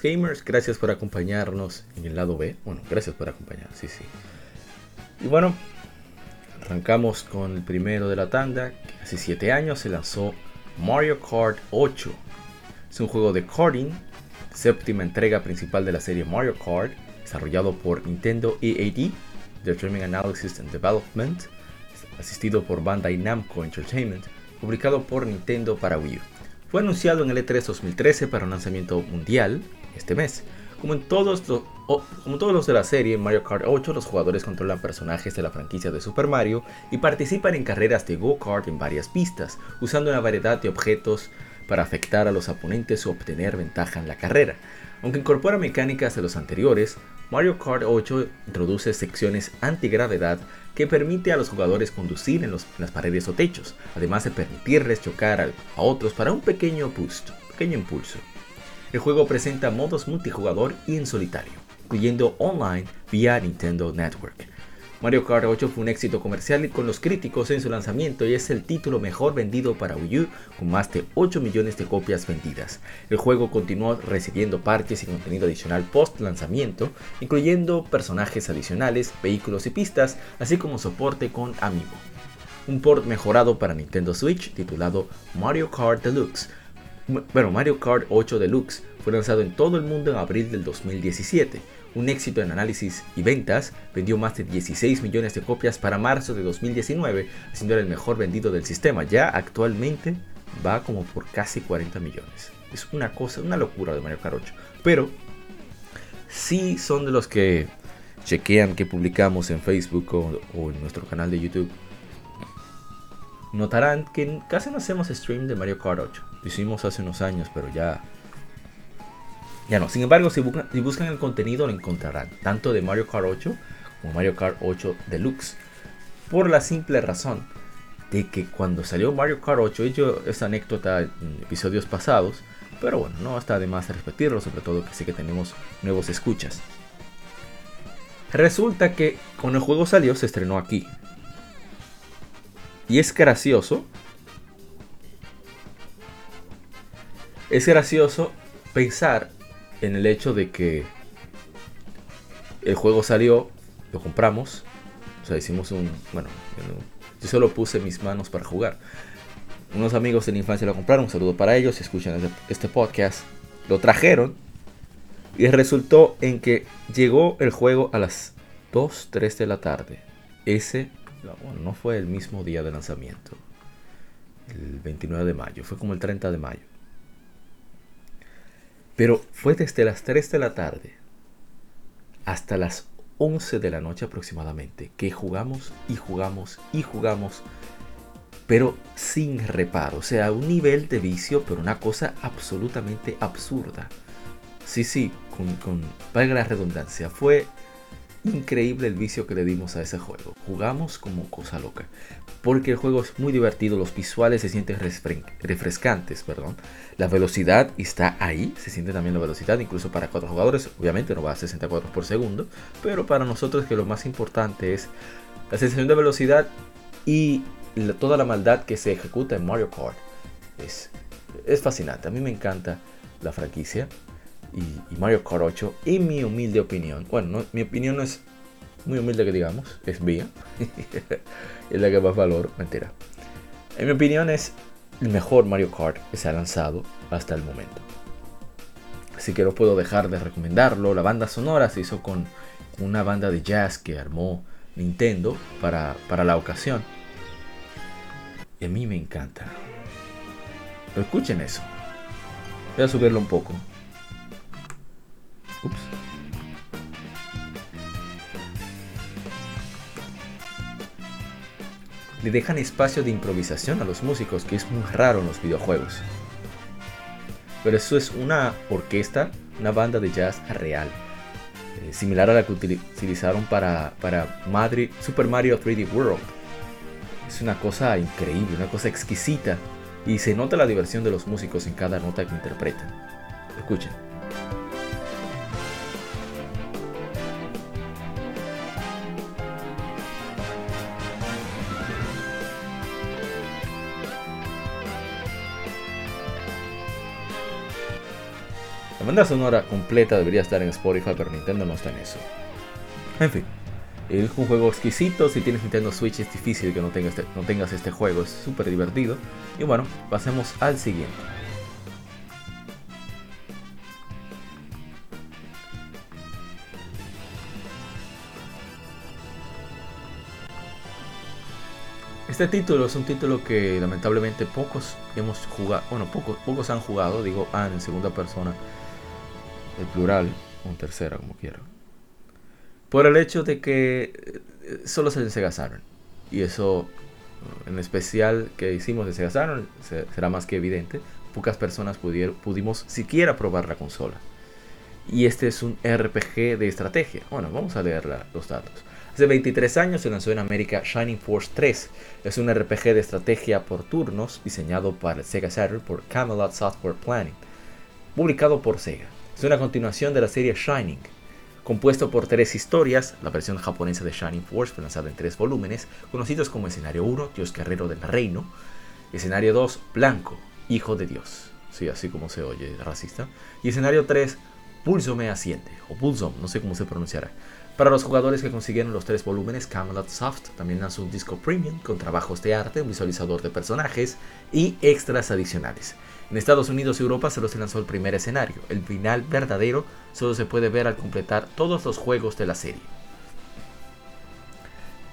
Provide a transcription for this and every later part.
Gamers, gracias por acompañarnos en el lado B. Bueno, gracias por acompañar, sí, sí. Y bueno, arrancamos con el primero de la tanda. hace 7 años se lanzó Mario Kart 8. Es un juego de karting, séptima entrega principal de la serie Mario Kart, desarrollado por Nintendo EAD, Determining Analysis and Development, asistido por Bandai Namco Entertainment, publicado por Nintendo para Wii U. Fue anunciado en el E3 2013 para un lanzamiento mundial este mes. Como en todos los, de la serie Mario Kart 8, los jugadores controlan personajes de la franquicia de Super Mario y participan en carreras de go-kart en varias pistas, usando una variedad de objetos para afectar a los oponentes o obtener ventaja en la carrera. Aunque incorpora mecánicas de los anteriores, Mario Kart 8 introduce secciones antigravedad que permite a los jugadores conducir en, las paredes o techos, además de permitirles chocar a, otros para un pequeño boost, pequeño impulso. El juego presenta modos multijugador y en solitario, incluyendo online vía Nintendo Network. Mario Kart 8 fue un éxito comercial con los críticos en su lanzamiento y es el título mejor vendido para Wii U con más de 8 millones de copias vendidas. El juego continuó recibiendo parches y contenido adicional post lanzamiento, incluyendo personajes adicionales, vehículos y pistas, así como soporte con Amiibo. Un port mejorado para Nintendo Switch titulado Mario Kart Deluxe. Bueno, Mario Kart 8 Deluxe fue lanzado en todo el mundo en abril del 2017 un éxito en análisis y ventas, vendió más de 16 millones de copias para marzo de 2019, siendo el mejor vendido del sistema. Ya actualmente va como por casi 40 millones. Es una cosa, una locura de Mario Kart 8. Pero si son de los que chequean que publicamos en Facebook o, o en nuestro canal de YouTube. Notarán que casi no hacemos stream de Mario Kart 8. Lo hicimos hace unos años, pero ya ya no, sin embargo, si buscan, el contenido lo encontrarán, tanto de Mario Kart 8 como Mario Kart 8 Deluxe. Por la simple razón de que cuando salió Mario Kart 8, he hecho esta anécdota en episodios pasados, pero bueno, no está de más repetirlo, sobre todo que sé que tenemos nuevos escuchas. Resulta que cuando el juego salió se estrenó aquí. Y es gracioso. Es gracioso pensar en el hecho de que el juego salió, lo compramos, o sea, hicimos un, bueno, yo solo puse mis manos para jugar. Unos amigos de la infancia lo compraron, un saludo para ellos, escuchan este, este podcast, lo trajeron y resultó en que llegó el juego a las 2, 3 de la tarde. Ese bueno, no fue el mismo día de lanzamiento, el 29 de mayo, fue como el 30 de mayo. Pero fue desde las 3 de la tarde hasta las 11 de la noche aproximadamente que jugamos y jugamos y jugamos, pero sin reparo. O sea, un nivel de vicio, pero una cosa absolutamente absurda. Sí, sí, con, con valga la redundancia, fue increíble el vicio que le dimos a ese juego. Jugamos como cosa loca. Porque el juego es muy divertido, los visuales se sienten refrescantes, perdón. La velocidad está ahí, se siente también la velocidad, incluso para cuatro jugadores. Obviamente no va a 64 por segundo, pero para nosotros que lo más importante es la sensación de velocidad y toda la maldad que se ejecuta en Mario Kart. Es, es fascinante, a mí me encanta la franquicia y, Mario Kart 8, en mi humilde opinión, bueno, mi opinión no es muy humilde que digamos, es mía, es la que más valor, mentira. En mi opinión es el mejor Mario Kart que se ha lanzado hasta el momento. Así que no puedo dejar de recomendarlo. La banda sonora se hizo con una banda de jazz que armó Nintendo para, para la ocasión. Y a mí me encanta. Escuchen eso. Voy a subirlo un poco. Ups. Le dejan espacio de improvisación a los músicos, que es muy raro en los videojuegos. Pero eso es una orquesta, una banda de jazz real. Eh, similar a la que utilizaron para, para Super Mario 3D World. Es una cosa increíble, una cosa exquisita. Y se nota la diversión de los músicos en cada nota que interpretan. Escuchen. La banda sonora completa debería estar en Spotify, pero Nintendo no está en eso. En fin, es un juego exquisito. Si tienes Nintendo Switch es difícil que no tengas este, no tengas este juego, es súper divertido. Y bueno, pasemos al siguiente. Este título es un título que lamentablemente pocos hemos jugado, bueno, pocos, pocos han jugado, digo han en segunda persona, el plural, o en tercera, como quiera. Por el hecho de que eh, solo se en Sega Saturn. Y eso, en especial que hicimos de Sega Saturn, será más que evidente. Pocas personas pudieron, pudimos siquiera probar la consola. Y este es un RPG de estrategia. Bueno, vamos a leer los datos. Hace 23 años se lanzó en América Shining Force 3. Es un RPG de estrategia por turnos diseñado para Sega Saturn por Camelot Software Planning, publicado por Sega. Es una continuación de la serie Shining, compuesto por tres historias. La versión japonesa de Shining Force fue lanzada en tres volúmenes, conocidos como Escenario 1, Dios Guerrero del Reino, Escenario 2, Blanco, Hijo de Dios, sí, así como se oye, racista, y Escenario 3, Pulso me asciende, o Pulso, no sé cómo se pronunciará. Para los jugadores que consiguieron los tres volúmenes, Camelot Soft también lanzó un disco premium con trabajos de arte, un visualizador de personajes y extras adicionales. En Estados Unidos y Europa solo se lanzó el primer escenario. El final verdadero solo se puede ver al completar todos los juegos de la serie.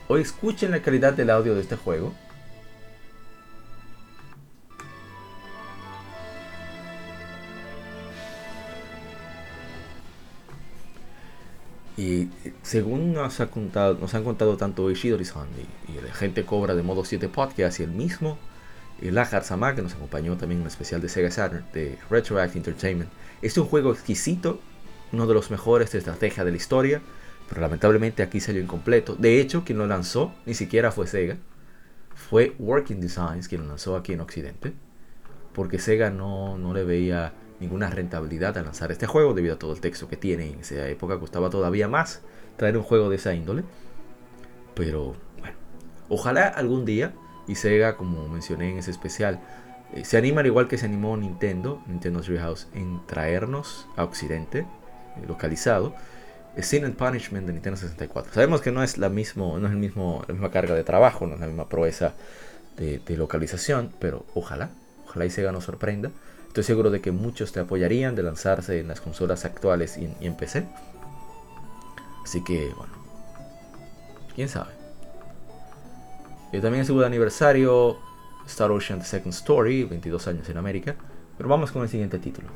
Hoy escuchen la calidad del audio de este juego. Y según nos, ha contado, nos han contado tanto Ishidori-san y, y, la gente cobra de modo 7 podcast y el mismo Lahar Sama, que nos acompañó también en un especial de Sega Saturn, de Retroact Entertainment. es un juego exquisito, uno de los mejores de estrategia de la historia, pero lamentablemente aquí salió incompleto. De hecho, quien lo lanzó ni siquiera fue Sega, fue Working Designs quien lo lanzó aquí en Occidente, porque Sega no, no le veía ninguna rentabilidad a lanzar este juego debido a todo el texto que tiene. En esa época costaba todavía más traer un juego de esa índole. Pero bueno, ojalá algún día y Sega, como mencioné en ese especial, eh, se anima al igual que se animó Nintendo, Nintendo Treehouse, en traernos a Occidente, eh, localizado, Sin and Punishment de Nintendo 64. Sabemos que no es, la, mismo, no es el mismo, la misma carga de trabajo, no es la misma proeza de, localización, pero ojalá, ojalá y Sega nos sorprenda. Estoy seguro de que muchos te apoyarían de lanzarse en las consolas actuales y en PC. Así que, bueno, quién sabe. Y también estuvo de aniversario Star Ocean The Second Story, 22 años en América. Pero vamos con el siguiente título.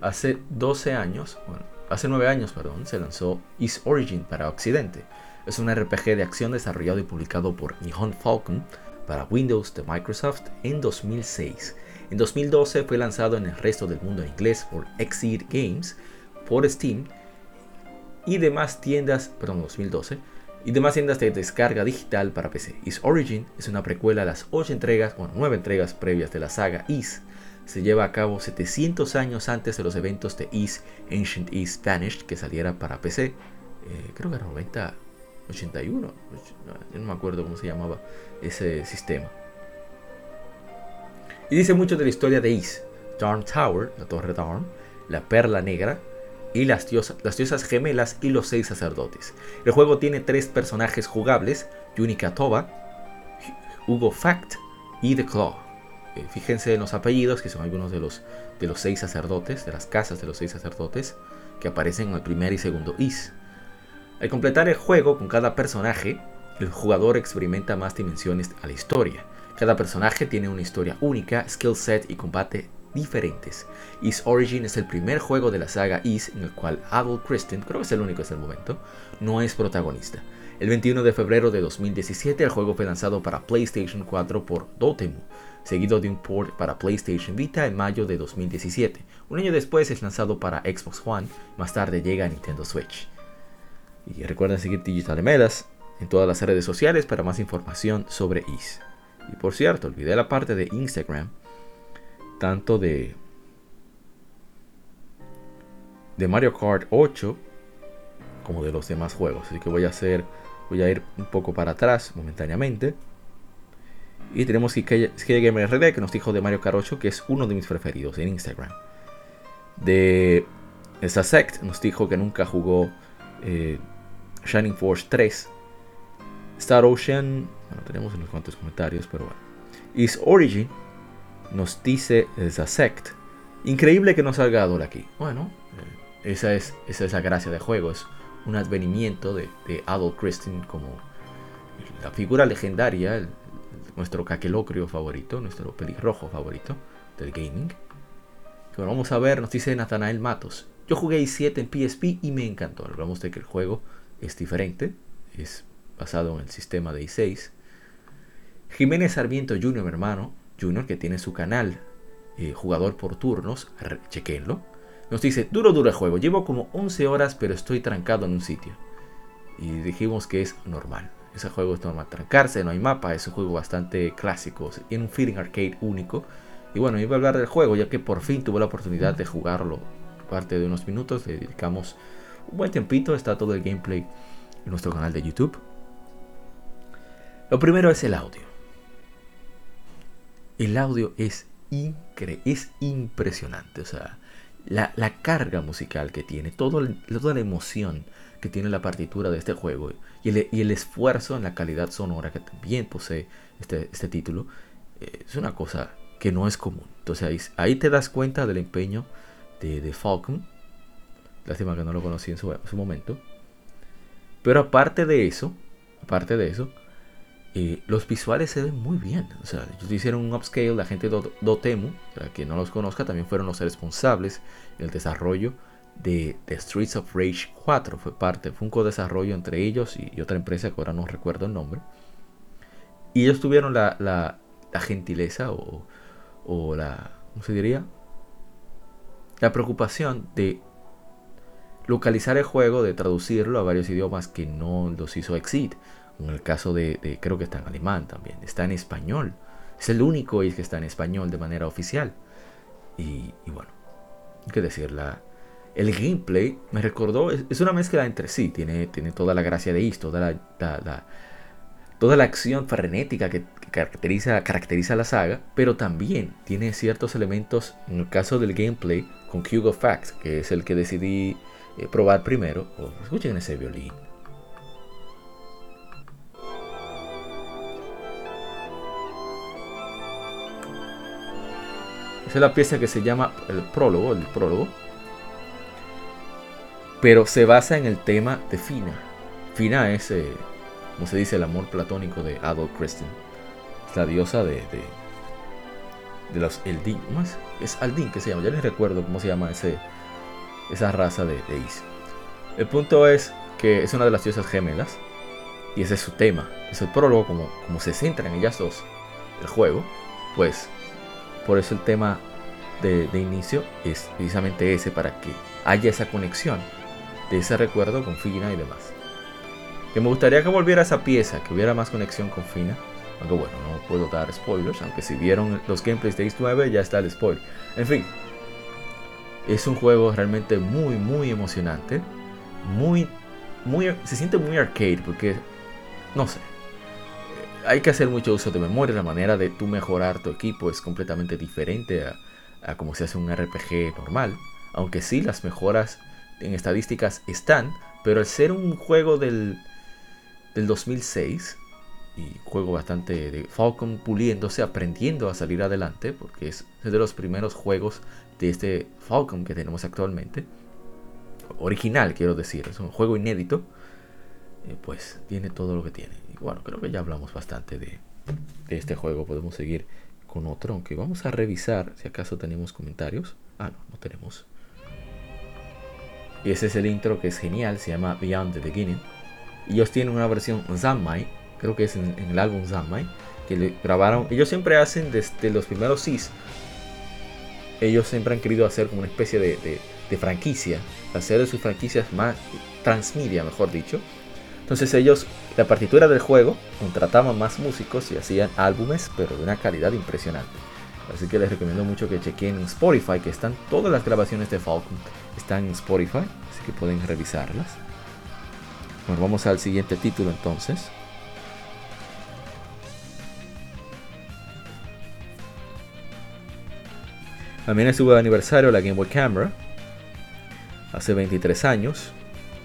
Hace 12 años, bueno, hace 9 años, perdón, se lanzó Is Origin para Occidente. Es un RPG de acción desarrollado y publicado por Nihon Falcon para Windows de Microsoft en 2006. En 2012 fue lanzado en el resto del mundo en inglés por Exceed Games, por Steam y demás tiendas, perdón, 2012, y demás tiendas de descarga digital para PC. Is Origin es una precuela a las 8 entregas, bueno, 9 entregas previas de la saga Is. Se lleva a cabo 700 años antes de los eventos de Is Ancient Is Spanish que saliera para PC. Eh, creo que era 90, 81, no me acuerdo cómo se llamaba ese sistema. Y dice mucho de la historia de Is, Darn Tower, la Torre Darn, la Perla Negra y las, diosas, las diosas gemelas y los seis sacerdotes. El juego tiene tres personajes jugables, Yunika Toba, Hugo Fact y The Claw. eh, fíjense en los apellidos, que son algunos de los, de los seis sacerdotes, de las casas de los seis sacerdotes, que aparecen en el primer y segundo Is. Al completar el juego con cada personaje, el jugador experimenta más dimensiones a la historia. Cada personaje tiene una historia única, skill set y combate diferentes. Is Origin es el primer juego de la saga Is en el cual Adol Christian, creo que es el único hasta el momento, no es protagonista. El 21 de febrero de 2017 el juego fue lanzado para PlayStation 4 por Dotemu, seguido de un port para PlayStation Vita en mayo de 2017. Un año después es lanzado para Xbox One, más tarde llega a Nintendo Switch. Y recuerden seguir Digital Medas en todas las redes sociales para más información sobre Is. Y por cierto, olvidé la parte de Instagram, tanto de de Mario Kart 8 como de los demás juegos. Así que voy a hacer voy a ir un poco para atrás momentáneamente. Y tenemos Gamer RD que nos dijo de Mario Kart 8 que es uno de mis preferidos en Instagram. De Sect nos dijo que nunca jugó eh, Shining Force 3. Star Ocean, bueno, tenemos unos cuantos comentarios, pero bueno. Is Origin nos dice Sect. Increíble que no salga Adol aquí. Bueno, eh, esa, es, esa es la gracia de juego. Es un advenimiento de, de Adol Christine como la figura legendaria, nuestro caquelocrio favorito, nuestro pelirrojo favorito del gaming. Que vamos a ver, nos dice Nathanael Matos. Yo jugué i7 en PSP y me encantó. Hablamos de que el juego es diferente, es basado en el sistema de i6. Jiménez Sarmiento Jr., hermano, Junior, que tiene su canal eh, Jugador por Turnos, chequenlo. Nos dice, duro, duro el juego, llevo como 11 horas pero estoy trancado en un sitio. Y dijimos que es normal. Ese juego es normal trancarse, no hay mapa, es un juego bastante clásico, tiene un feeling arcade único. Y bueno, iba a hablar del juego ya que por fin tuve la oportunidad de jugarlo. Parte de unos minutos, le dedicamos buen tiempito, está todo el gameplay en nuestro canal de YouTube. Lo primero es el audio. El audio es increíble, es impresionante. O sea, la, carga musical que tiene, todo toda la emoción que tiene la partitura de este juego y el, esfuerzo en la calidad sonora que también posee este, este título, eh, es una cosa que no es común. Entonces ahí, te das cuenta del empeño de Falcon. Lástima que no lo conocí en su, en su momento. Pero aparte de eso, aparte de eso, eh, los visuales se ven muy bien. O sea, ellos hicieron un upscale. La gente de Dotemu, para no los conozca, también fueron los responsables del desarrollo de, Streets of Rage 4. Fue parte, fue un co-desarrollo entre ellos y, otra empresa que ahora no recuerdo el nombre. Y ellos tuvieron la, la, gentileza o, o, la. ¿Cómo se diría? La preocupación de localizar el juego, de traducirlo a varios idiomas que no los hizo Exit. En el caso de, creo que está en alemán también, está en español. Es el único que está en español de manera oficial. Y, bueno, hay que decir, el gameplay me recordó, es, una mezcla entre sí, tiene, tiene toda la gracia de esto, toda la, toda la acción frenética que, caracteriza, caracteriza la saga, pero también tiene ciertos elementos, en el caso del gameplay, con Hugo Facts, que es el que decidí eh, probar primero. Oh, escuchen ese violín. Esa es la pieza que se llama el prólogo, el prólogo. Pero se basa en el tema de Fina. Fina es, eh, como se dice, el amor platónico de Adolf Christian. Es la diosa de, de, los Eldin. ¿Cómo es? Es Aldin que se llama. Ya les recuerdo cómo se llama ese, esa raza de, de Is. El punto es que es una de las diosas gemelas. Y ese es su tema. Es el prólogo, como, como se centra en ellas dos, el juego. Pues por eso el tema de, inicio es precisamente ese, para que haya esa conexión de ese recuerdo con Fina y demás. Que me gustaría que volviera esa pieza, que hubiera más conexión con Fina. Aunque bueno, no puedo dar spoilers, aunque si vieron los gameplays de X9 ya está el spoiler. En fin, es un juego realmente muy, muy emocionante. Muy, muy, se siente muy arcade porque, no sé, hay que hacer mucho uso de memoria. La manera de tú mejorar tu equipo es completamente diferente a, como se hace un RPG normal. Aunque sí, las mejoras en estadísticas están, pero al ser un juego del, del 2006, y juego bastante de Falcon puliéndose, aprendiendo a salir adelante, porque es de los primeros juegos de este Falcon que tenemos actualmente. Original, quiero decir, es un juego inédito. Eh, pues tiene todo lo que tiene. Y bueno, creo que ya hablamos bastante de, de este juego. Podemos seguir con otro, aunque vamos a revisar si acaso tenemos comentarios. Ah, no, no tenemos. Y ese es el intro que es genial, se llama Beyond the Beginning. Y ellos tienen una versión Zanmai, creo que es en, el álbum Zanmai, que le grabaron. Ellos siempre hacen desde los primeros SIS. Ellos siempre han querido hacer como una especie de, de, franquicia, hacer de sus franquicias más transmedia, mejor dicho. Entonces ellos, la partitura del juego, contrataban más músicos y hacían álbumes, pero de una calidad impresionante. Así que les recomiendo mucho que chequen en Spotify, que están todas las grabaciones de Falcon, están en Spotify, así que pueden revisarlas. Bueno, vamos al siguiente título entonces. También estuvo de aniversario la Game Boy Camera. Hace 23 años.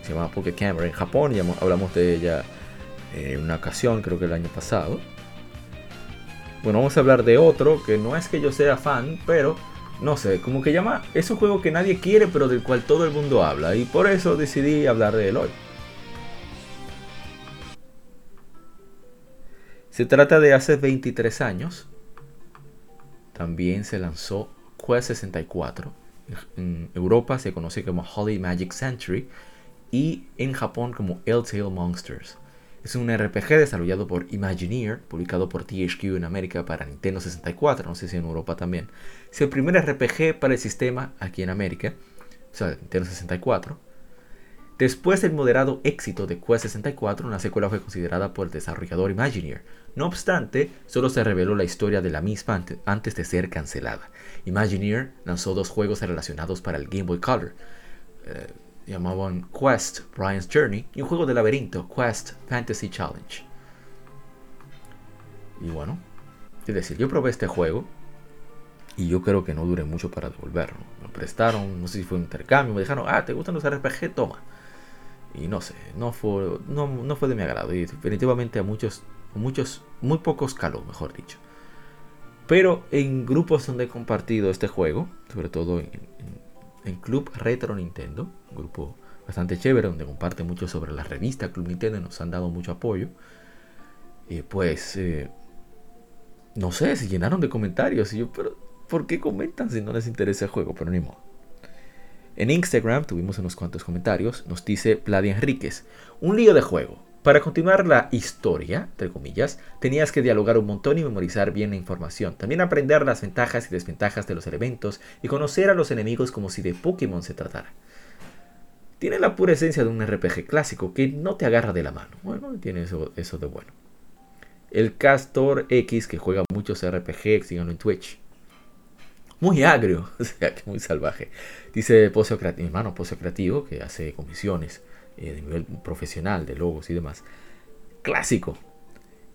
Se llama Pocket Camera en Japón. Ya hablamos de ella en una ocasión, creo que el año pasado. Bueno, vamos a hablar de otro que no es que yo sea fan, pero no sé, como que llama. Es un juego que nadie quiere, pero del cual todo el mundo habla. Y por eso decidí hablar de él hoy. Se trata de hace 23 años. También se lanzó Quest 64. En Europa se conoce como Holy Magic Century y en Japón como L-Tail Monsters. Es un RPG desarrollado por Imagineer, publicado por THQ en América para Nintendo 64, no sé si en Europa también. Es el primer RPG para el sistema aquí en América, o sea, Nintendo 64. Después del moderado éxito de Quest 64, una secuela fue considerada por el desarrollador Imagineer. No obstante, solo se reveló la historia de la misma antes de ser cancelada. Imagineer lanzó dos juegos relacionados para el Game Boy Color. Eh, llamaban Quest Brian's Journey y un juego de laberinto, Quest Fantasy Challenge. Y bueno, es decir, yo probé este juego y yo creo que no duré mucho para devolverlo. Me prestaron, no sé si fue un intercambio, me dijeron, ah, ¿te gustan los RPG? Toma. Y no sé, no fue, no, fue de mi agrado. Y definitivamente a muchos, muchos, muy pocos caló, mejor dicho. Pero en grupos donde he compartido este juego, sobre todo en, Club Retro Nintendo, un grupo bastante chévere donde comparte mucho sobre la revista Club Nintendo nos han dado mucho apoyo, y pues eh, no sé, se llenaron de comentarios. Y yo, pero ¿por qué comentan si no les interesa el juego? Pero ni modo. En Instagram tuvimos unos cuantos comentarios. Nos dice Vladi Enríquez. Un lío de juego. Para continuar la historia, entre comillas, tenías que dialogar un montón y memorizar bien la información. También aprender las ventajas y desventajas de los elementos y conocer a los enemigos como si de Pokémon se tratara. Tiene la pura esencia de un RPG clásico que no te agarra de la mano. Bueno, tiene eso, de bueno. El Castor X, que juega muchos RPG, síganlo en Twitch muy agrio, o sea, que muy salvaje. Dice Pozo Creativo, mi hermano Pozo Creativo, que hace comisiones eh, de nivel profesional, de logos y demás. Clásico.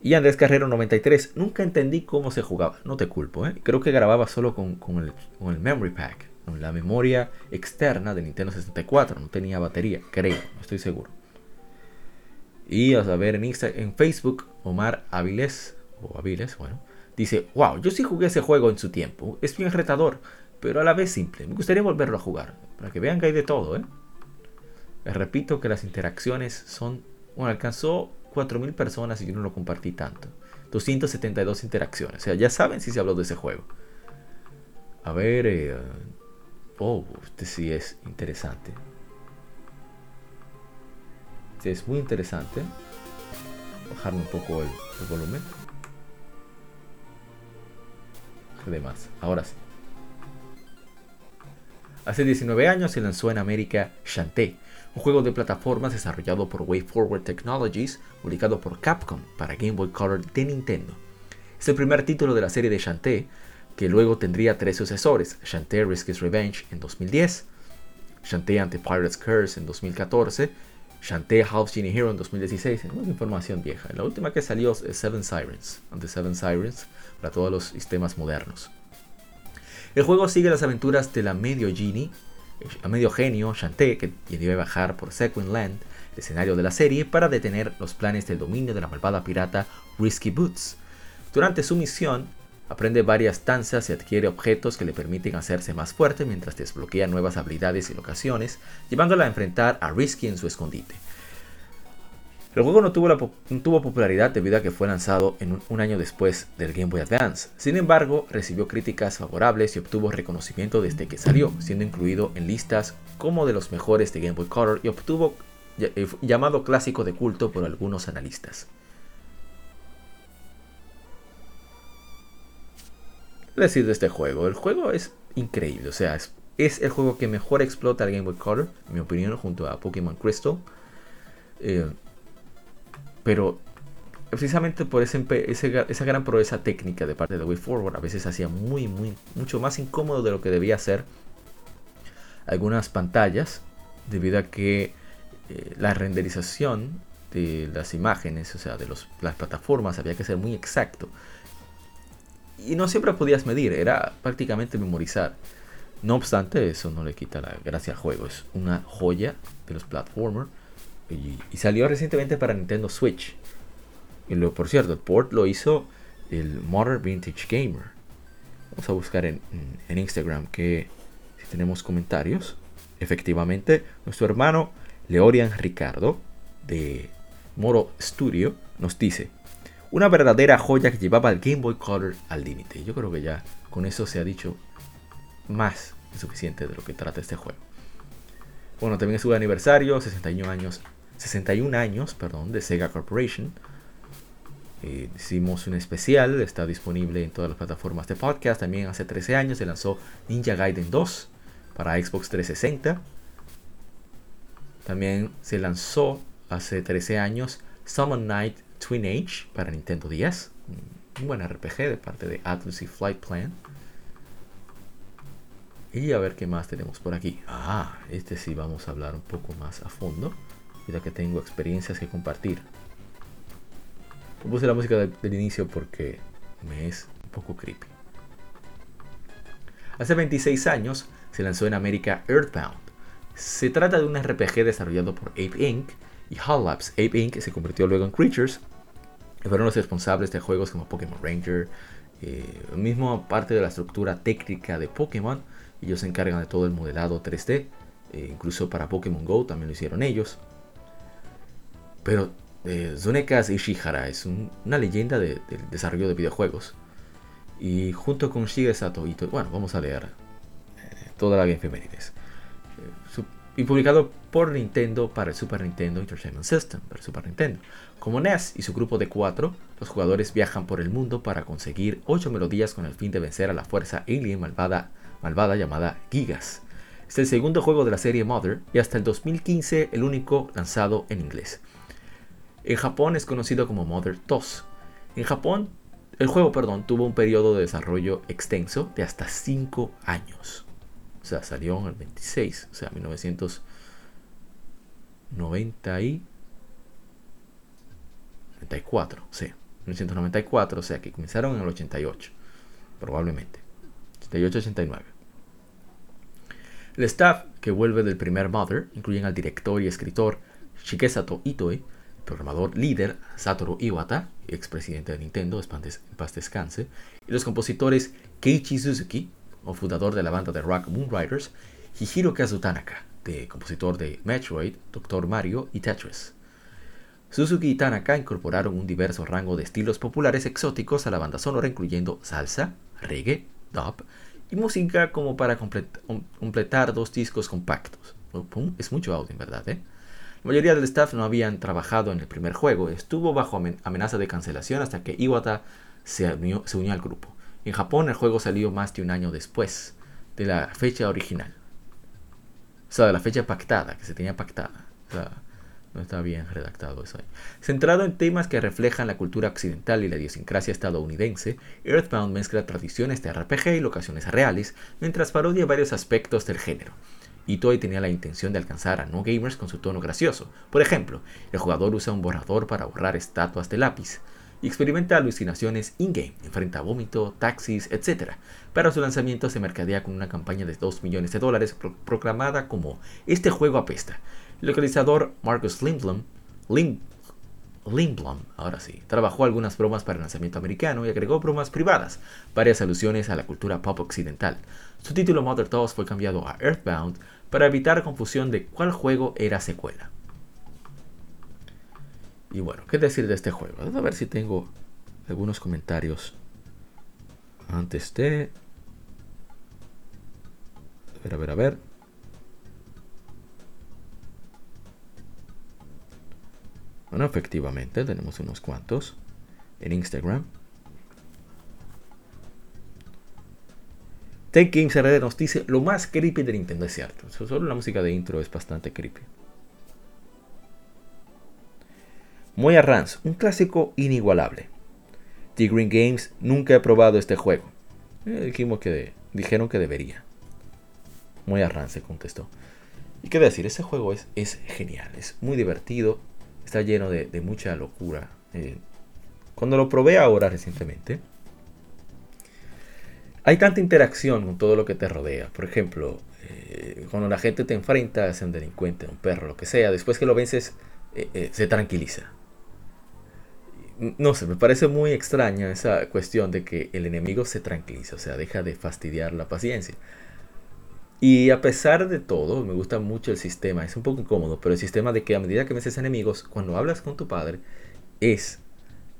Y Andrés Carrero 93, nunca entendí cómo se jugaba, no te culpo, ¿eh? creo que grababa solo con, el, con el, Memory Pack, con la memoria externa de Nintendo 64, no tenía batería, creo, no estoy seguro. Y a ver en, en Facebook, Omar Aviles, o Aviles, bueno, Dice, wow, yo sí jugué ese juego en su tiempo. Es bien retador, pero a la vez simple. Me gustaría volverlo a jugar, para que vean que hay de todo, ¿eh? Les repito que las interacciones son... Bueno, alcanzó 4.000 personas y yo no lo compartí tanto. 272 interacciones. O sea, ya saben si se habló de ese juego. A ver... Eh, oh, este sí es interesante. Este es muy interesante. Bajarme un poco el volumen. demás. Ahora sí. Hace 19 años se lanzó en América Shantae, un juego de plataformas desarrollado por WayForward Technologies, publicado por Capcom para Game Boy Color de Nintendo. Es el primer título de la serie de Shantae, que luego tendría tres sucesores, Shantae Risk is Revenge en 2010, Shantae Anti-Pirates Curse en 2014, Shantae Half Genie Hero en 2016, es información vieja. La última que salió es Seven Sirens, ante Seven Sirens, para todos los sistemas modernos. El juego sigue las aventuras de la medio genie, a medio genio Shantae, que debe bajar por Sequin Land el escenario de la serie, para detener los planes del dominio de la malvada pirata Risky Boots. Durante su misión, aprende varias danzas y adquiere objetos que le permiten hacerse más fuerte mientras desbloquea nuevas habilidades y locaciones, llevándola a enfrentar a Risky en su escondite. El juego no tuvo, popularidad debido a que fue lanzado en un, año después del Game Boy Advance. Sin embargo, recibió críticas favorables y obtuvo reconocimiento desde que salió, siendo incluido en listas como de los mejores de Game Boy Color y obtuvo eh, llamado clásico de culto por algunos analistas. decir de este juego? El juego es increíble, o sea, es, es, el juego que mejor explota el Game Boy Color, en mi opinión, junto a Pokémon Crystal. Eh, pero precisamente por ese, esa gran proeza técnica de parte de Way Forward, a veces hacía muy, muy, mucho más incómodo de lo que debía ser algunas pantallas, debido a que eh, la renderización de las imágenes, o sea, de los, las plataformas, había que ser muy exacto. Y no siempre podías medir, era prácticamente memorizar. No obstante, eso no le quita la gracia al juego. Es una joya de los platformers y, salió recientemente para Nintendo Switch. Y lo, por cierto, el port lo hizo el Modern Vintage Gamer. Vamos a buscar en, Instagram que si tenemos comentarios. Efectivamente, nuestro hermano Leorian Ricardo de Moro Studio nos dice una verdadera joya que llevaba el Game Boy Color al límite. Yo creo que ya con eso se ha dicho más que suficiente de lo que trata este juego. Bueno, también es su aniversario, 61 años 61 años perdón, de Sega Corporation. Eh, hicimos un especial, está disponible en todas las plataformas de podcast. También hace 13 años se lanzó Ninja Gaiden 2 para Xbox 360. También se lanzó hace 13 años Summon Night Twin Age para Nintendo 10. Un buen RPG de parte de Atlas y Flight Plan. Y a ver qué más tenemos por aquí. Ah, este sí vamos a hablar un poco más a fondo ya que tengo experiencias que compartir. Puse la música del, inicio porque me es un poco creepy. Hace 26 años se lanzó en América Earthbound. Se trata de un RPG desarrollado por Ape Inc. y HAL Labs. Ape Inc. se convirtió luego en Creatures fueron los responsables de juegos como Pokémon Ranger, eh, mismo parte de la estructura técnica de Pokémon. Ellos se encargan de todo el modelado 3D, eh, incluso para Pokémon Go también lo hicieron ellos. Pero eh, Ishihara es una leyenda del desarrollo de videojuegos. Y junto con Shigesato bueno, vamos a leer eh, toda la Femenides. Eh, y publicado por Nintendo para el Super Nintendo Entertainment System, Super Nintendo. Como NES y su grupo de cuatro, los jugadores viajan por el mundo para conseguir ocho melodías con el fin de vencer a la fuerza alien malvada, malvada llamada Gigas. Es el segundo juego de la serie Mother y hasta el 2015 el único lanzado en inglés. En Japón es conocido como Mother 2. En Japón, el juego, perdón, tuvo un periodo de desarrollo extenso de hasta 5 años. O sea, salió en el 26, o sea, 1994, sí, 1994, o sea, que comenzaron en el 88, probablemente. 88-89. El staff que vuelve del primer Mother incluyen al director y escritor Shikesato Itoe, programador líder Satoru Iwata, expresidente de Nintendo, en paz descanse, y los compositores Keiichi Suzuki, o fundador de la banda de rock Moonriders, y Hirokazu Tanaka, de compositor de Metroid, Doctor Mario y Tetris. Suzuki y Tanaka incorporaron un diverso rango de estilos populares exóticos a la banda sonora, incluyendo salsa, reggae, dub y música como para completar dos discos compactos. Es mucho audio, en verdad, ¿eh? La mayoría del staff no habían trabajado en el primer juego, estuvo bajo amenaza de cancelación hasta que Iwata se unió, al grupo. En Japón el juego salió más de un año después de la fecha original. O sea, de la fecha pactada, que se tenía pactada. O sea, no está bien redactado eso ahí. Centrado en temas que reflejan la cultura occidental y la idiosincrasia estadounidense, Earthbound mezcla tradiciones de RPG y locaciones reales, mientras parodia varios aspectos del género. Itoei tenía la intención de alcanzar a no gamers con su tono gracioso. Por ejemplo, el jugador usa un borrador para borrar estatuas de lápiz y experimenta alucinaciones in-game, enfrenta vómito, taxis, etc. Para su lanzamiento se mercadea con una campaña de 2 millones de dólares proclamada como Este juego apesta. El localizador Marcus Lindblom, Lindblom, ahora sí, trabajó algunas bromas para el lanzamiento americano y agregó bromas privadas, varias alusiones a la cultura pop occidental. Su título Mother Toss fue cambiado a Earthbound para evitar confusión de cuál juego era secuela. Y bueno, ¿qué decir de este juego? a ver si tengo algunos comentarios antes de... A ver, a ver, a ver. Bueno, efectivamente, tenemos unos cuantos en Instagram. Take Games RD nos dice lo más creepy de Nintendo es cierto. Solo la música de intro es bastante creepy. Moya Rans, un clásico inigualable. The Green Games nunca he probado este juego. Eh, dijimos que dijeron que debería. Moya Rans se contestó. Y qué decir, este juego es, es genial, es muy divertido, está lleno de, mucha locura. Eh, cuando lo probé ahora recientemente, hay tanta interacción con todo lo que te rodea. Por ejemplo, eh, cuando la gente te enfrenta, es un delincuente, un perro, lo que sea, después que lo vences, se tranquiliza no sé, me parece muy extraña esa cuestión de que el enemigo se tranquiliza, o sea, deja de fastidiar la paciencia. Y a pesar de todo, me gusta mucho el sistema, es un poco incómodo, pero el sistema de que a medida que vences enemigos, cuando hablas con tu padre, es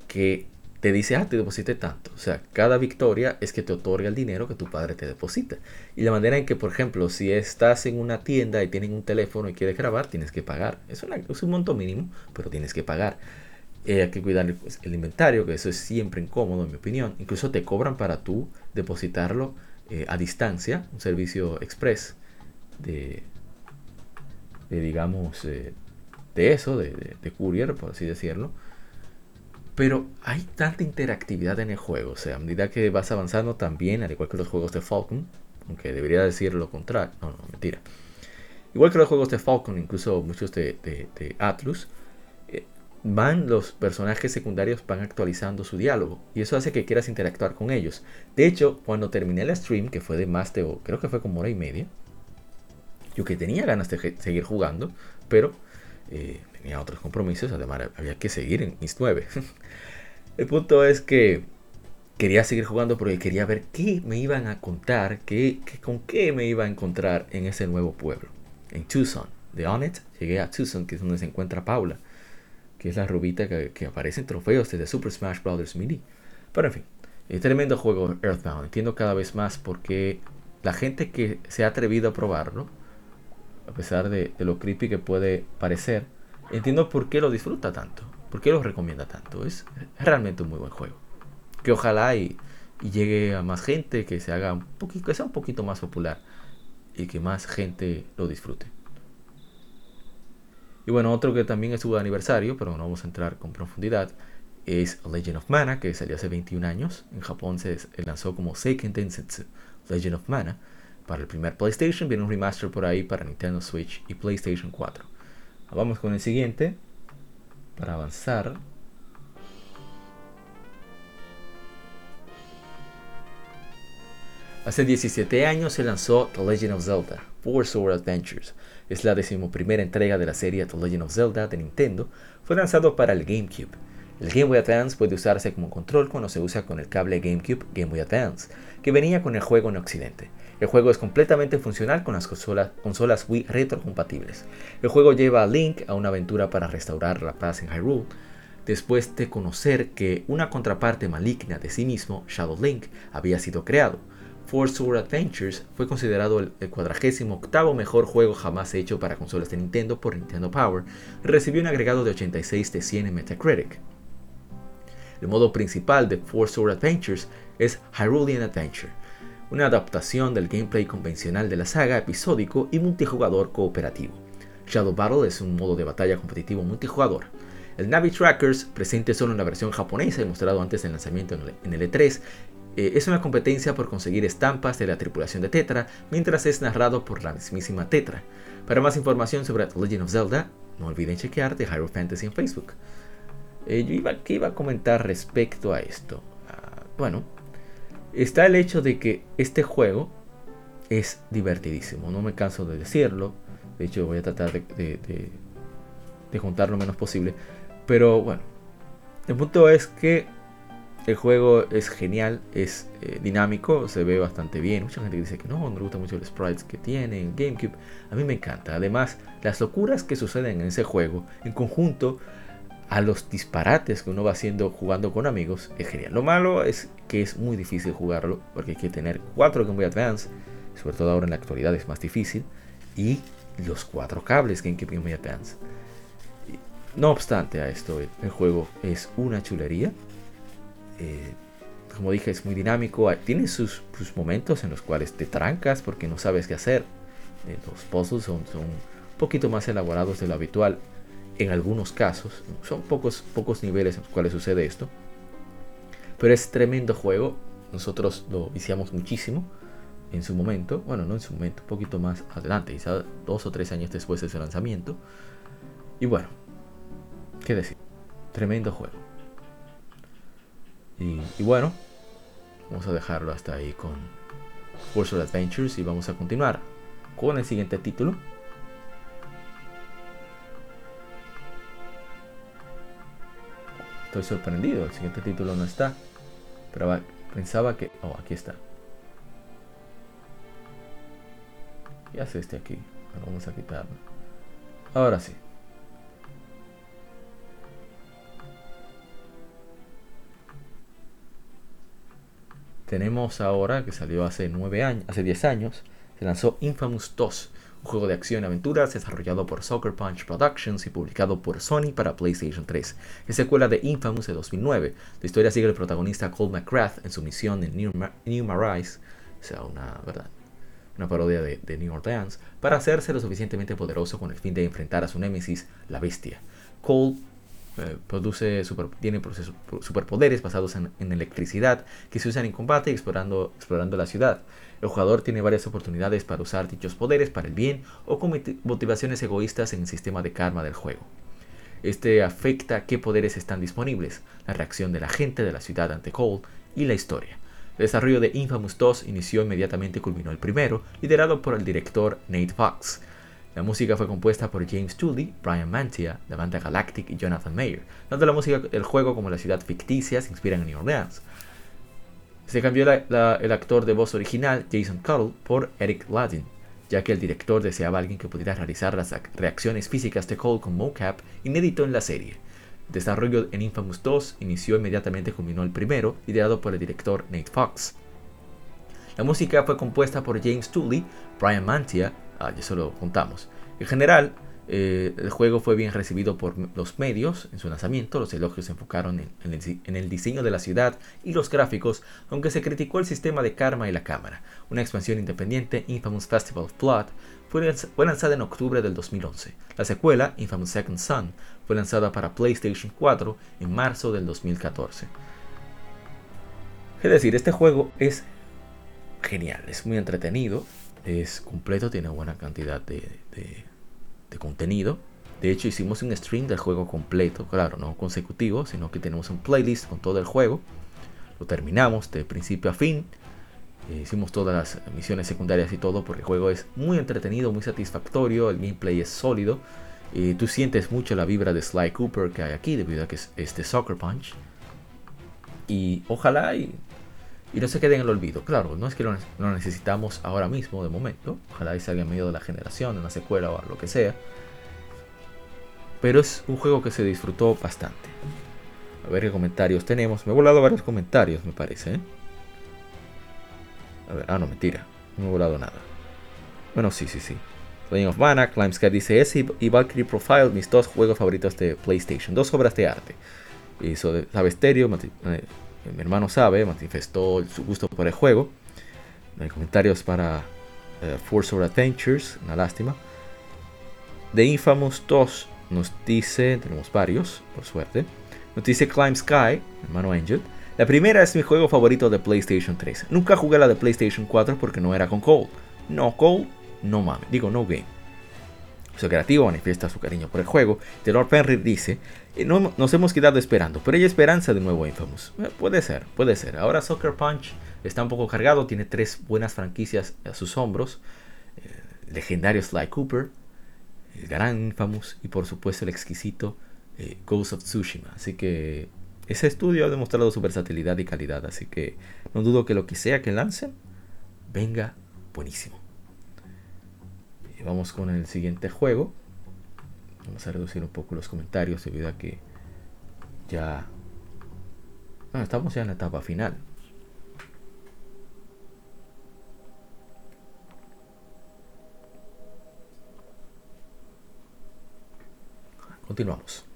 que te dice, ah, te deposité tanto. O sea, cada victoria es que te otorga el dinero que tu padre te deposita. Y la manera en que, por ejemplo, si estás en una tienda y tienen un teléfono y quieres grabar, tienes que pagar. Es, es un monto mínimo, pero tienes que pagar. Eh, hay que cuidar pues, el inventario, que eso es siempre incómodo en mi opinión. Incluso te cobran para tú depositarlo eh, a distancia, un servicio express de, digamos, eh, de eso, de, de, courier, por así decirlo. Pero hay tanta interactividad en el juego, o sea, a medida que vas avanzando también, al igual que los juegos de Falcon, aunque debería decir lo contrario, no, no, mentira. Igual que los juegos de Falcon, incluso muchos de, de Atlus, van los personajes secundarios van actualizando su diálogo y eso hace que quieras interactuar con ellos. De hecho, cuando terminé el stream, que fue de más de, creo que fue como hora y media, yo que tenía ganas de seguir jugando, pero eh, tenía otros compromisos, además había que seguir en mis 9. el punto es que quería seguir jugando porque quería ver qué me iban a contar, qué, con qué me iba a encontrar en ese nuevo pueblo, en Tucson. De Onet llegué a Tucson, que es donde se encuentra Paula que es la rubita que, aparece en trofeos desde Super Smash Bros. Mini. Pero en fin, tremendo juego Earthbound. Entiendo cada vez más porque la gente que se ha atrevido a probarlo, a pesar de, lo creepy que puede parecer, entiendo por qué lo disfruta tanto, por qué lo recomienda tanto. Es, realmente un muy buen juego. Que ojalá y, llegue a más gente, que se haga un poquito, que sea un poquito más popular y que más gente lo disfrute. Y bueno, otro que también es su aniversario, pero no vamos a entrar con profundidad, es Legend of Mana, que salió hace 21 años. En Japón se lanzó como Seiken Densetsu Legend of Mana. Para el primer PlayStation viene un remaster por ahí para Nintendo Switch y PlayStation 4. Vamos con el siguiente para avanzar. Hace 17 años se lanzó The Legend of Zelda, Four Sword Adventures, es la decimoprimera entrega de la serie The Legend of Zelda de Nintendo, fue lanzado para el GameCube. El Game Boy Advance puede usarse como control cuando se usa con el cable GameCube Game Boy Advance, que venía con el juego en Occidente. El juego es completamente funcional con las consolas, Wii retrocompatibles. El juego lleva a Link a una aventura para restaurar la paz en Hyrule, después de conocer que una contraparte maligna de sí mismo, Shadow Link, había sido creado. Four Sword Adventures fue considerado el, 48 mejor juego jamás hecho para consolas de Nintendo por Nintendo Power recibió un agregado de 86 de 100 en Metacritic. El modo principal de Four Sword Adventures es Hyrulean Adventure, una adaptación del gameplay convencional de la saga episódico y multijugador cooperativo. Shadow Battle es un modo de batalla competitivo multijugador. El Navi Trackers, presente solo en la versión japonesa y mostrado antes del lanzamiento en el E3, eh, es una competencia por conseguir estampas de la tripulación de Tetra, mientras es narrado por la mismísima Tetra. Para más información sobre The Legend of Zelda, no olviden chequear The Hyrule Fantasy en Facebook. Eh, yo iba, ¿qué iba a comentar respecto a esto? Ah, bueno, está el hecho de que este juego es divertidísimo, no me canso de decirlo. De hecho, voy a tratar de, juntar lo menos posible. Pero bueno, el punto es que el juego es genial, es eh, dinámico, se ve bastante bien. Mucha gente dice que no, no me gusta mucho los sprites que tiene en GameCube. A mí me encanta. Además, las locuras que suceden en ese juego, en conjunto a los disparates que uno va haciendo jugando con amigos, es genial. Lo malo es que es muy difícil jugarlo, porque hay que tener 4 Game Boy Advance, sobre todo ahora en la actualidad es más difícil, y los cuatro cables GameCube Game Boy Advance. No obstante a esto, el juego es una chulería eh, como dije, es muy dinámico. Tiene sus, momentos en los cuales te trancas porque no sabes qué hacer. Eh, los puzzles son, son, un poquito más elaborados de lo habitual en algunos casos. Son pocos, pocos niveles en los cuales sucede esto. Pero es tremendo juego. Nosotros lo viciamos muchísimo en su momento. Bueno, no en su momento, un poquito más adelante, quizá dos o tres años después de su lanzamiento. Y bueno, ¿qué decir? Tremendo juego. Y, bueno, vamos a dejarlo hasta ahí con Force Adventures y vamos a continuar con el siguiente título. Estoy sorprendido, el siguiente título no está. Pero pensaba que... Oh, aquí está. ¿Qué hace este aquí? vamos a quitarlo. Ahora sí. tenemos ahora, que salió hace 9 años, hace 10 años, se lanzó Infamous 2, un juego de acción y aventuras desarrollado por Soccer Punch Productions y publicado por Sony para PlayStation 3. Es secuela de Infamous de 2009. La historia sigue al protagonista Cole McGrath en su misión en New, New Marais, o sea, una, ¿verdad? una parodia de, New Orleans, para hacerse lo suficientemente poderoso con el fin de enfrentar a su némesis, la bestia. Cole eh, produce tiene superpoderes basados en, electricidad que se usan en combate explorando, explorando la ciudad. El jugador tiene varias oportunidades para usar dichos poderes para el bien o con motivaciones egoístas en el sistema de karma del juego. Este afecta qué poderes están disponibles, la reacción de la gente de la ciudad ante Cole y la historia. El desarrollo de Infamous 2 inició inmediatamente y culminó el primero, liderado por el director Nate Fox. La música fue compuesta por James Tooley, Brian Mantia, la banda Galactic y Jonathan Mayer. Tanto la música del juego como la ciudad ficticia se inspiran en New Orleans. Se cambió el actor de voz original, Jason Cuttle, por Eric Ladin, ya que el director deseaba alguien que pudiera realizar las reacciones físicas de Cole con mocap inédito en la serie. Desarrollo en Infamous 2 inició inmediatamente culminó el primero, liderado por el director Nate Fox. La música fue compuesta por James Tooley, Brian Mantia, ah, ya lo contamos. En general, eh, el juego fue bien recibido por los medios en su lanzamiento, los elogios se enfocaron en, el, diseño de la ciudad y los gráficos, aunque se criticó el sistema de karma y la cámara. Una expansión independiente, Infamous Festival of Blood, fue, fue lanzada en octubre del 2011. La secuela, Infamous Second Son, fue lanzada para PlayStation 4 en marzo del 2014. Es decir, este juego es genial, es muy entretenido, es completo, tiene buena cantidad de, contenido. De hecho, hicimos un stream del juego completo, claro, no consecutivo, sino que tenemos un playlist con todo el juego. Lo terminamos de principio a fin. Eh, hicimos todas las misiones secundarias y todo, porque el juego es muy entretenido, muy satisfactorio, el gameplay es sólido. y tú sientes mucho la vibra de Sly Cooper que hay aquí, debido a que es este Soccer Punch. Y ojalá y y no se quede en el olvido. Claro, no es que lo, necesitamos ahora mismo, de momento. Ojalá y salga en medio de la generación, de una secuela o lo que sea. Pero es un juego que se disfrutó bastante. A ver qué comentarios tenemos. Me he volado varios comentarios, me parece. ¿eh? A ver, ah, no, mentira. No he volado nada. Bueno, sí, sí, sí. Legend of Mana, Sky dice ese y Valkyrie Profile, mis dos juegos favoritos de PlayStation. Dos obras de arte. Hizo Sabe Stereo, mi hermano sabe, manifestó su gusto por el juego. No hay comentarios para eh, Force of Adventures, una lástima. The Infamous 2 nos dice, tenemos varios, por suerte. Nos dice Climb Sky, hermano Angel. La primera es mi juego favorito de PlayStation 3. Nunca jugué la de PlayStation 4 porque no era con Cole. No Cole, no mames. Digo, no game. Su creativo manifiesta su cariño por el juego. Taylor Penry dice, no, nos hemos quedado esperando, pero hay esperanza de nuevo Infamous. Eh, puede ser, puede ser. Ahora Soccer Punch está un poco cargado, tiene tres buenas franquicias a sus hombros. Eh, legendarios Sly Cooper, el gran Infamous y por supuesto el exquisito eh, Ghost of Tsushima. Así que ese estudio ha demostrado su versatilidad y calidad, así que no dudo que lo que sea que lancen venga buenísimo. Vamos con el siguiente juego. Vamos a reducir un poco los comentarios debido a que ya... Estamos ya en la etapa final. Continuamos.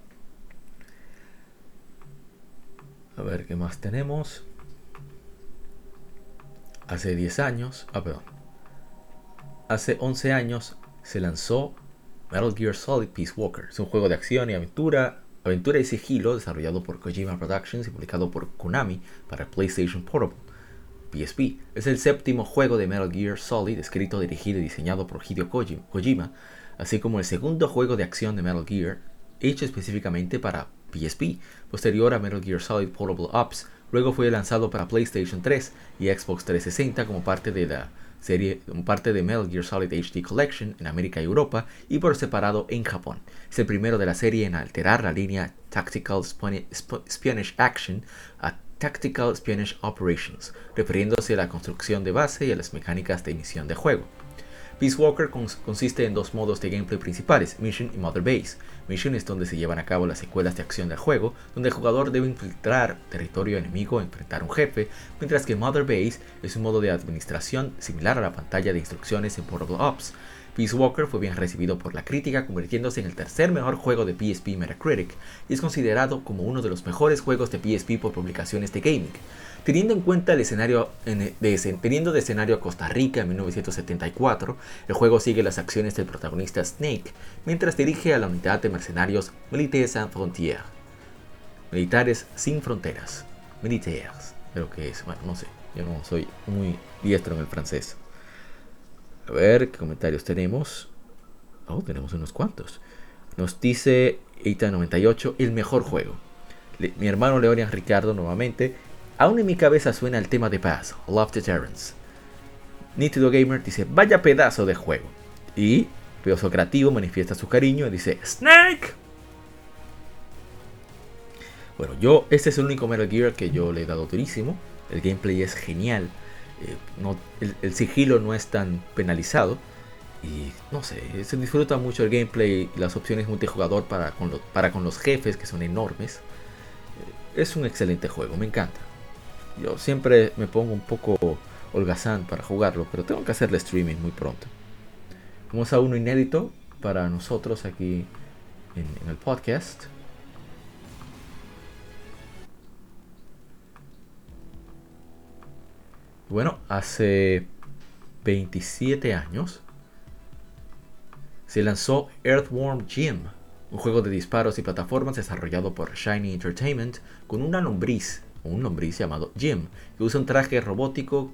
A ver qué más tenemos. Hace 10 años, ah, perdón. Hace 11 años se lanzó Metal Gear Solid Peace Walker. Es un juego de acción y aventura, aventura y sigilo desarrollado por Kojima Productions y publicado por Konami para PlayStation Portable. PSP. Es el séptimo juego de Metal Gear Solid escrito, dirigido y diseñado por Hideo Kojima, así como el segundo juego de acción de Metal Gear hecho específicamente para PSP, posterior a Metal Gear Solid Portable Ops. Luego fue lanzado para PlayStation 3 y Xbox 360 como parte de la serie, parte de Metal Gear Solid HD Collection en América y Europa y por separado en Japón. Es el primero de la serie en alterar la línea Tactical Spanish Action a Tactical Spanish Operations, refiriéndose a la construcción de base y a las mecánicas de emisión de juego. Peace Walker consiste en dos modos de gameplay principales, Mission y Mother Base. Mission es donde se llevan a cabo las secuelas de acción del juego, donde el jugador debe infiltrar territorio enemigo, enfrentar a un jefe, mientras que Mother Base es un modo de administración similar a la pantalla de instrucciones en Portable Ops. Peace Walker fue bien recibido por la crítica, convirtiéndose en el tercer mejor juego de PSP Metacritic y es considerado como uno de los mejores juegos de PSP por publicaciones de gaming. Teniendo en cuenta el escenario de, teniendo de escenario Costa Rica en 1974, el juego sigue las acciones del protagonista Snake mientras dirige a la unidad de mercenarios Militaires Sans Frontières. Militares sin fronteras. Militaires. Creo que es. Bueno, no sé. Yo no soy muy diestro en el francés. A ver qué comentarios tenemos. Oh, tenemos unos cuantos. Nos dice Eita98, el mejor juego. mi hermano Leonian Ricardo nuevamente Aún en mi cabeza suena el tema de Paz, Love Deterrence. Nítido Gamer dice, vaya pedazo de juego. Y Pioso Creativo manifiesta su cariño y dice, Snake. Bueno, yo, este es el único Metal Gear que yo le he dado durísimo. El gameplay es genial. Eh, no, el, sigilo no es tan penalizado. Y no sé, se disfruta mucho el gameplay y las opciones multijugador para con, para con los jefes que son enormes. Eh, es un excelente juego, me encanta. Yo siempre me pongo un poco holgazán para jugarlo, pero tengo que hacerle streaming muy pronto. Vamos a uno inédito para nosotros aquí en, el podcast. Bueno, hace 27 años se lanzó Earthworm Jim, un juego de disparos y plataformas desarrollado por Shiny Entertainment con una lombriz un lombriz llamado Jim, que usa un traje robótico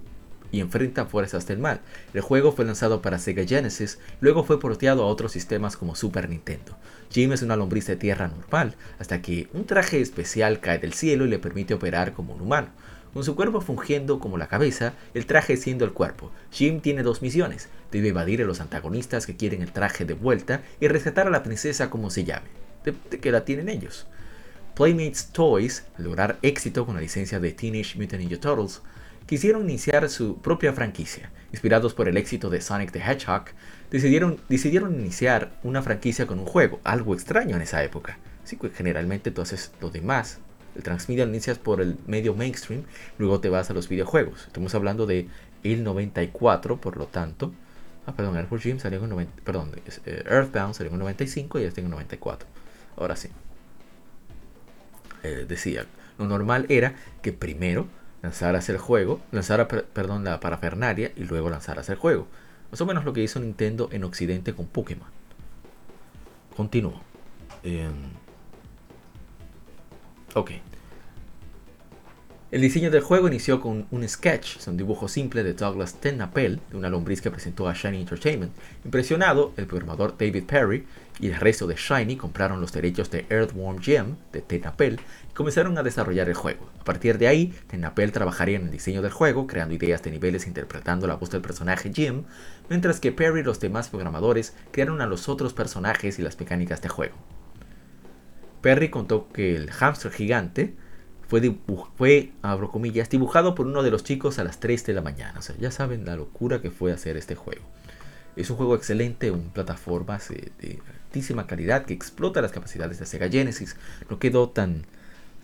y enfrenta fuerzas del mal. El juego fue lanzado para Sega Genesis, luego fue porteado a otros sistemas como Super Nintendo. Jim es una lombriz de tierra normal, hasta que un traje especial cae del cielo y le permite operar como un humano. Con su cuerpo fungiendo como la cabeza, el traje siendo el cuerpo, Jim tiene dos misiones. Debe evadir a los antagonistas que quieren el traje de vuelta y rescatar a la princesa como se llame. de que la tienen ellos. Playmates Toys, al lograr éxito con la licencia de Teenage Mutant Ninja Turtles, quisieron iniciar su propia franquicia. Inspirados por el éxito de Sonic the Hedgehog, decidieron, decidieron iniciar una franquicia con un juego, algo extraño en esa época. Así que generalmente tú haces lo demás. El transmedia inicias por el medio mainstream, luego te vas a los videojuegos. Estamos hablando de el 94, por lo tanto. Ah, perdón, Earthbound Jim salió en 90, perdón, eh, Earthbound salió en 95 y este en 94. Ahora sí. Eh, decía, lo normal era que primero lanzaras el juego, lanzara, perdón, la parafernalia y luego lanzaras el juego. Más o menos lo que hizo Nintendo en Occidente con Pokémon. Continúo. Em, ok. El diseño del juego inició con un sketch, un dibujo simple de Douglas Tenapel, de una lombriz que presentó a Shiny Entertainment. Impresionado, el programador David Perry y el resto de Shiny compraron los derechos de Earthworm Jim de Tenapel y comenzaron a desarrollar el juego. A partir de ahí, Tenapel trabajaría en el diseño del juego, creando ideas de niveles e interpretando la voz del personaje Jim, mientras que Perry y los demás programadores crearon a los otros personajes y las mecánicas de juego. Perry contó que el hamster gigante fue, fue, abro comillas, dibujado por uno de los chicos a las 3 de la mañana. O sea, ya saben la locura que fue hacer este juego. Es un juego excelente, un plataforma de altísima calidad que explota las capacidades de Sega Genesis. No quedó tan,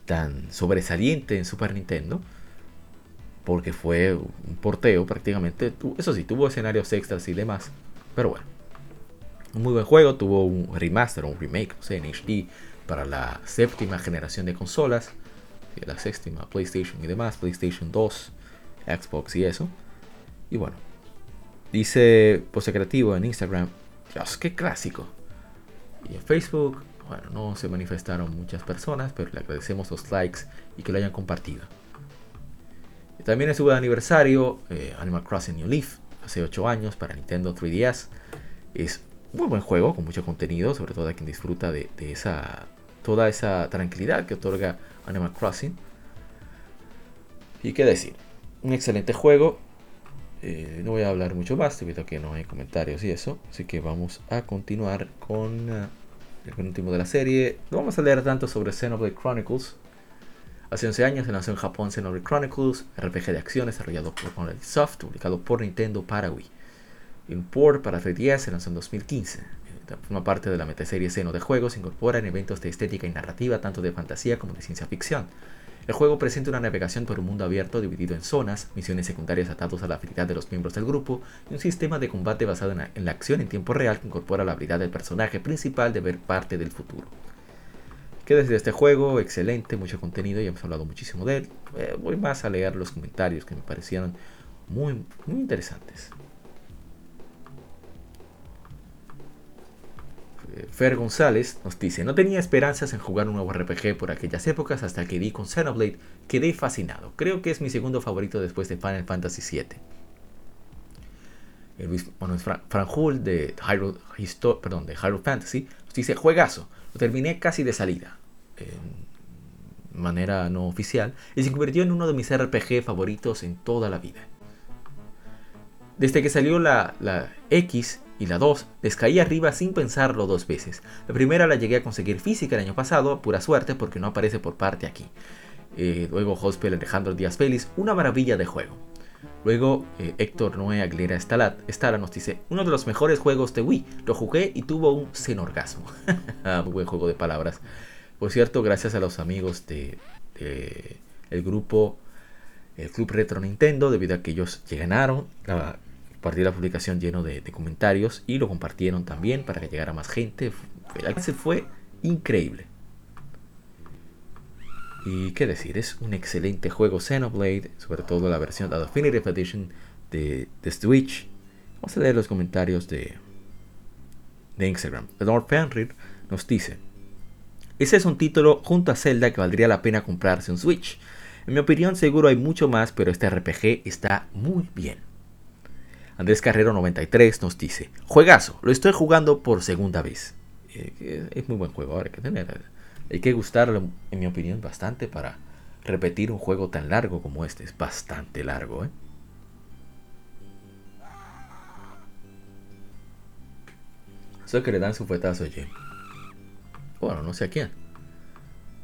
tan sobresaliente en Super Nintendo porque fue un porteo prácticamente. Eso sí, tuvo escenarios extras y demás. Pero bueno, un muy buen juego. Tuvo un remaster un remake, no sé, en HD para la séptima generación de consolas la séptima, PlayStation y demás, PlayStation 2, Xbox y eso. Y bueno, dice Pose Creativo en Instagram, Dios, qué clásico. Y en Facebook, bueno, no se manifestaron muchas personas, pero le agradecemos los likes y que lo hayan compartido. Y también estuvo de aniversario eh, Animal Crossing New Leaf, hace 8 años para Nintendo 3DS. Es un muy buen juego, con mucho contenido, sobre todo a quien disfruta de, de esa toda esa tranquilidad que otorga Animal Crossing. Y qué decir, un excelente juego. Eh, no voy a hablar mucho más debido a que no hay comentarios y eso. Así que vamos a continuar con uh, el último de la serie. No vamos a leer tanto sobre Xenoblade Chronicles. Hace 11 años se lanzó en Japón Xenoblade Chronicles, RPG de acción desarrollado por Monolith Soft, publicado por Nintendo para Wii. Un port para 3DS se lanzó en 2015 forma parte de la metaserie Seno de Juegos, incorpora eventos de estética y narrativa tanto de fantasía como de ciencia ficción. El juego presenta una navegación por un mundo abierto dividido en zonas, misiones secundarias atados a la habilidad de los miembros del grupo y un sistema de combate basado en la, acción en tiempo real que incorpora la habilidad del personaje principal de ver parte del futuro. Que desde este juego, excelente, mucho contenido, ya hemos hablado muchísimo de él. Eh, voy más a leer los comentarios que me parecieron muy, muy interesantes. Fer González nos dice, no tenía esperanzas en jugar un nuevo RPG por aquellas épocas hasta que vi con Xenoblade, quedé fascinado. Creo que es mi segundo favorito después de Final Fantasy VII. bueno, es Fran, de Hyrule, perdón, de Hyrule Fantasy nos dice, juegazo, lo terminé casi de salida, en manera no oficial, y se convirtió en uno de mis RPG favoritos en toda la vida. Desde que salió la X y la 2 les caí arriba sin pensarlo dos veces. La primera la llegué a conseguir física el año pasado, pura suerte porque no aparece por parte aquí. Eh, luego Hospel Alejandro Díaz Félix, una maravilla de juego. Luego eh, Héctor Noé Aguilera Estala nos dice, uno de los mejores juegos de Wii, lo jugué y tuvo un senorgasmo. Ah, muy buen juego de palabras. Por cierto, gracias a los amigos de, el grupo el Club Retro Nintendo, debido a que ellos ganaron la, Compartí la publicación lleno de, comentarios y lo compartieron también para que llegara más gente. El alcance fue increíble. Y qué decir, es un excelente juego Xenoblade, sobre todo la versión de Definitive Edition de, de Switch. Vamos a leer los comentarios de, de Instagram. Lord Fenrir nos dice: Ese es un título junto a Zelda que valdría la pena comprarse un Switch. En mi opinión, seguro hay mucho más, pero este RPG está muy bien. Andrés Carrero 93 nos dice, juegazo, lo estoy jugando por segunda vez. Eh, es muy buen juego, ahora hay que tener, hay que gustarlo, en mi opinión, bastante para repetir un juego tan largo como este. Es bastante largo, ¿eh? Eso que le dan su fuetazo a Bueno, no sé a quién.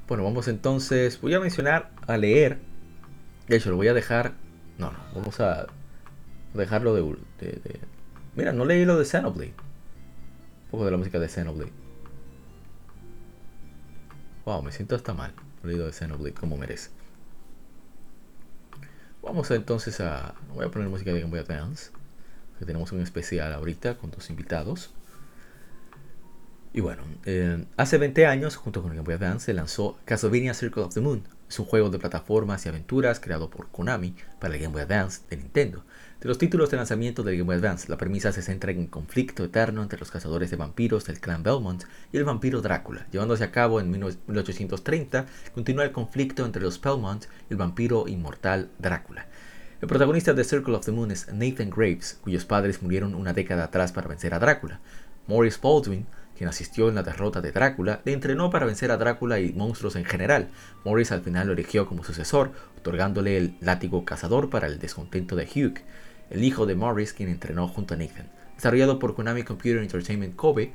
Bueno, vamos entonces. Voy a mencionar a leer. De hecho, lo voy a dejar. No, no, vamos a dejarlo de, Mira, no leí lo de Xenoblade. Un poco de la música de Xenoblade. Wow, me siento hasta mal. No leído de Xenoblade como merece. Vamos entonces a... Voy a poner música de Game Boy Advance. Que tenemos un especial ahorita con dos invitados. Y bueno, hace 20 años, junto con Game Boy Advance, se lanzó Castlevania Circle of the Moon, Es un juego de plataformas y aventuras creado por Konami para el Game Boy Advance de Nintendo. De los títulos de lanzamiento del Game Boy Advance, la premisa se centra en un conflicto eterno entre los cazadores de vampiros del clan Belmont y el vampiro Drácula. Llevándose a cabo en 1830, continúa el conflicto entre los Belmont y el vampiro inmortal Drácula. El protagonista de Circle of the Moon es Nathan Graves, cuyos padres murieron una década atrás para vencer a Drácula. Maurice Baldwin, quien asistió en la derrota de Drácula, le entrenó para vencer a Drácula y monstruos en general. Maurice al final lo eligió como sucesor, otorgándole el látigo cazador para el descontento de Hugh el hijo de Morris, quien entrenó junto a Nathan. Desarrollado por Konami Computer Entertainment Kobe,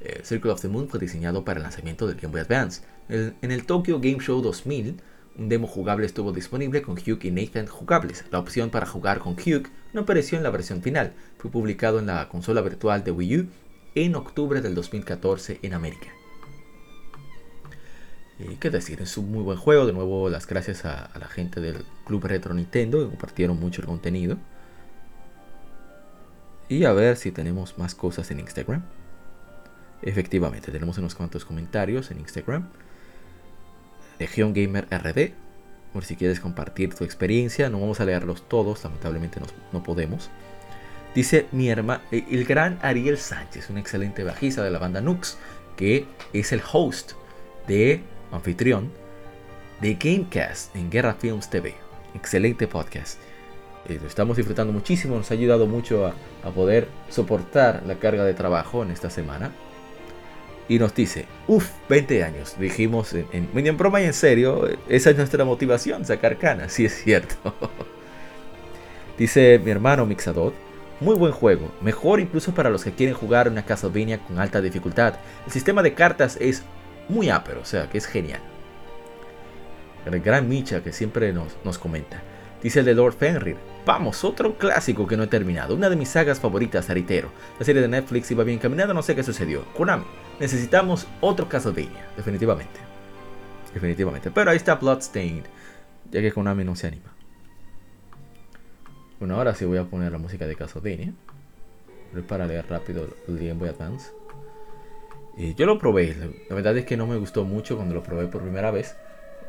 eh, Circle of the Moon fue diseñado para el lanzamiento del Game Boy Advance. en el Tokyo Game Show 2000, un demo jugable estuvo disponible con Hugh y Nathan jugables. La opción para jugar con Hugh no apareció en la versión final. Fue publicado en la consola virtual de Wii U en octubre del 2014 en América. Y qué decir, es un muy buen juego. De nuevo, las gracias a la gente del Club Retro Nintendo que compartieron mucho el contenido. Y a ver si tenemos más cosas en Instagram. Efectivamente, tenemos unos cuantos comentarios en Instagram. Legion Gamer RD. Por si quieres compartir tu experiencia. No vamos a leerlos todos, lamentablemente no, podemos. Dice mi hermano, eh, el gran Ariel Sánchez, un excelente bajista de la banda Nux, que es el host de anfitrión de Gamecast en Guerra Films TV. Excelente podcast. Eh, estamos disfrutando muchísimo, nos ha ayudado mucho a, poder soportar la carga de trabajo en esta semana. Y nos dice, uff, 20 años. Dijimos en, en, en broma y en serio, esa es nuestra motivación, sacar canas, sí es cierto. dice mi hermano Mixador, muy buen juego, mejor incluso para los que quieren jugar una Castlevania con alta dificultad. El sistema de cartas es muy ápero, o sea que es genial. El gran Micha que siempre nos, nos comenta. Dice el de Lord Fenrir. Vamos, otro clásico que no he terminado. Una de mis sagas favoritas, Aritero. La serie de Netflix iba bien caminando, no sé qué sucedió. Konami, necesitamos otro Castlevania. Definitivamente. Definitivamente. Pero ahí está Bloodstained. Ya que Konami no se anima. Bueno, ahora sí voy a poner la música de Castlevania. Para leer rápido el Game Boy Advance. Y yo lo probé. La verdad es que no me gustó mucho cuando lo probé por primera vez.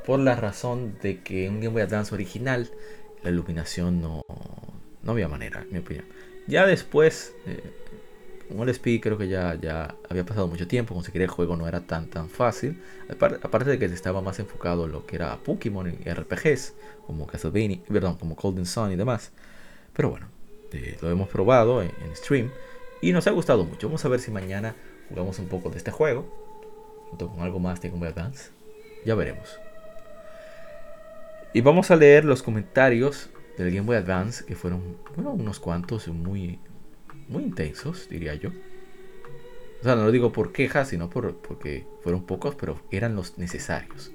Por la razón de que un Game Boy Advance original la iluminación no, no había manera, en mi opinión. Ya después, eh, con LSP creo que ya, ya había pasado mucho tiempo, conseguir el juego no era tan tan fácil. Aparte de que estaba más enfocado en lo que era Pokémon y RPGs, como Castlevania, perdón, como Golden Sun y demás. Pero bueno, eh, lo hemos probado en, stream y nos ha gustado mucho. Vamos a ver si mañana jugamos un poco de este juego, junto con algo más de Game. Ya veremos. Y vamos a leer los comentarios del Game Boy Advance, que fueron unos cuantos muy, muy intensos, diría yo. O sea, no lo digo por quejas, sino por, porque fueron pocos, pero eran los necesarios.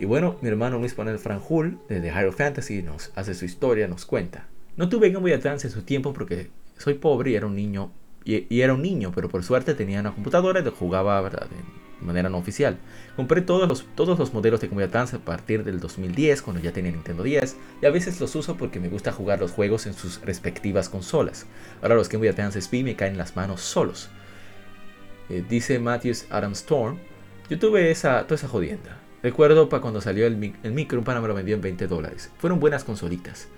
Y bueno, mi hermano Luis Manuel Franjul, de The Hero Fantasy, nos hace su historia, nos cuenta. No tuve Game Boy Advance en su tiempo porque soy pobre y era un niño. Y, era un niño, pero por suerte tenía una computadora y jugaba, ¿verdad? De manera no oficial. Compré todos los, todos los modelos de Game Boy Advance a partir del 2010, cuando ya tenía Nintendo 10, y a veces los uso porque me gusta jugar los juegos en sus respectivas consolas. Ahora los Game Boy SP me caen en las manos solos. Eh, dice Matthews Adam Storm, yo tuve esa, toda esa jodienda. Recuerdo para cuando salió el, micro, un pana me lo vendió en 20 dólares. Fueron buenas consolitas.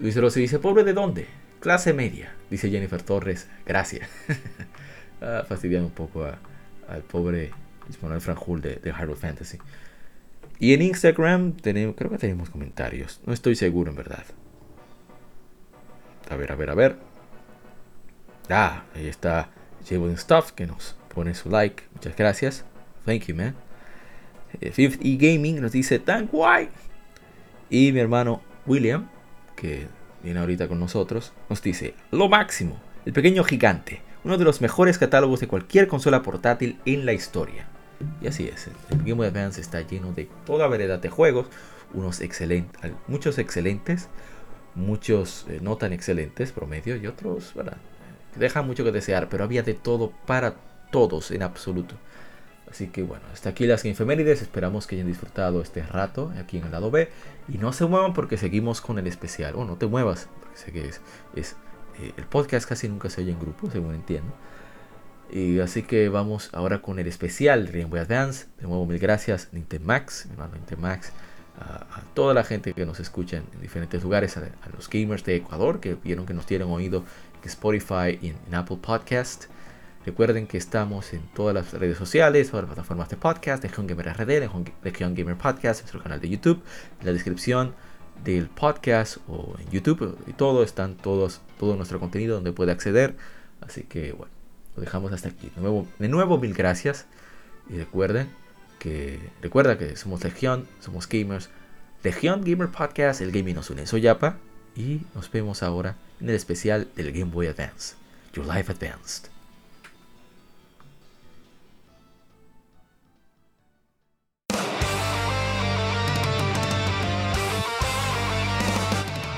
Luis Rossi dice, ¿pobre de dónde? Clase media, dice Jennifer Torres. Gracias. ah, fastidiando un poco a al pobre Ismael Franjul de, de Hyrule Fantasy. Y en Instagram tenemos, creo que tenemos comentarios. No estoy seguro en verdad. A ver, a ver, a ver. Ah, ahí está Jalen Stuff que nos pone su like. Muchas gracias. Thank you, man. Eh, Fifth E Gaming nos dice tan guay. Y mi hermano William, que viene ahorita con nosotros, nos dice lo máximo. El pequeño gigante uno de los mejores catálogos de cualquier consola portátil en la historia. Y así es, el Game Boy Advance está lleno de toda variedad de juegos, unos excelentes, muchos excelentes, muchos eh, no tan excelentes, promedio, y otros, ¿verdad? Dejan mucho que desear, pero había de todo para todos en absoluto. Así que bueno, hasta aquí las infemérides. Esperamos que hayan disfrutado este rato aquí en el lado B. Y no se muevan porque seguimos con el especial. O no te muevas, porque sé que es eh, el podcast casi nunca se oye en grupo, según entiendo. Y así que vamos ahora con el especial de Game Boy Advance. De nuevo, mil gracias, Nintemax, mi hermano Nintemax, a, toda la gente que nos escucha en, diferentes lugares, a, los gamers de Ecuador que vieron que nos tienen oído en Spotify y en, Apple Podcast. Recuerden que estamos en todas las redes sociales, todas las plataformas de podcast, Legion Gamer RD, Legion Gamer Podcast, nuestro canal de YouTube, en la descripción del podcast o en YouTube y todo están todos todo nuestro contenido donde puede acceder. Así que bueno, lo dejamos hasta aquí. De nuevo, de nuevo mil gracias y recuerden que recuerda que somos Legión, somos gamers. Legión Gamer Podcast, el gaming nos une. Soy Yapa y nos vemos ahora en el especial del Game Boy Advance. Your Life Advanced.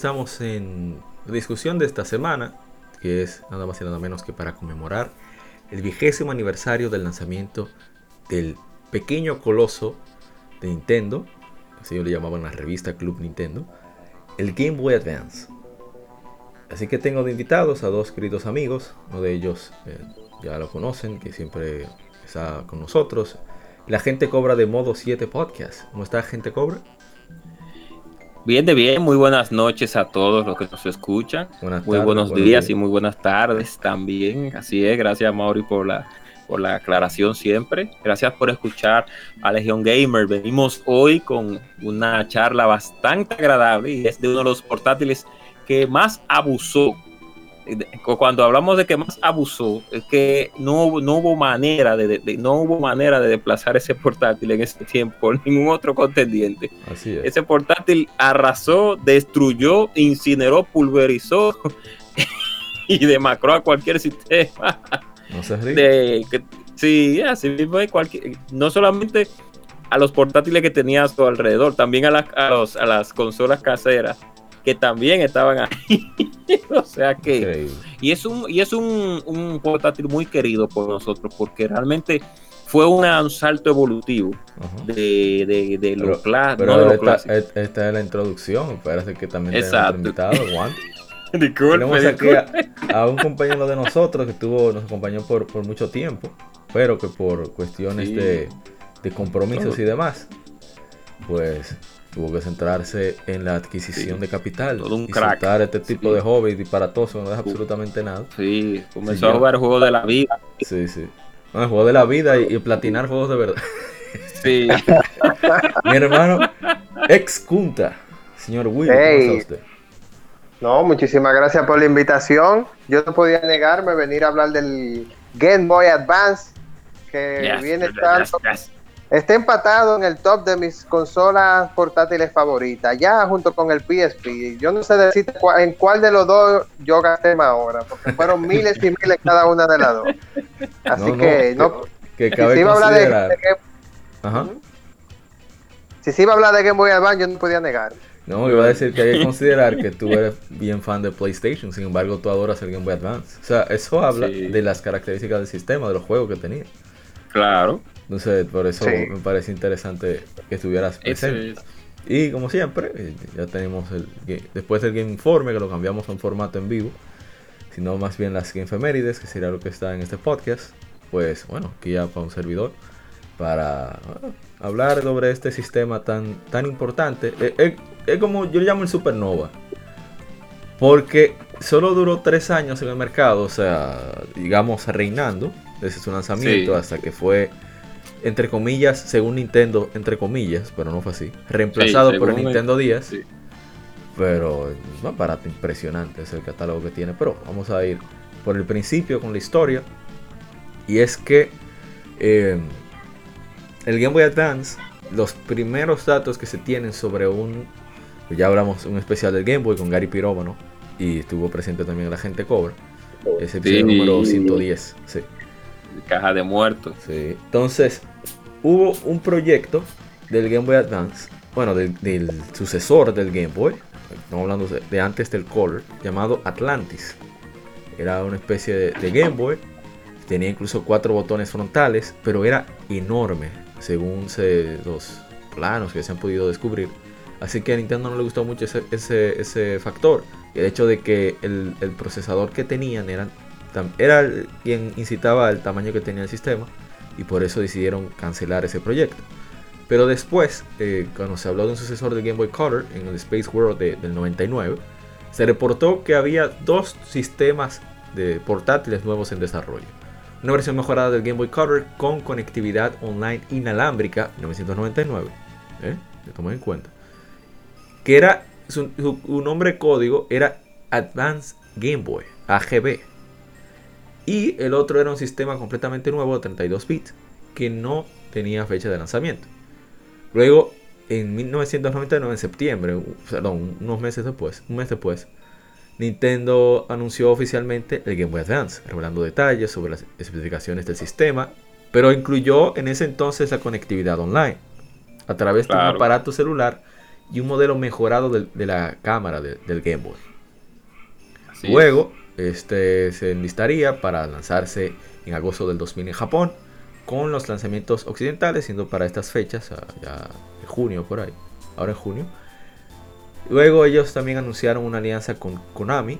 Estamos en discusión de esta semana, que es nada más y nada menos que para conmemorar el vigésimo aniversario del lanzamiento del pequeño coloso de Nintendo, así lo llamaban la revista Club Nintendo, el Game Boy Advance. Así que tengo de invitados a dos queridos amigos, uno de ellos eh, ya lo conocen, que siempre está con nosotros, la gente cobra de modo 7 podcast. ¿Cómo está gente cobra? Bien de bien, muy buenas noches a todos los que nos escuchan. Buenas muy tardes, buenos días. y muy buenas tardes también. Así es, gracias Mauri por la, por la aclaración siempre. Gracias por escuchar a Legion Gamer. Venimos hoy con una charla bastante agradable y es de uno de los portátiles que más abusó. Cuando hablamos de que más abusó, es que no, hubo- no hubo manera de, no hubo manera de desplazar ese portátil en ese tiempo, ningún otro contendiente. Así es. Ese portátil arrasó, destruyó, incineró, pulverizó y demacró a cualquier sistema. No se ríe. De, que, sí, así mismo cualquier, no solamente a los portátiles que tenía a su alrededor, también a, las a, los- a las consolas caseras que también estaban ahí. o sea que... Increíble. Y es un, y es un, un portátil muy querido por nosotros porque realmente fue una- un salto evolutivo Ajá. de, de, de lo, Pero- cla- Pero no de lo esta, clásico. esta es la introducción. Parece que también Exacto. invitado, Juan. Disculpe, Tenemos aquí a, a un compañero de nosotros que estuvo, nos acompañó por, por mucho tiempo, pero que por cuestiones Sí. de, de compromisos y demás, pues tuvo que centrarse en la adquisición Sí. de capital Todo un y crack. soltar este tipo Sí. de hobby disparatoso no deja Uh. absolutamente nada. Sí, comenzó Sí, a jugar el juego de la vida. Sí, sí. No, el juego de la vida y, y platinar juegos de verdad. Sí, Mi hermano, ex Kunta, señor Will, ¿cómo Hey. está usted? No, muchísimas gracias por la invitación. Yo no podía negarme a venir a hablar del Game Boy Advance, que Yes, viene yes, estando- yes. Está empatado en el top de mis consolas portátiles favoritas, ya junto con el PSP. Yo no sé decirte cua- en cuál de los dos yo gasté más ahora, porque fueron miles y miles cada una de las dos. Así No, no, que no, Que si iba a hablar de, de Game- Ajá. Si se iba a hablar de Game Boy Advance, yo no podía negar. No, iba a decir que hay que considerar que tú eres bien fan de PlayStation, sin embargo tú adoras el Game Boy Advance. O sea, eso habla Sí. de las características del sistema, de los juegos que tenía. Claro. Entonces, por eso Sí. me parece interesante que estuvieras Ese presente. es- Y como siempre, eh, ya tenemos el después del Game Informe, que lo cambiamos a un formato en vivo, sino más bien las Game Efemérides, que sería lo que está en este podcast. Pues bueno, aquí ya para un servidor, para bueno, hablar sobre este sistema tan, tan importante. Eh, eh, Es, como yo le llamo el Supernova, porque solo duró tres años en el mercado, o sea, digamos reinando desde su lanzamiento Sí. hasta que fue entre comillas, según Nintendo, entre comillas, pero no fue así, reemplazado Sí, por el Nintendo 10. sí. Pero es un aparato impresionante, es el catálogo que tiene. Pero vamos a ir por el principio con la historia. Y es que eh, el Game Boy Advance, los primeros datos que se tienen sobre un. Ya hablamos un especial del Game Boy con Gary Pirómano. Y estuvo presente también el agente Cobra. Ese episodio Sí. número 110. Sí. Caja de muertos. Sí. Entonces, hubo un proyecto del Game Boy Advance, bueno, del, sucesor del Game Boy, estamos hablando de, antes del Color, llamado Atlantis. Era una especie de, de Game Boy, tenía incluso cuatro botones frontales, pero era enorme, según se- los planos que se han podido descubrir. Así que a Nintendo no le gustó mucho ese, ese, ese factor. El hecho de que el, el procesador que tenían eran, era quien incitaba al tamaño que tenía el sistema. Y por eso decidieron cancelar ese proyecto. Pero después, eh, cuando se habló de un sucesor del Game Boy Color en el Space World de- del 99, se reportó que había dos sistemas de portátiles nuevos en desarrollo. Una versión mejorada del Game Boy Color con conectividad online inalámbrica 1999. ¿eh? Tomen en cuenta. Que era su nombre código era Advanced Game Boy, AGB. Y el otro era un sistema completamente nuevo de 32 bits que no tenía fecha de lanzamiento. Luego, en 1999, en septiembre, perdón, unos meses después, un mes después, Nintendo anunció oficialmente el Game Boy Advance, revelando detalles sobre las especificaciones del sistema, pero incluyó en ese entonces la conectividad online a través de un aparato celular y un modelo mejorado de, la cámara de- del Game Boy. Así Luego, este se enlistaría para lanzarse en agosto del 2000 en Japón, con los lanzamientos occidentales siendo para estas fechas, ah, ya en junio por ahí, ahora en junio. Luego ellos también anunciaron una alianza con Konami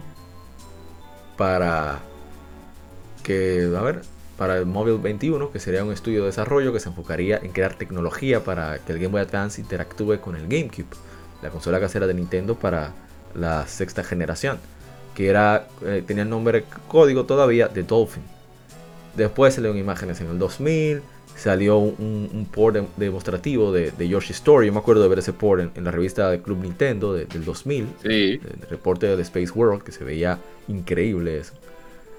para que, a ver, para el Mobile 21, que sería un estudio de desarrollo que se enfocaría en crear tecnología para que el Game Boy Advance interactúe con el GameCube, la consola casera de Nintendo para la sexta generación, que era eh, tenía el nombre código todavía de Dolphin. Después salieron imágenes en el 2000, salió un, un port de- demostrativo de, de Yoshi Story. Yo me acuerdo de ver ese port en, en la revista de Club Nintendo de- del 2000, es. Sí, el reporte de Space World, que se veía increíble eso.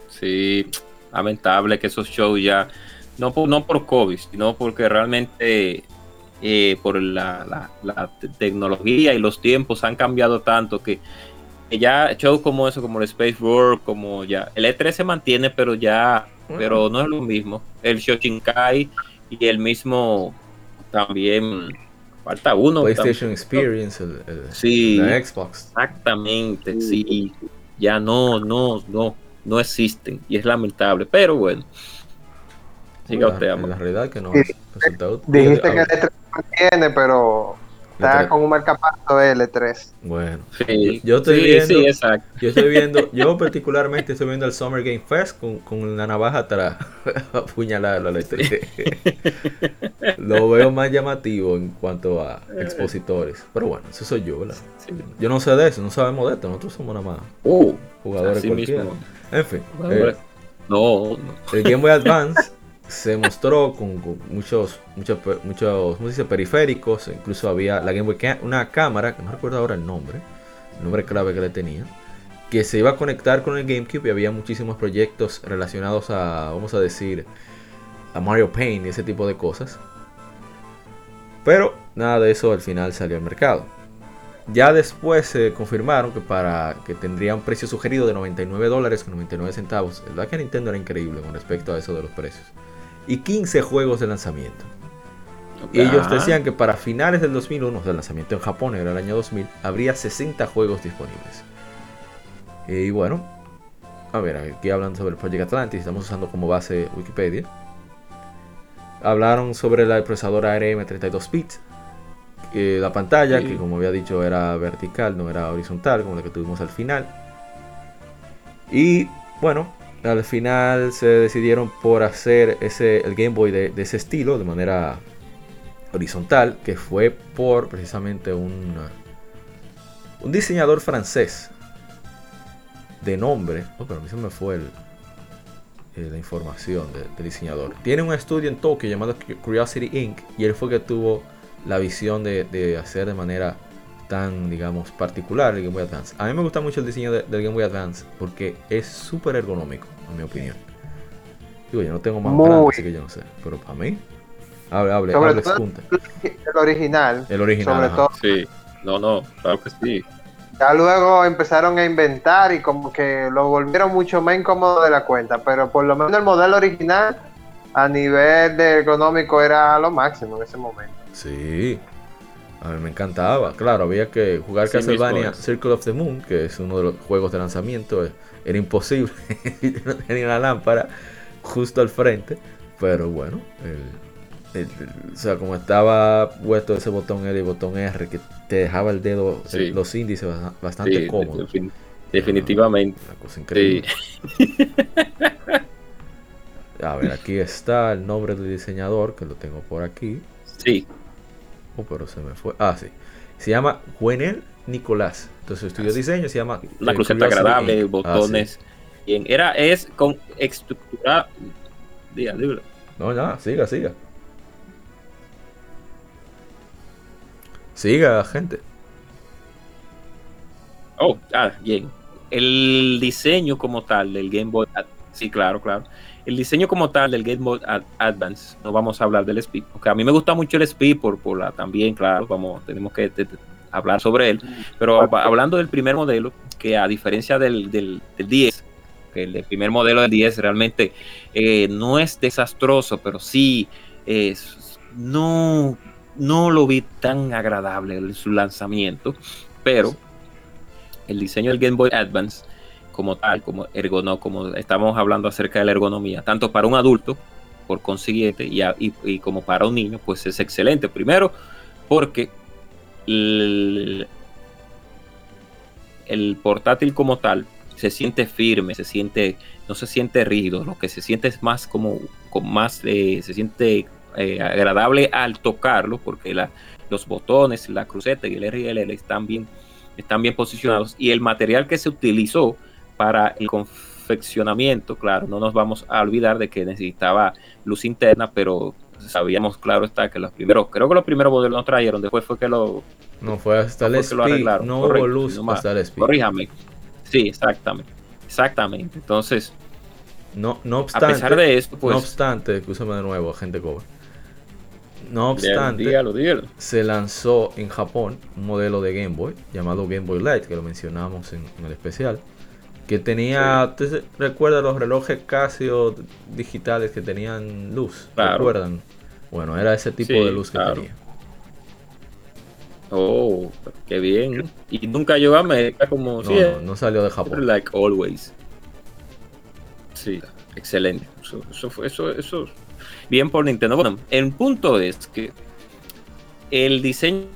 sí. Lamentable que esos shows ya, no por, no por COVID, sino porque realmente eh, por la, la- la te- tecnología y los tiempos han cambiado tanto que ya shows como eso, como el Space World, como ya. El E3 se mantiene, pero ya, pero no es lo mismo. El Shoshinkai y el mismo también falta uno. PlayStation Experience, el, el- Sí. la Xbox. Exactamente, sí. Ya no, no, no, no existen. Y es lamentable. Pero bueno. Siga La- usted, amor. la realidad que no. Dijiste que el E3 mantiene, pero está L3. con un marcapaso de L3. Bueno, Sí, yo estoy sí, viendo- sí, exacto. yo estoy viendo, yo particularmente estoy viendo el Summer Game Fest con, con la navaja atrás, apuñalarlo a la estrella. Lo veo más llamativo en cuanto a expositores. Pero bueno, eso soy yo, ¿verdad? Sí. Yo no sé de eso, no sabemos de esto, nosotros somos nada más Uh, jugadores cualquiera. mismo. En fin, Jugadores. eh, No, no. el Game Boy Advance se mostró con, muchos, muchos, muchos. Periféricos, incluso había la Game Boy, una cámara, que no recuerdo ahora el nombre, el nombre clave que le tenía, que se iba a conectar con el GameCube y había muchísimos proyectos relacionados a, vamos a decir, a Mario Paint y ese tipo de cosas. Pero nada de eso al final salió al mercado. Ya después se confirmaron que para que tendría un precio sugerido de 99 dólares con 99 centavos. La verdad que Nintendo era increíble con respecto a eso de los precios. Y 15 juegos de lanzamiento. Y ellos decían que para finales del 2001, o sea, el lanzamiento en Japón era el año 2000, habría 60 juegos disponibles. Y bueno, a ver, aquí hablan sobre el Project Atlantis, estamos usando como base Wikipedia. Hablaron sobre la procesadora ARM 32 bits, eh, la pantalla, Sí. que como había dicho era vertical, no era horizontal, como la que tuvimos al final. Y bueno, al final se decidieron por hacer ese, el Game Boy de, ese estilo, de manera horizontal, que fue por precisamente un, un diseñador francés de nombre. Oh, pero a mí se me fue el, eh, la información de- del diseñador. Tiene un estudio en Tokio llamado Curiosity Inc. Y él fue que tuvo la visión de, de hacer de manera tan, digamos, particular el Game Boy Advance. A mí me gusta mucho el diseño de- del Game Boy Advance porque es súper ergonómico, en mi opinión. Digo, yo no tengo más Muy. grande, así que yo no sé. Pero para mí, hable, hable, Sobre hable, todo-. El original. El original. sobre ajá. todo. Sí, no, no, claro que sí. Ya luego empezaron a inventar y como que lo volvieron mucho más incómodo de la cuenta, pero por lo menos el modelo original a nivel de ergonómico era lo máximo en ese momento. Sí. A mí me encantaba. Claro, había que jugar Sí Castlevania. Circle of the Moon, que es uno de los juegos de lanzamiento. Era imposible. no tenía la lámpara justo al frente. Pero bueno, el- el- el- o sea, como estaba puesto ese botón L y botón R que te dejaba el dedo, Sí. los índices bast- bastante Sí, cómodos. defin- definitivamente. Una cosa Sí, increíble. A ver, aquí está el nombre del diseñador, que lo tengo por aquí. sí, Oh, pero se me fue. Ah, sí. Se llama Juenel Nicolás. Entonces, estudio de diseño se llama. una cruceta agradable, Inc. Ah, botones. Bien, era, es con estructura. Diga, sí. No, nada, siga, siga. Siga, gente. Oh, ah, bien. El diseño como tal del Game Boy, Ad- sí, claro, claro. El diseño como tal del Game Boy Ad- Advance, no vamos a hablar del Speed, porque a mí me gusta mucho el Speed por, por la también, claro, vamos, tenemos que te- te- hablar sobre él. Pero hab- hablando del primer modelo, que a diferencia del, del, del 10, que el primer modelo del 10 realmente eh, no es desastroso, pero sí es, no, no lo vi tan agradable en su lanzamiento, pero el diseño del Game Boy Advance como tal, como ergono, como estamos hablando acerca de la ergonomía, tanto para un adulto, por consiguiente, y, a- y- y como para un niño, pues es excelente. Primero, porque el, el portátil como tal se siente firme, se siente, no se siente rígido, lo que se siente es más como, como más, eh, se siente eh, agradable al tocarlo, porque la- los botones, la cruceta y el R y el L están bien, están bien posicionados, y el material que se utilizó para el confeccionamiento, claro, no nos vamos a olvidar de que necesitaba luz interna, pero sabíamos, claro está, que los primeros, creo que los primeros modelos no trajeron, después fue que lo, No fue hasta el No arreglaron, No correcto, hubo luz no hasta el speed. corríjame. Sí, exactamente, exactamente. Entonces, No, no a obstante. pesar de esto, pues, no obstante, escúchame de nuevo, gente cover. No obstante, dígalo, dígalo. se lanzó en Japón un modelo de Game Boy llamado Game Boy Light, que lo mencionamos en, en el especial, que tenía, ¿usted se recuerda los relojes Casio digitales que tenían luz? Claro. ¿Recuerdan? Bueno, era ese tipo Sí, de luz que claro. tenía. Oh, qué bien. Y nunca llegó a América como No, sí, no, no salió de Japón. like always. Sí, excelente. Eso, eso fue, eso, eso. Bien por Nintendo. Bueno, el punto es que el diseño,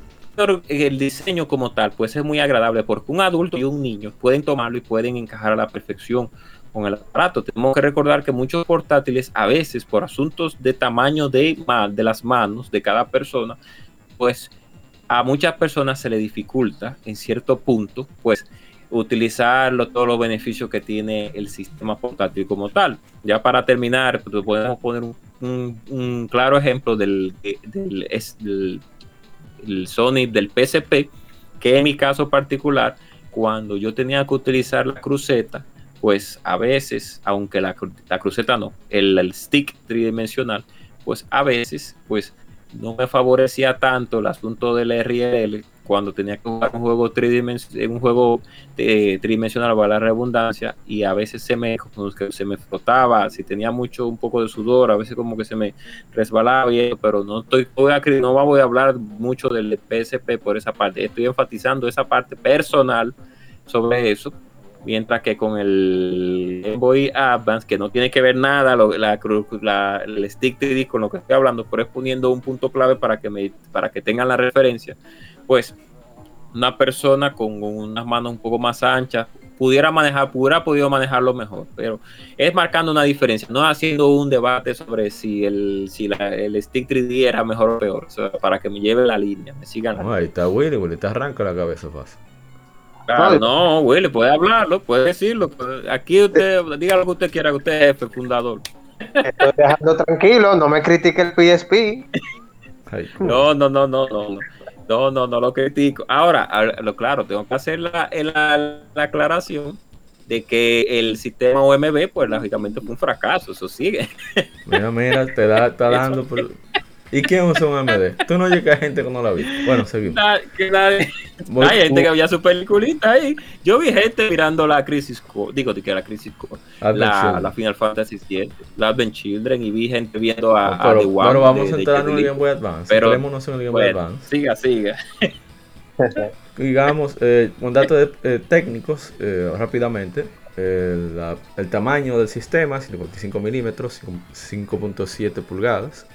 el diseño como tal, pues es muy agradable porque un adulto y un niño pueden tomarlo y pueden encajar a la perfección con el aparato. Tenemos que recordar que muchos portátiles, a veces por asuntos de tamaño de, de las manos de cada persona, pues a muchas personas se le dificulta en cierto punto, pues utilizarlo, todos los beneficios que tiene el sistema portátil como tal. Ya para terminar, pues, podemos poner un, claro ejemplo del- el Sony del PSP, que en mi caso particular, cuando yo tenía que utilizar la cruceta, pues a veces, aunque la, la cruceta no, el stick tridimensional, pues a veces, pues no me favorecía tanto el asunto del RL cuando tenía que jugar un juego tridimensional, un juego eh, tridimensional para la redundancia y a veces se me se me flotaba, si tenía mucho un poco de sudor, a veces como que se me resbalaba pero no estoy voy a, no voy a hablar mucho del PSP por esa parte, estoy enfatizando esa parte personal sobre eso mientras que con el Game Boy Advance, que no tiene que ver nada la, el stick 3D con lo que estoy hablando, pero es poniendo un punto clave para que, me, para que tengan la referencia, pues una persona con unas manos un poco más anchas pudiera manejar, pudiera podido manejarlo mejor, pero es marcando una diferencia, no haciendo un debate sobre si el, si el stick 3D era mejor o peor, para que me lleve la línea, me sigan. ahí está Willy, Willy te arranca la cabeza fácil. Claro, no, Willy, puede hablarlo, puede decirlo. Aquí usted, diga lo que usted quiera, que usted es jefe, fundador. Estoy dejando tranquilo, no me critique el PSP. no, no, no, no, no. No, no, no lo critico. Ahora, lo claro, tengo que hacer la, la, aclaración de que el sistema OMB, pues lógicamente fue un fracaso, eso sigue. Mira, mira, te da, está dando por, ¿Y quién usa un AMD? Tú no llegas gente que no la vi. Bueno, seguimos. Hay gente que veía su peliculita ahí. Yo vi gente mirando la Crisis Core. Digo, que la Crisis Core. La, la, Final Fantasy VII. La Advent Children. Y vi gente viendo a, pero, The One. Pero vamos a entrar en el Game Boy Advance. Pero, en el Game Boy Advance. Siga, siga. Digamos, eh, con datos eh, técnicos, eh, rápidamente. El, el, tamaño del sistema, 55 milímetros, 5.7 pulgadas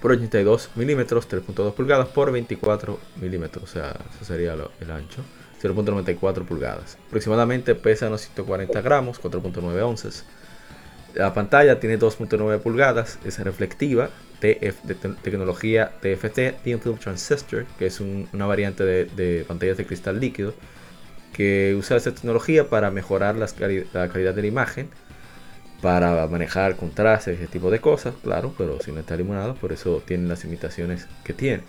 por 82 milímetros, 3.2 pulgadas por 24 milímetros, o sea, eso sería el ancho, 0.94 pulgadas. Aproximadamente pesa unos 140 gramos, 4.9 onzas. La pantalla tiene 2.9 pulgadas, es reflectiva, de tecnología TFT, Thin Film Transistor, que es una variante de, pantallas de cristal líquido, que usa esta tecnología para mejorar la calidad de la imagen para manejar contrastes, ese tipo de cosas, claro, pero si no está eliminado, por eso tiene las limitaciones que tiene.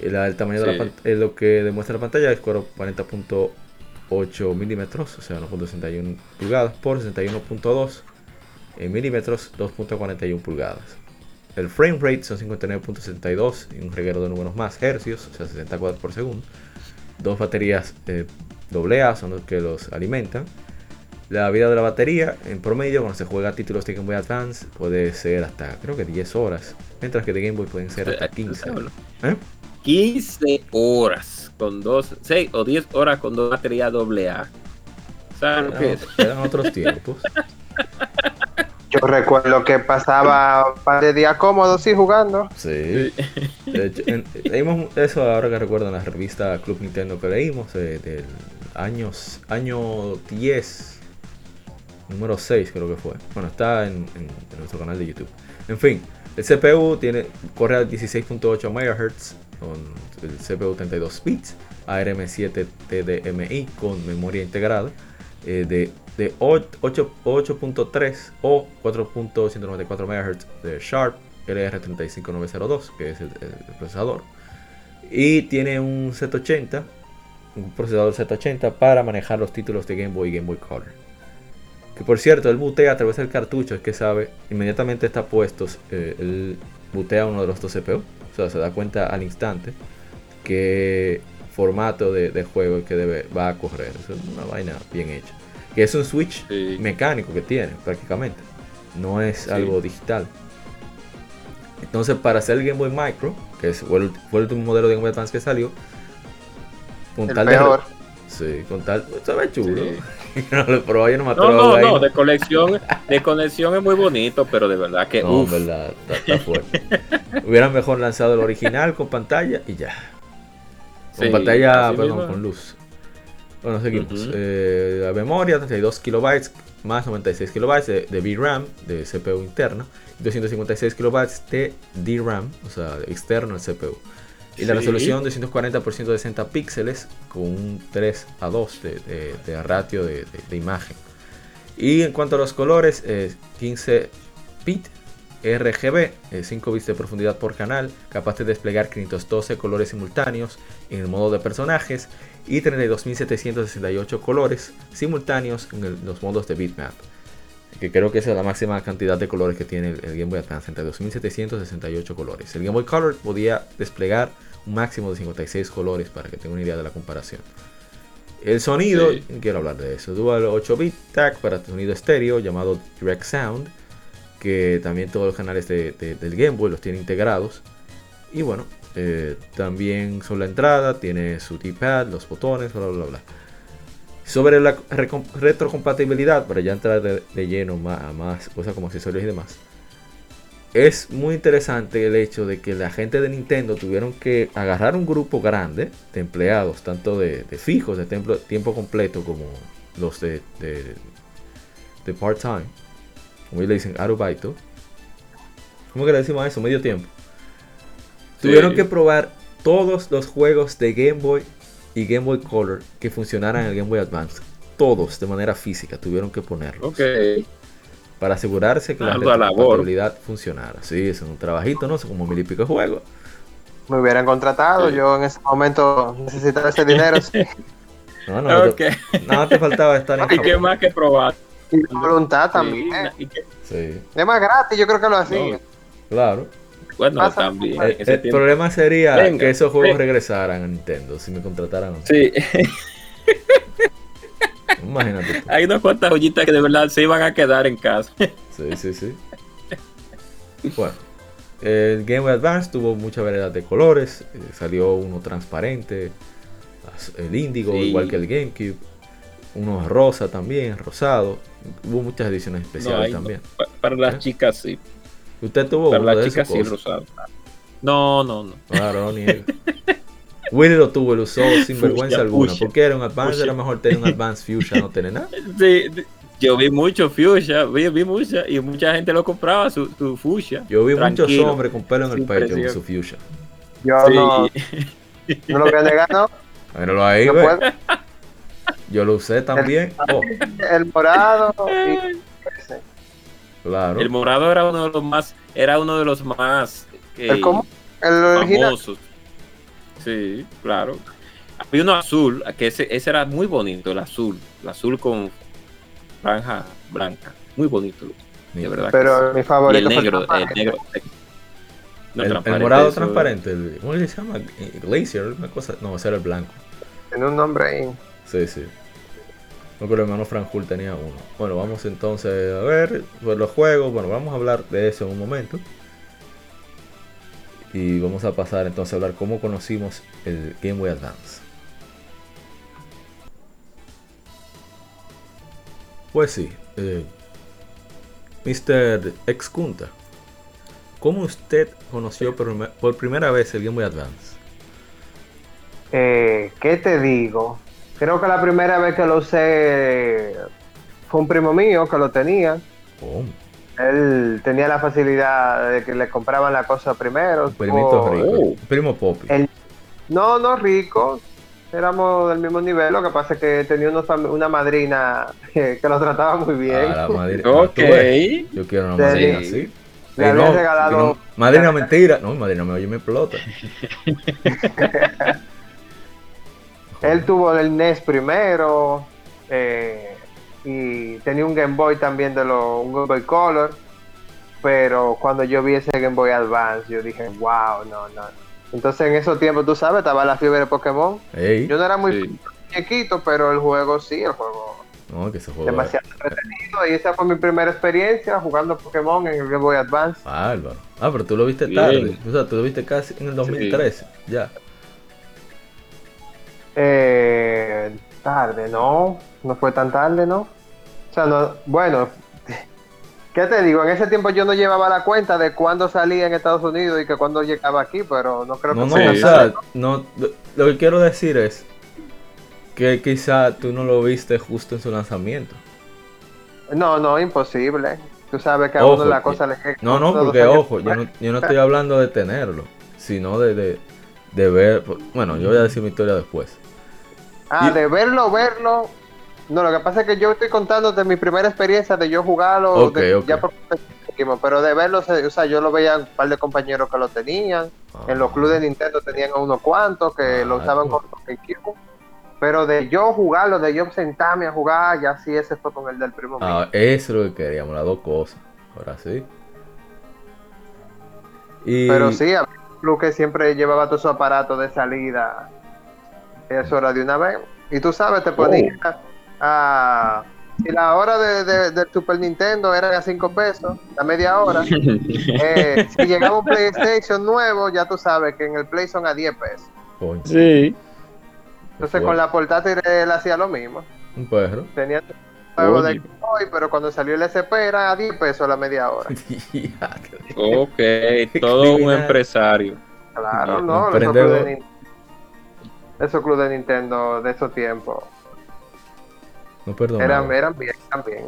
El, tamaño de la pantalla, lo que demuestra la pantalla es 40.8 milímetros, o sea, 1.61 pulgadas por 61.2 milímetros, 2.41 pulgadas. El frame rate son 59.72 y un reguero de números más hercios, o sea, 60 cuadros por segundo. Dos baterías eh, AA son los que los alimentan la vida de la batería, en promedio, cuando se juega títulos de Game Boy Advance, puede ser hasta, creo que 10 horas. Mientras que de Game Boy pueden ser hasta 15. ¿Eh? 15 horas con dos, 6 o 10 horas con dos baterías AA. ¿Sabes qué Eran otros tiempos. Yo recuerdo que pasaba un par de días cómodos y jugando. Sí. leímos eso ahora que recuerdo en la revista Club Nintendo que leímos eh, del años, año 10 número 6 creo que fue. Bueno, está en, nuestro canal de YouTube. En fin, el CPU tiene, corre a 16.8 MHz con el CPU 32 bits, ARM7 TDMI con memoria integrada eh, de, de 8.3 o 4.194 MHz de Sharp LR35902, que es el, procesador. Y tiene un Z80, un procesador Z80 para manejar los títulos de Game Boy y Game Boy Color. Que por cierto, él butea a través del cartucho, es que sabe, inmediatamente está puesto, eh, él butea uno de los dos CPU. O sea, se da cuenta al instante qué formato de, juego que debe, va a correr. es una vaina bien hecha. Que es un switch mecánico que tiene prácticamente. No es algo digital. Entonces, para hacer el Game Boy Micro, que fue el, último modelo de Game Boy Advance que salió, con tal mejor. Sí, con tal. Se ve chulo. no no No, no, de colección, de colección es muy bonito, pero de verdad que. No, verdad, está, fuerte. Hubieran mejor lanzado el original con pantalla y ya. Con pantalla, perdón, con luz. Bueno, seguimos. Eh, la memoria, 32 kilobytes más 96 kilobytes de, de VRAM, de CPU interna, 256 kilobytes de DRAM, o sea, externo al CPU. Y la resolución de 140 por 160 píxeles con un 3 a 2 de, ratio de, imagen. Y en cuanto a los colores, 15 bit RGB, 5 bits de profundidad por canal, capaz de desplegar 512 colores simultáneos en el modo de personajes y 32.768 colores simultáneos en los modos de bitmap. Que creo que esa es la máxima cantidad de colores que tiene el, el Game Boy Advance, entre 2768 colores. El Game Boy Color podía desplegar un máximo de 56 colores para que tenga una idea de la comparación. El sonido, Sí. quiero hablar de eso. Dual 8-bit tag para sonido estéreo llamado Direct Sound, que también todos los canales de- de- del Game Boy los tiene integrados. Y bueno, eh, también son la entrada, tiene su D-pad, los botones, bla bla bla. Sobre la retrocompatibilidad, para ya entrar de, de lleno más, a más cosas como accesorios y demás. Es muy interesante el hecho de que la gente de Nintendo tuvieron que agarrar un grupo grande de empleados, tanto de, de fijos de tiempo, tiempo completo como los de, de, de part-time. Como le dicen, arubaito. ¿Cómo que le decimos a eso? Medio tiempo. Sí. Tuvieron que probar todos los juegos de Game Boy y Game Boy Color que funcionaran en el Game Boy Advance. Todos de manera física tuvieron que ponerlos Ok. Para asegurarse que la compatibilidad funcionara. Sí, es un trabajito, ¿no? Son como mil y pico de juegos. Me hubieran contratado, Sí. yo en ese momento necesitaba ese dinero sí. No, no, nada te faltaba estar en ¿Y qué más que probar? y la voluntad también. Sí, Es más gratis, yo creo que lo hacía. No. claro. bueno, Pasa- también. Eh, el problema sería Venga, que esos juegos venga. regresaran a Nintendo si me contrataran. Sí, Imagínate. tú. hay unas cuantas joyitas que de verdad se iban a quedar en casa. Sí, sí, sí. Bueno, el Game Boy Advance tuvo mucha variedad de colores. eh, salió uno transparente, el índigo, Sí. igual que el GameCube. Uno rosa también, rosado. Hubo muchas ediciones especiales también. Pa- Para las ¿Eh? chicas sí. Usted tuvo Para uno las chicas sí, rosado. No, no, no. Claro, no niego. Willy lo tuvo, lo usó sin vergüenza alguna. fuchsia. Porque era un Advance, Fuchsia. era mejor tener un Advance Fuchsia, no tener nada. Sí, yo vi mucho fuchsia, vi, vi mucha y mucha gente lo compraba su, su fuchsia. Yo vi muchos hombres con pelo en el pecho con su Fuchsia. Yo Sí. no, no lo voy a negar, ¿no? Míralo ahí, No puedo. Yo lo usé también. Oh, El morado y claro. El morado era uno de los más, era uno de los más eh, el común, el original. famosos. Sí, claro. Había uno azul, que ese, ese era muy bonito, el azul, el azul con franja blanca, muy bonito, de verdad. que Pero sí. mi y favorito el fue negro, el negro. No, el, el morado eso- transparente. el- ¿Cómo se llama? Glacier, una cosa. No, ese era el blanco. Tiene un nombre ahí. Sí, sí. No, pero el hermano Franjul tenía uno. Bueno, vamos entonces a ver pues, los juegos. Bueno, vamos a hablar de eso en un momento. Y vamos a pasar entonces a hablar cómo conocimos el Game Boy Advance. Pues sí, eh, Mr. Excunta, ¿cómo usted conoció por primera vez el Game Boy Advance? Eh, ¿Qué te digo? Creo que la primera vez que lo usé fue un primo mío que lo tenía. Oh, Él tenía la facilidad de que le compraban la cosa primero. un primito Tuvo- rico, un primo Poppy. El- No, no rico. Éramos del mismo nivel. Lo que pasa es que tenía unos una madrina que, que lo trataba muy bien. Ah, la madrina- Ok. Yo quiero una madrina así. Le había no, regalado- no, madrina mentira. No, madrina me oye y me explota. Él tuvo el NES primero. eh, y tenía un Game Boy también de los un Game Boy Color. Pero cuando yo vi ese Game Boy Advance, yo dije, wow, no, no. Entonces en esos tiempos, tú sabes, estaba la fiebre de Pokémon. Ey, Yo no era muy Sí. chiquito, pero el juego sí, el juego no, que ese juego demasiado entretenido. Y esa fue mi primera experiencia jugando Pokémon en el Game Boy Advance. bárbaro. Ah, pero tú lo viste Bien. tarde. O sea, tú lo viste casi en el 2013. Ya. Eh, tarde, no, no fue tan tarde, ¿no? O sea, no, bueno, ¿qué te digo? En ese tiempo yo no llevaba la cuenta de cuándo salía en Estados Unidos y que cuándo llegaba aquí, pero no creo No, que no, fue o tan Sí. sea, no, lo, que quiero decir es que quizá tú no lo viste justo en su lanzamiento. No, no, imposible. Tú sabes que a Ojo, uno la cosa le No, no, porque ojo, yo no, yo no estoy hablando de tenerlo, sino de, de, de ver. Bueno, yo voy a decir mi historia después. Ah, y- de verlo, verlo. No, lo que pasa es que yo estoy contando de mi primera experiencia de yo jugarlo, Ok, de- ok. ya por pero de verlo, o sea, yo lo veía un par de compañeros que lo tenían. En los clubes de Nintendo tenían a unos cuantos que Ah, lo usaban tú. con GameCube. Pero de yo jugarlo, de yo sentarme a jugar, ya sí, ese fue con el del primo mío. Ah, eso es lo que queríamos, las dos cosas. Ahora sí. Y... Pero sí, un club que siempre llevaba todo su aparato de salida. Eso era de una vez. Y tú sabes, te ponía a. Si la hora de, de- del Super Nintendo era a 5 pesos, la media hora. eh, si llegaba un PlayStation nuevo, ya tú sabes que en el Play son a 10 pesos. Coño, Sí. Entonces con la portátil él hacía lo mismo. un perro. Tenía un juego de Boy, pero cuando salió el SP era a 10 pesos la media hora. Ok, todo un empresario. Claro, Un no, esos clubes de, Nintendo de esos tiempos No perdón. eran, eran bien también.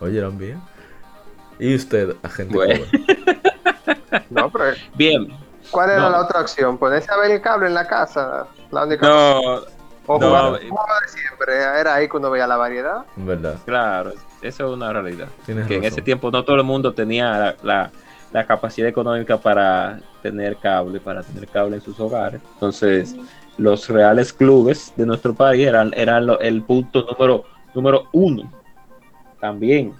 Oye, eran bien. ¿Y usted, agente Bueno. No, pero Bien. ¿cuál era No. la otra opción? ¿Ponerse a ver el cable en la casa? La única No, O no, jugar eh. siempre. Era ahí que uno veía la variedad. En verdad. claro, eso es una realidad. Tienes que en ese tiempo no todo el mundo tenía la, la- la capacidad económica para tener cable, para tener cable en sus hogares. Entonces, los reales clubes de nuestro país eran, eran el punto número, número uno también.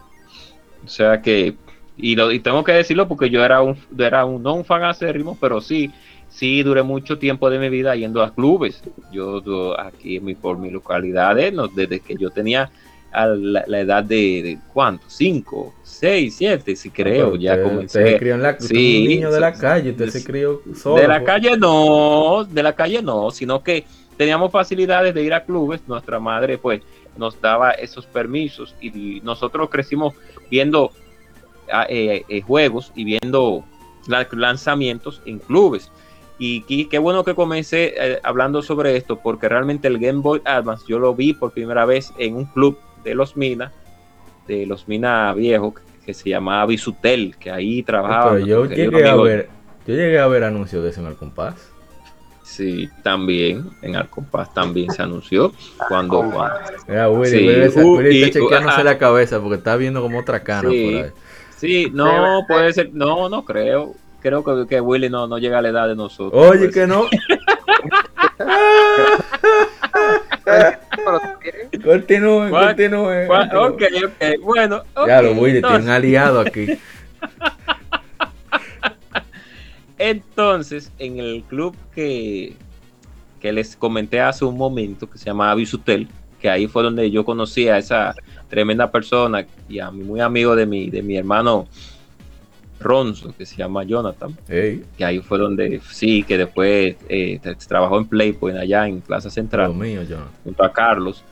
O sea que, y, lo, y tengo que decirlo porque yo era un, era un, no un fan acérrimo, pero sí, sí duré mucho tiempo de mi vida yendo a clubes. Yo, yo aquí en mi, por mi localidad, eh, desde que yo tenía a la, la edad de, de ¿cuánto? Cinco, seis, siete, si creo, ya usted- comencé. Usted se crió en la, Sí, un niño de la calle, usted se crió solo. De la calle no, de la calle no, sino que teníamos facilidades de ir a clubes, nuestra madre pues nos daba esos permisos y nosotros crecimos viendo ah, eh, eh, juegos y viendo la- lanzamientos en clubes. Y, qui- qué bueno que comencé eh, hablando sobre esto, porque realmente el Game Boy Advance yo lo vi por primera vez en un club de los Mina, de los Mina viejos, que se llamaba Bisutel, que ahí trabajaba. Pero yo llegué a ver, yo llegué a ver anuncios de eso en el compás. Sí, también en Alcompás también se anunció cuando, cuando- Mira, Willy, Sí, Willy, esa- uh, Willy y- está chequeándose uh, la cabeza porque está viendo como otra cana Sí. por ahí. Sí, no puede ser, no, no creo. Creo que, que Willy no, no llega a la edad de nosotros. Oye, pues. que no. Pero también, Continúen, ¿Cuál- continúen. Bueno, continúen. Ok, ok, bueno. Ya lo tiene entonces- un aliado aquí. Entonces, en el club que, que les comenté hace un momento, que se llamaba Bisutel, que ahí fue donde yo conocí a esa tremenda persona y a mi muy amigo de mi, de mi hermano Ronzo, que se llama Jonathan, Ey, que ahí fue donde sí, que después eh, tra- trabajó en Playpoint allá en Plaza Central mío, junto a Carlos.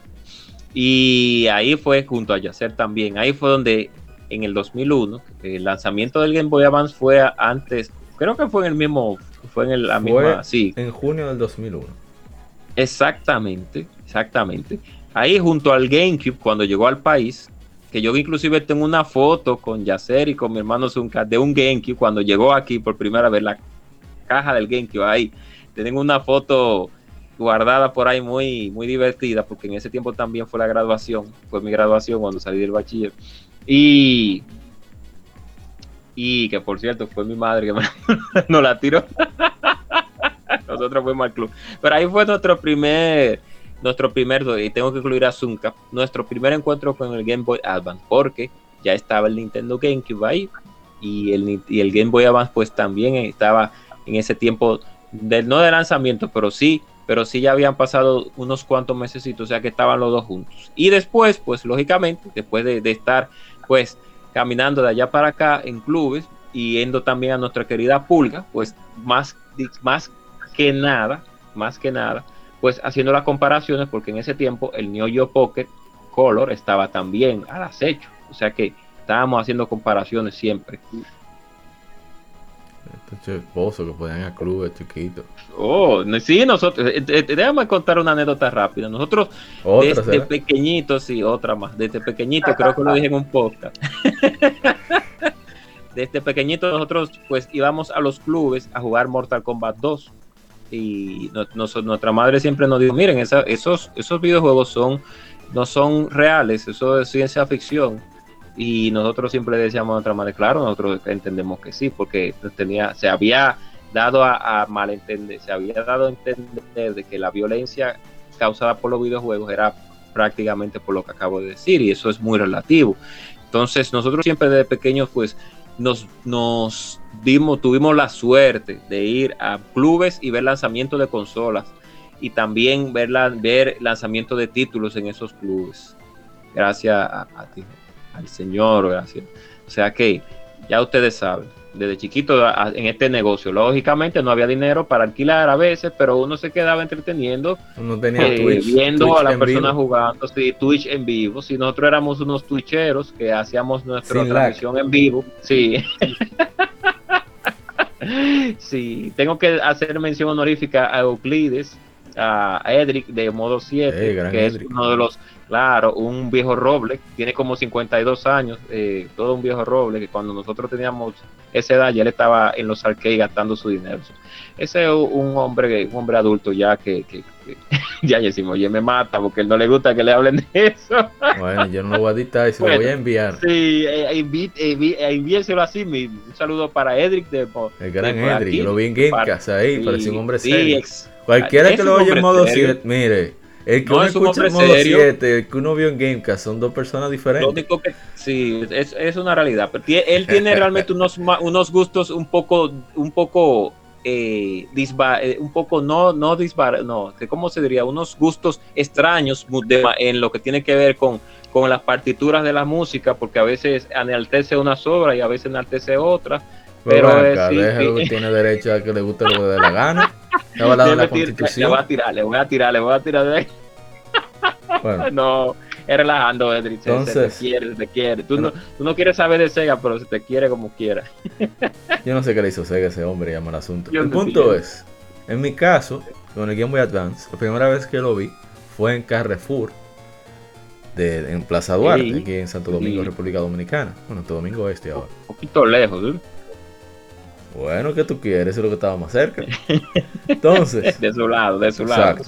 Y ahí fue junto a Yacer también. Ahí fue donde en el 2001 el lanzamiento del Game Boy Advance fue antes, creo que fue en el mismo, fue en el- la Fue- misma, sí, En junio del 2001. exactamente, exactamente. Ahí junto al GameCube cuando llegó al país, que yo inclusive tengo una foto con Yacer y con mi hermano Zunca de un GameCube cuando llegó aquí por primera vez la caja del GameCube ahí. Tengo una foto guardada por ahí muy, muy divertida, porque en ese tiempo también fue la graduación, fue mi graduación cuando salí del bachiller. Y, y que por cierto fue mi madre que me, nos la tiró. Nosotros fuimos al club. Pero ahí fue nuestro primer, nuestro primer, y tengo que incluir a nuestro primer encuentro con el Game Boy Advance, porque ya estaba el Nintendo GameCube ahí, y el, y el Game Boy Advance pues también estaba en ese tiempo, del, no de lanzamiento, pero sí, pero sí ya habían pasado unos cuantos meses, o sea que estaban los dos juntos. Y después, pues lógicamente, después de, de estar pues caminando de allá para acá en clubes y yendo también a nuestra querida Pulga, pues más, más que nada, más que nada, pues haciendo las comparaciones, porque en ese tiempo el Neo Geo Pocket Color estaba también al acecho, o sea que estábamos haciendo comparaciones siempre. Estos esposos que podían ir a clubes chiquitos. Oh, sí, nosotros, eh, eh, déjame contar una anécdota rápida. Nosotros desde será. pequeñitos, sí, otra más, desde pequeñito, creo que lo dije en un podcast. desde pequeñito nosotros pues íbamos a los clubes a jugar Mortal Kombat 2 y no- nos- nuestra madre siempre nos dijo, miren, esa- esos, esos videojuegos son, no son reales, eso es ciencia ficción. Y nosotros siempre decíamos a nuestra madre, claro, nosotros entendemos que sí, porque tenía, se había dado a, a malentender, se había dado a entender de que la violencia causada por los videojuegos era prácticamente por lo que acabo de decir y eso es muy relativo. Entonces nosotros siempre desde pequeños pues nos, nos dimos, tuvimos la suerte de ir a clubes y ver lanzamiento de consolas y también ver, ver lanzamiento de títulos en esos clubes. Gracias a ti, al Señor, gracias. O sea que ya ustedes saben desde chiquito en este negocio. Lógicamente no había dinero para alquilar a veces, pero uno se quedaba entreteniendo, uno tenía eh, viendo a las personas jugando, sí, Twitch en vivo. Si nosotros éramos unos twitcheros que hacíamos nuestra transmisión en vivo, sí. sí, tengo que hacer mención honorífica a Euclides, a Edric de modo 7, que es uno de los Claro, un viejo roble, tiene como 52 años, eh, todo un viejo roble, que cuando nosotros teníamos esa edad ya él estaba en los arcades gastando su dinero. Ese es un hombre, un hombre adulto ya que, ya decimos, oye, me mata porque él no le gusta que le hablen de eso. Bueno, yo no lo voy a dictar, se lo voy a enviar. Sí, eh, eh, envíeselo así mismo. Un saludo para Edric de El gran Edric, lo vi en Gamecast ahí, parece un hombre serio. Cualquiera que lo oye en modo 7, mire el que uno escucha en modo 7, el que uno vio en Gamecast, son dos personas diferentes. sí, es, es, una realidad. Pero él tiene realmente unos, unos gustos un poco, un poco, eh, eh, un poco no, no disbar, no, ¿cómo se diría? Unos gustos extraños en lo que tiene que ver con, con las partituras de la música, porque a veces enaltece una sobra y a veces enaltece otra. Pero, pero es, sí, tiene derecho a que le guste lo que le dé la gana. La constitución. Le voy a tirar, le voy a tirar, le voy a tirar de ahí. Bueno. No, es relajando, Edric. Entonces, te quiere, te quiere. Tú, no, tú no quieres saber de Sega, pero se te quiere como quiera. Yo no sé qué le hizo Sega ese hombre, llama el asunto. el punto es, en mi caso, con el Game Boy Advance, la primera vez que lo vi fue en Carrefour, de, en Plaza Duarte, aquí en Santo Domingo, República Dominicana. Bueno, Santo Domingo Este ahora. Un poquito lejos, ¿eh? Bueno, ¿qué tú quieres? Eso es lo que estaba más cerca. Entonces. de su lado, de su lado,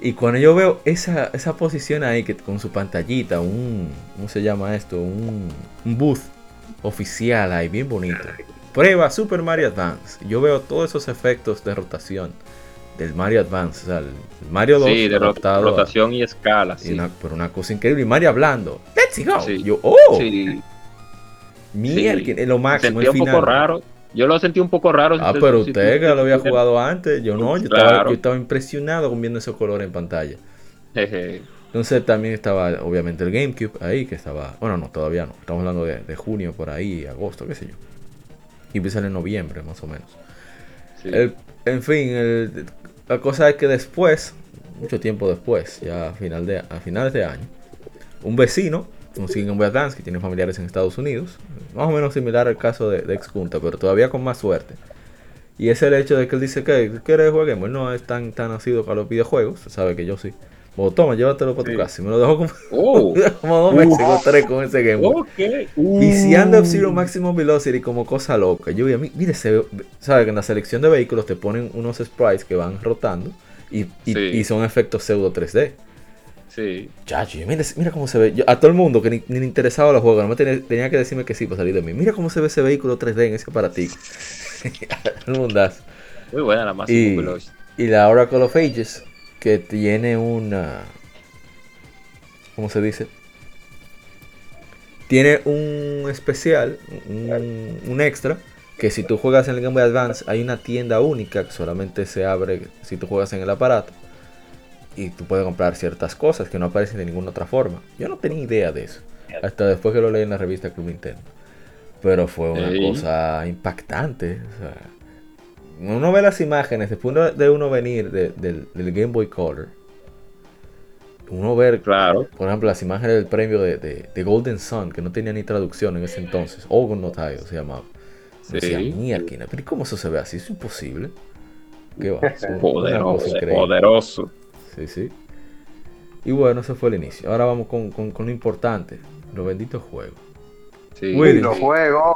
Y cuando yo veo esa, esa posición ahí, que con su pantallita, un. ¿Cómo se llama esto? Un, un booth oficial ahí, bien bonito. Prueba Super Mario Advance. Yo veo todos esos efectos de rotación del Mario Advance. O sea, el Mario 2 sí, de rotación y escala. Sí. pero una cosa increíble. Y Mario hablando. Let's go. Yo, oh. Sí. Mierda, lo máximo. Sentía un poco raro yo lo sentí un poco raro. Ah, pero usted que lo había jugado antes, yo no, yo, estaba, impresionado con viendo esos colores en pantalla. Entonces también estaba obviamente el GameCube ahí, que estaba, bueno, no, todavía no, estamos hablando de, junio por ahí, agosto, qué sé yo. Y empieza en noviembre más o menos. en fin, la cosa es que después, mucho tiempo después, ya a, final de, a finales de año, un vecino un Boy Advance que tiene familiares en Estados Unidos. Más o menos similar al caso de, de Ex pero todavía con más suerte. Y es el hecho de que él dice que quiere juguemos. Él no es tan, tan nacido para los videojuegos. Sabe que yo sí. Bueno, toma, llévatelo para tu casa. Y me lo dejó como, oh. como dos meses o tres con ese Game Boy. Y si anda Zero Maximum Velocity como cosa loca. Yo vi a mí, mire, se, sabe que en la selección de vehículos te ponen unos sprites que van rotando y, y son efectos pseudo 3D. Sí. Chacho, mira, mira cómo se ve. a todo el mundo que ni, ni le interesaba los juegos, no me tenía, que decirme que sí para salir de mí. Mira cómo se ve ese vehículo 3D en ese aparatico. el mundazo. Muy buena la más y, y la Oracle of Ages, que tiene una. ¿Cómo se dice? Tiene un especial, un, un extra, que si tú juegas en el Game Boy Advance, hay una tienda única que solamente se abre si tú juegas en el aparato y tú puedes comprar ciertas cosas que no aparecen de ninguna otra forma. Yo no tenía idea de eso. Hasta después que lo leí en la revista Club Nintendo. Pero fue una cosa impactante. uno ve las imágenes, después de uno venir del, Game Boy Color, uno ver, claro. por ejemplo, las imágenes del premio de, Golden Sun, que no tenía ni traducción en ese entonces, o no se llamaba. Sí. Decía, mierda, pero ¿cómo eso se ve así? Es imposible. ¿Qué va? poderoso, poderoso. Sí, sí. Y bueno, ese fue el inicio. Ahora vamos con, lo importante, los benditos juegos. Sí. Willy, los juegos.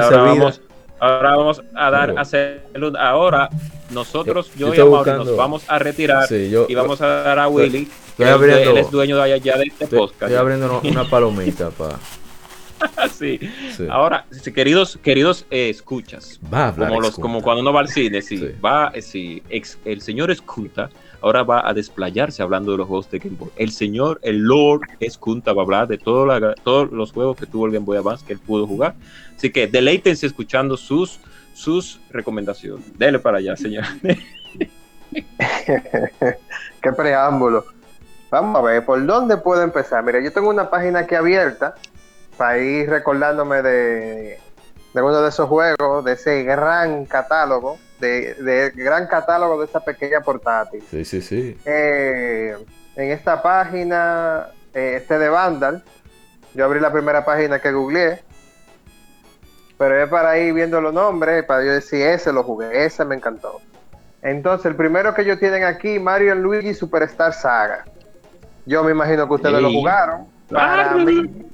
ahora, vamos, ahora vamos a dar a salud. Ahora nosotros, yo, y Amaury, nos vamos a retirar y vamos a dar a Willy, que él es dueño de allá de este podcast. Estoy abriendo una palomita para sí. Sí. Ahora, queridos, queridos eh, escuchas, Va a hablar como, los, como cuando uno va al cine, sí, Sí. va, eh, sí, ex- el señor Esculta ahora va a desplayarse hablando de los juegos de Game Boy. El señor, el Lord Esculta va a hablar de todos los juegos que tuvo el Game Boy Advance que él pudo jugar. Así que deleítense escuchando sus, sus recomendaciones. Dele para allá, señor. Qué preámbulo. Vamos a ver, ¿por dónde puedo empezar? Mira, yo tengo una página aquí abierta para ir recordándome de, de uno de esos juegos, de ese gran catálogo, de, de gran catálogo de esa pequeña portátil. Sí, sí, sí. Eh, en esta página, eh, este de Vandal, yo abrí la primera página que googleé, pero es para ir viendo los nombres, para yo decir, ese lo jugué, ese me encantó. Entonces, el primero que ellos tienen aquí, Mario Luigi Superstar Saga. Yo me imagino que ustedes lo jugaron. Para mí,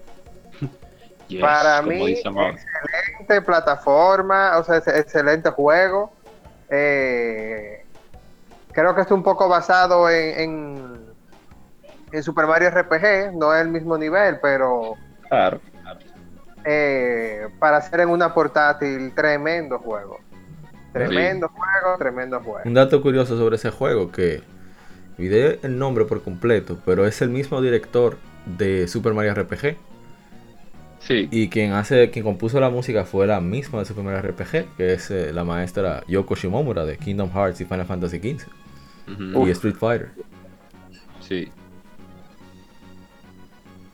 Yes, para mí, excelente plataforma, o sea, es- excelente juego. Eh, creo que está un poco basado en, en, en Super Mario RPG, no es el mismo nivel, pero Claro. eh, para hacer en una portátil, tremendo juego. Tremendo juego, tremendo juego. Un dato curioso sobre ese juego que olvidé el nombre por completo, pero es el mismo director de Super Mario RPG Sí. y quien hace quien compuso la música fue la misma de Super Mario RPG, que es eh, la maestra Yoko Shimomura de Kingdom Hearts y Final Fantasy XV y Street Fighter. Sí.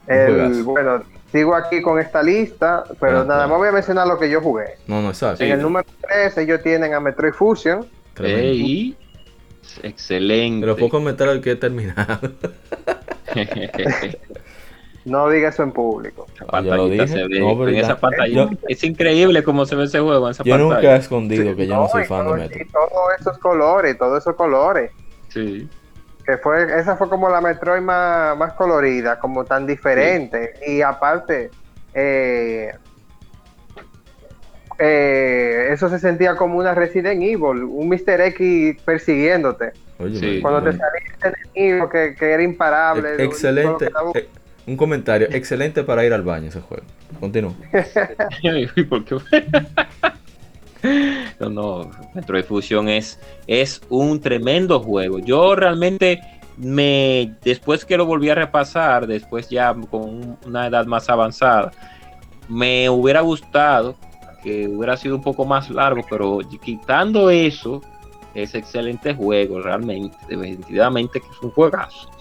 El- bueno, sigo aquí con esta lista, pero Ah, nada claro. más voy a mencionar lo que yo jugué. No, no exacto. En el número 3 ellos tienen a Metroid Fusion. Ey, excelente. Pero poco metal que he terminado. No diga eso en público. Esa Ah, ya lo pantallita dije. se ve- No, pero en ya- esa pantalla. yo- es increíble cómo se ve ese juego en esa Yo pantalla. nunca he escondido que yo no soy fan de Metro. Y todos esos colores, todos esos colores. Sí. Que fue, esa fue como la Metroid más, más colorida, como tan diferente. Y aparte, eh, eh, eso se sentía como una Resident Evil, un Mr. X persiguiéndote. Oye, Sí. Cuando te salía ese enemigo que, que era imparable. excelente. eh, un comentario, excelente para ir al baño ese juego. Continúa. No, no, Metroid Fusion es, es un tremendo juego. Yo realmente me, después que lo volví a repasar, después ya con una edad más avanzada, me hubiera gustado que hubiera sido un poco más largo, pero quitando eso, es excelente juego, realmente, definitivamente que es un juegazo.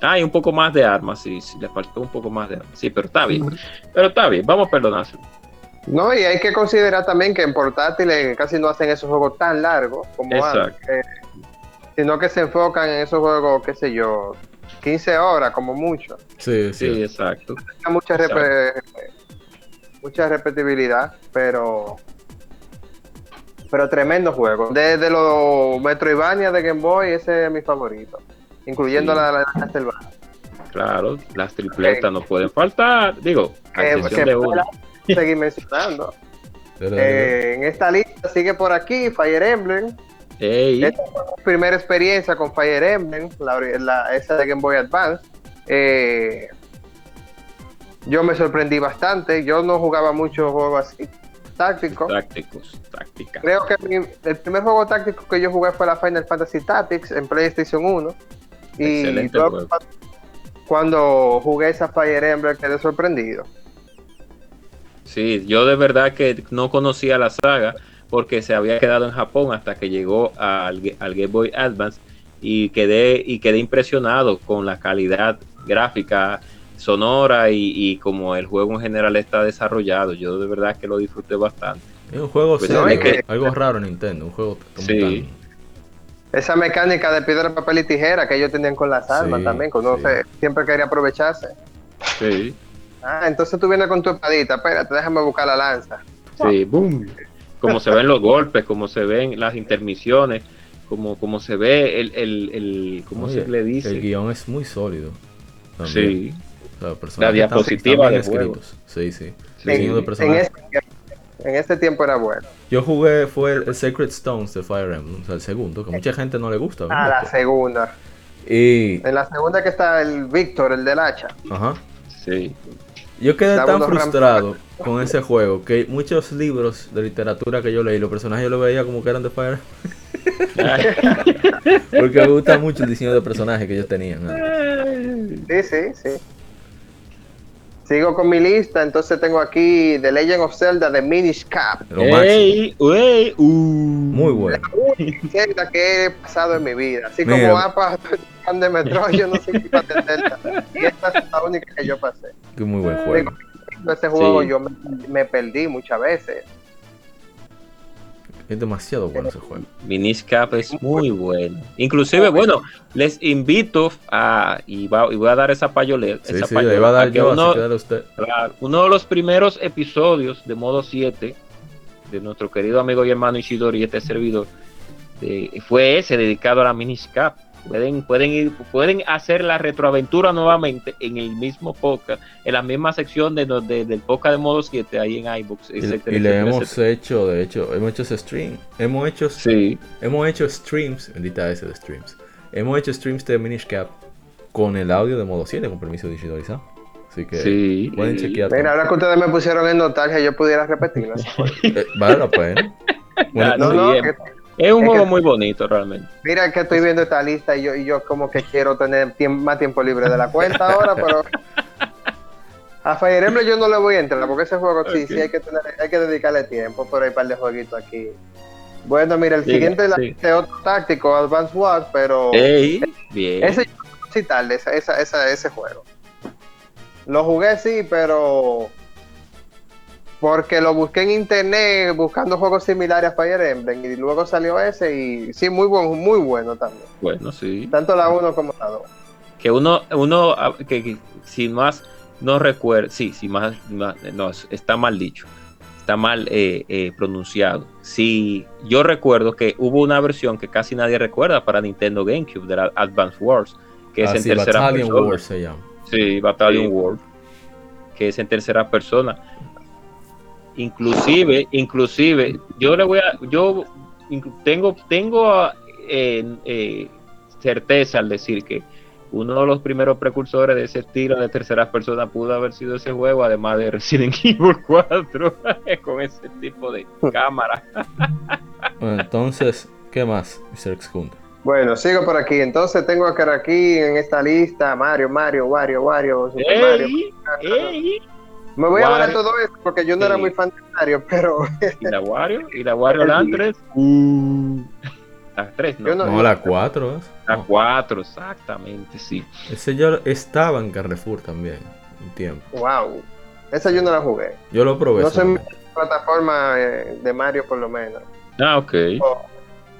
Ah, y un poco más de armas, sí, sí, le faltó un poco más de armas, sí, pero está bien, pero está bien, vamos a perdonárselo. No, y hay que considerar también que en portátiles casi no hacen esos juegos tan largos como Exacto. antes, eh, sino que se enfocan en esos juegos, qué sé yo, 15 horas como mucho. Sí, Sí, sí. exacto. Hay mucha, mucha repetibilidad, pero pero tremendo juego. Desde los Metroidvania de Game Boy, ese es mi favorito, incluyendo Sí. la, la de Castlevania. Claro, las tripletas no pueden faltar. Digo, que de una. Seguir mencionando. Pero- Eh, en esta lista sigue por aquí Fire Emblem. Ey, Esta fue mi primera experiencia con Fire Emblem, la, la- esa de Game Boy Advance. Eh, yo me sorprendí bastante. Yo no jugaba muchos juegos así, tácticos. tácticos, táctica. Creo que mi- el primer juego táctico que yo jugué fue la Final Fantasy Tactics en PlayStation 1. Y cuando jugué esa Fire Emblem quedé sorprendido. Sí, yo de verdad que no conocía la saga porque se había quedado en Japón hasta que llegó al, al Game Boy Advance y quedé y quedé impresionado con la calidad gráfica, sonora y, y como el juego en general está desarrollado. Yo de verdad que lo disfruté bastante. Es un juego Pues serio, no, es que- algo raro en Nintendo, un juego como Sí. Esa mecánica de piedra, papel y tijera que ellos tenían con las armas Sí, también, que uno sí. se- siempre quería aprovecharse. Sí, Ah, entonces tú vienes con tu espadita, espérate, déjame buscar la lanza. sí, boom. Como se ven los golpes, como se ven las intermisiones, como, como se ve el, el, el ¿cómo Oye, se le dice? El guion es muy sólido. también. Sí, O sea, La diapositiva juego. escritos. Sí, sí. Sí. De En, este, en este tiempo era bueno. Yo jugué, fue el, el Sacred Stones de Fire Emblem, o sea, el segundo, que mucha gente no le gusta. Ah, la segunda. Y, En la segunda que está el Víctor, el del hacha. ajá, sí. Yo quedé tan frustrado con ese juego que muchos libros de literatura que yo leí, los personajes yo los veía como que eran de Fire. Porque me gusta mucho el diseño de personajes que ellos tenían. ¿no? Sí, sí, sí. Sigo con mi lista, entonces tengo aquí The Legend of Zelda de Minish Cap. Ey, ey, uh. Muy bueno. Zelda que he pasado en mi vida. Así Mira. como APA de Metroid, yo no sé qué iba a Zelda. Y esta es la única que yo pasé. Que muy buen juego. Ese juego Sí. yo me, me perdí muchas veces. Es demasiado bueno ese juego. Minish Cap es muy bueno. Inclusive, bueno, les invito a, y, va- y voy a dar esa payola, Sí, esa sí, payola, le iba a dar a que yo, uno, dale usted. Uno de los primeros episodios de modo 7 de nuestro querido amigo y hermano Ishidori y este servidor eh, fue ese dedicado a la Minish Cap. Pueden, pueden, ir, pueden hacer la retroaventura nuevamente en el mismo podcast, en la misma sección de, no- de- del podcast de modo 7 ahí en iBooks. Y, y le hemos hecho, de hecho, hemos hecho ese stream. Hemos hecho, Sí, hemos hecho streams, bendita ese de streams. Hemos hecho streams de Minish Cap con el audio de modo 7, con permiso Ishidori-san. Así que sí. pueden chequear. Mira, ahora que ustedes me pusieron en nostalgia, yo pudiera repetirlas. Eh, vale la pena. Bueno, No, no, que- Es un Es juego que- muy bonito realmente. mira que estoy viendo esta lista y yo, y yo como que quiero tener más tiempo libre de la cuenta ahora, pero a Fire Emblem yo no le voy a entrar porque ese juego sí, sí hay que tener, hay que dedicarle tiempo, pero hay un par de jueguitos aquí. Bueno, mira, el siguiente es la- sí. es otro táctico, Advance Wars, pero Ey, bien. ese yo no esa, esa- ese juego. Lo jugué sí, pero porque lo busqué en internet buscando juegos similares a Fire Emblem y luego salió ese y sí, muy buen, muy bueno también. Bueno, sí. Tanto la 1 como la 2. que uno, uno ah, que, que sin más no recuerda, sí, sin más, más- no, está mal dicho, está mal eh, eh, pronunciado. Sí, yo recuerdo que hubo una versión que casi nadie recuerda para Nintendo GameCube de la Advance Wars, que es ah, en sí, tercera Battalion persona. Wars se llama. Sí, Battalion Sí. World, que es en tercera persona. Inclusive, inclusive, yo le voy a, yo tengo, tengo eh, eh, certeza al decir que uno de los primeros precursores de ese estilo de tercera persona pudo haber sido ese juego, además de Resident Evil 4, con ese tipo de cámara. Bueno, entonces, ¿qué más, Mr. Bueno, sigo por aquí. Entonces tengo que aquí en esta lista Mario, Mario, Wario, Wario, Super Mario. ¡Ey! Me voy a hablar todo esto porque yo no era muy fan de Mario, pero ¿Y la Wario? ¿Y la Wario Land 3? La 3, no. No- No, la 4, ¿eh? La No, 4, exactamente, sí. Ese yo estaba en Carrefour también, un tiempo. wow. Esa yo no la jugué. Yo lo probé. No soy solamente. plataforma eh, de Mario por lo menos. Ah, ok.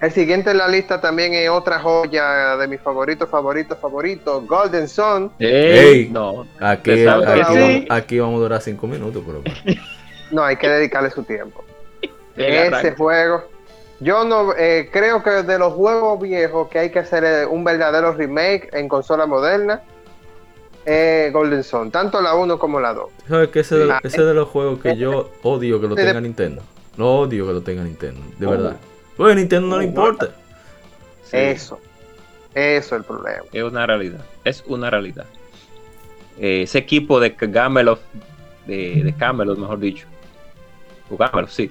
El siguiente en la lista también es otra joya de mis favoritos, favoritos, favoritos, Golden Sun. Ey, no. Aquí, aquí, sí. vamos, aquí vamos a durar 5 minutos, pero. No, hay que dedicarle su tiempo. Ese juego. Yo no eh, creo que de los juegos viejos que hay que hacer eh, un verdadero remake en consola moderna, eh, Golden Sun, tanto la 1 como la 2. ¿Sabes que ese, de, Ah, ese de los juegos que yo odio que lo tenga Nintendo? No odio que lo tenga Nintendo, de Oh. verdad. A Nintendo no le importa. Sí, Eso, eso es el problema. Es una realidad. Es una realidad. Eh, ese equipo de Camelot, de, de Camelot, mejor dicho. O Camelot, sí.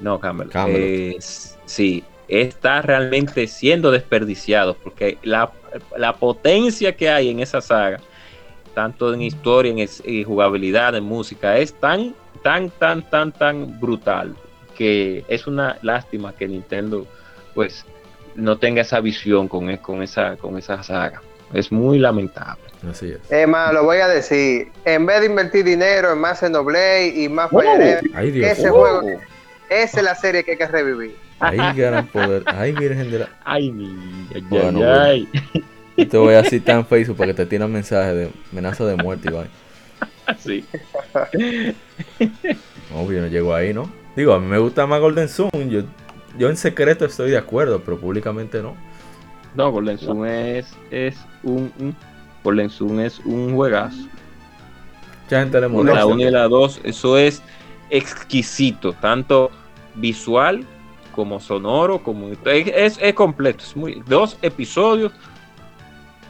No, Camelot. Camelot. Eh, sí, está realmente siendo desperdiciado porque la, la potencia que hay en esa saga, tanto en historia, en, es- en jugabilidad, en música, es tan, tan, tan, tan, tan brutal que es una lástima que Nintendo, pues, no tenga esa visión con, e- con, esa, con esa saga. Es muy lamentable. Así es. Es más, lo voy a decir, en vez de invertir dinero en más Xenoblade y más. Fire Emblem, Ay, Dios. ese juego, esa es la serie que hay que revivir. Ay, gran poder. Ay, virgen de la. Ay, mi- ay, Bueno, ay, te voy a citar en Facebook para que te tiren mensajes de amenaza de muerte, Iván. Sí. Obvio, no llego ahí, ¿no? Digo, a mí me gusta más Golden Sun. Yo, yo en secreto estoy de acuerdo, pero públicamente no. No, Golden Sun es, es un, un- Golden Sun es un juegazo. Mucha gente le molesta. La 1 y la 2, eso es exquisito, tanto visual como sonoro, como es, es- es completo. Es muy, dos episodios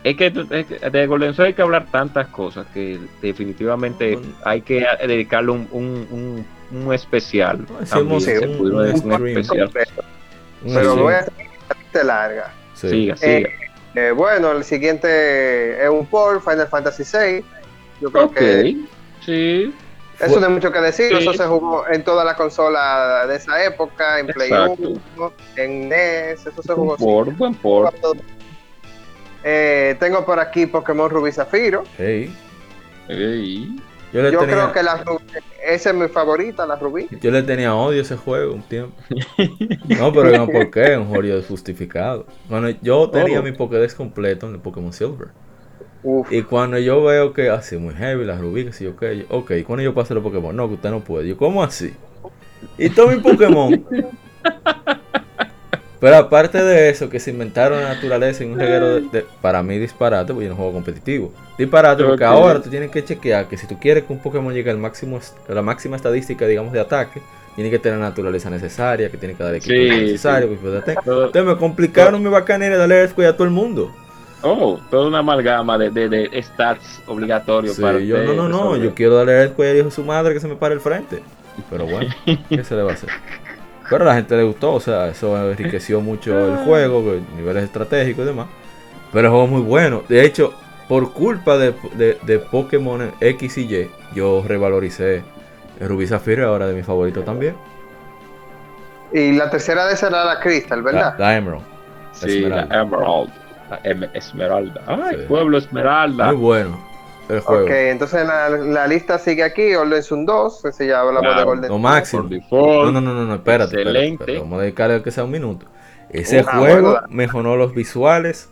Es que, es que de Golden Sun hay que hablar tantas cosas que definitivamente hay que dedicarle un, un, un, un especial. Hacemos También, un- especial. Pero Sí. voy a hacer larga. Sí. Siga, Eh, siga. Eh, bueno, el siguiente es un port, Final Fantasy VI. Yo creo que sí. eso no hay mucho que decir. Sí. Eso se jugó en toda la consola de esa época, en Play Exacto. 1, en NES. Eso se Un jugó. port, buen port. Eh, tengo por aquí Pokémon Rubí Zafiro. Hey. Ey. Yo le Yo tenía, creo que la Ru- esa es mi favorita, la Rubí. yo le tenía odio a ese juego un tiempo. No, pero no por qué, un odio justificado. Cuando yo tenía Oh. mi Pokédex completo en el Pokémon Silver. Uf. Y cuando yo veo que así muy heavy, la rubí, que si yo yo, ok, cuando yo paso los Pokémon, no, que usted no puede. Yo, ¿cómo así? Y todo mi Pokémon. Pero aparte de eso, que se inventaron la naturaleza en un reguero de, de- para mí disparate, porque yo no juego competitivo. Disparate porque ahora tú tienes que chequear que si tú quieres que un Pokémon llegue al máximo, a la máxima estadística, digamos, de ataque, tiene que tener la naturaleza necesaria, que tiene que dar equipo Sí, necesario, sí. de ataque. Todo- Entonces me complicaron mi bacanera de darle Earthquake a todo el mundo. Oh, toda una amalgama de, de, de stats obligatorios Sí, para yo no, usted no, no, yo quiero darle cuello a su madre que se me pare el frente. Pero bueno, ¿qué se le va a hacer? Pero a la gente le gustó, o sea, eso enriqueció mucho el juego, con niveles estratégicos y demás. Pero el juego es muy bueno. De hecho, por culpa de, de, de Pokémon X y Y, yo revaloricé el Rubí Zafiro ahora de mi favorito también. Y la tercera de esa era la Crystal, La, ¿verdad? la Emerald. Sí, Esmeralda. la Emerald. La Em- Esmeralda. Ay, Sí. pueblo Esmeralda. Muy bueno el juego. Ok, entonces la, la lista sigue aquí, Golden Sun 2, ese ya hablamos Claro, de Golden Sun. máximo. No, no, no, no, no, espérate. espérate, Excelente. espérate, vamos a dedicarle que sea un minuto. Ese Ah, juego mejoró los visuales.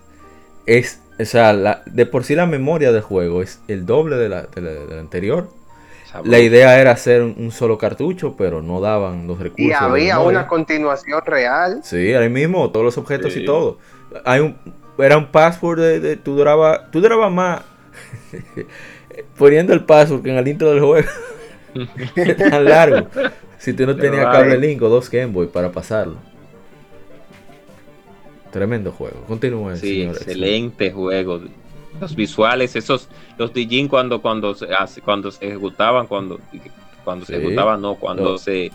Es, o sea, la- de por sí la memoria del juego es el doble de la, de la- de la anterior. La idea era hacer un, un solo cartucho, pero no daban los recursos. Y había una continuación real. Sí, ahí mismo, todos los objetos Sí. y todo. Hay un, era un password de, de- tú duraba, tú durabas más poniendo el password que en el intro del juego. tan largo. Si tú no tenías cable link o dos Game Boy para pasarlo. Tremendo juego. Continúe, Sí, señor. excelente juego. Los visuales, esos, los Digin cuando, cuando se hace, cuando se ejecutaban, cuando, cuando se ejecutaban, no, cuando No. se,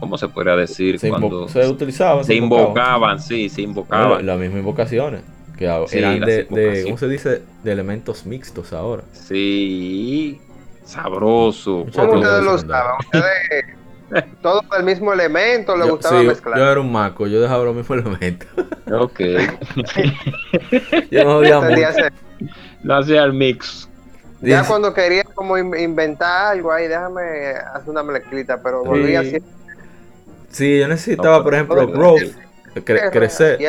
¿cómo se podría decir? Se, cuando se utilizaba. se invocaban. invocaban, sí, se Bueno, invocaban. las mismas invocaciones. Que a- Sí, eran de, de. ¿cómo se dice? De elementos mixtos ahora. Sí, sabroso. ¿Cómo ustedes lo usaban? ¿Ustedes todos del mismo elemento le gustaba sí, mezclar? yo era un maco, yo dejaba los mismos elementos. Ok. Yo no odiaba mucho. Entendía ese- no hacía el mix. Ya cuando quería como in- inventar algo ahí, déjame hacer una mezclita, pero volví Sí. así. Sí, yo necesitaba, No, por ejemplo, growth, cre- crecer.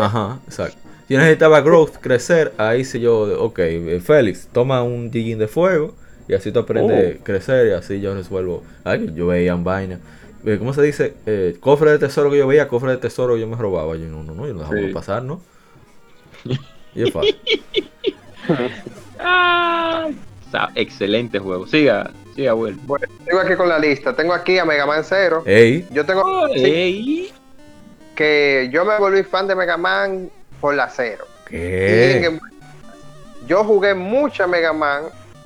Ajá, exacto. Yo necesitaba growth, crecer. Ahí sí yo, ok, eh, Félix, toma un digging de fuego y así tú aprendes Oh. a crecer y así yo resuelvo. Ay, yo veía en vaina. Eh, ¿Cómo se dice? Eh, cofre de tesoro que yo veía, cofre de tesoro que yo me robaba. Yo no, no, no, yo no dejaba Sí. pasar, ¿no? Y es fácil. Ah, excelente juego. Siga, siga, Will. Bueno, sigo aquí con la lista. Tengo aquí a Mega Man Zero. Ey, Yo tengo sí, Ey. que yo me volví fan de Mega Man por la Boy. Yo jugué mucha Mega Man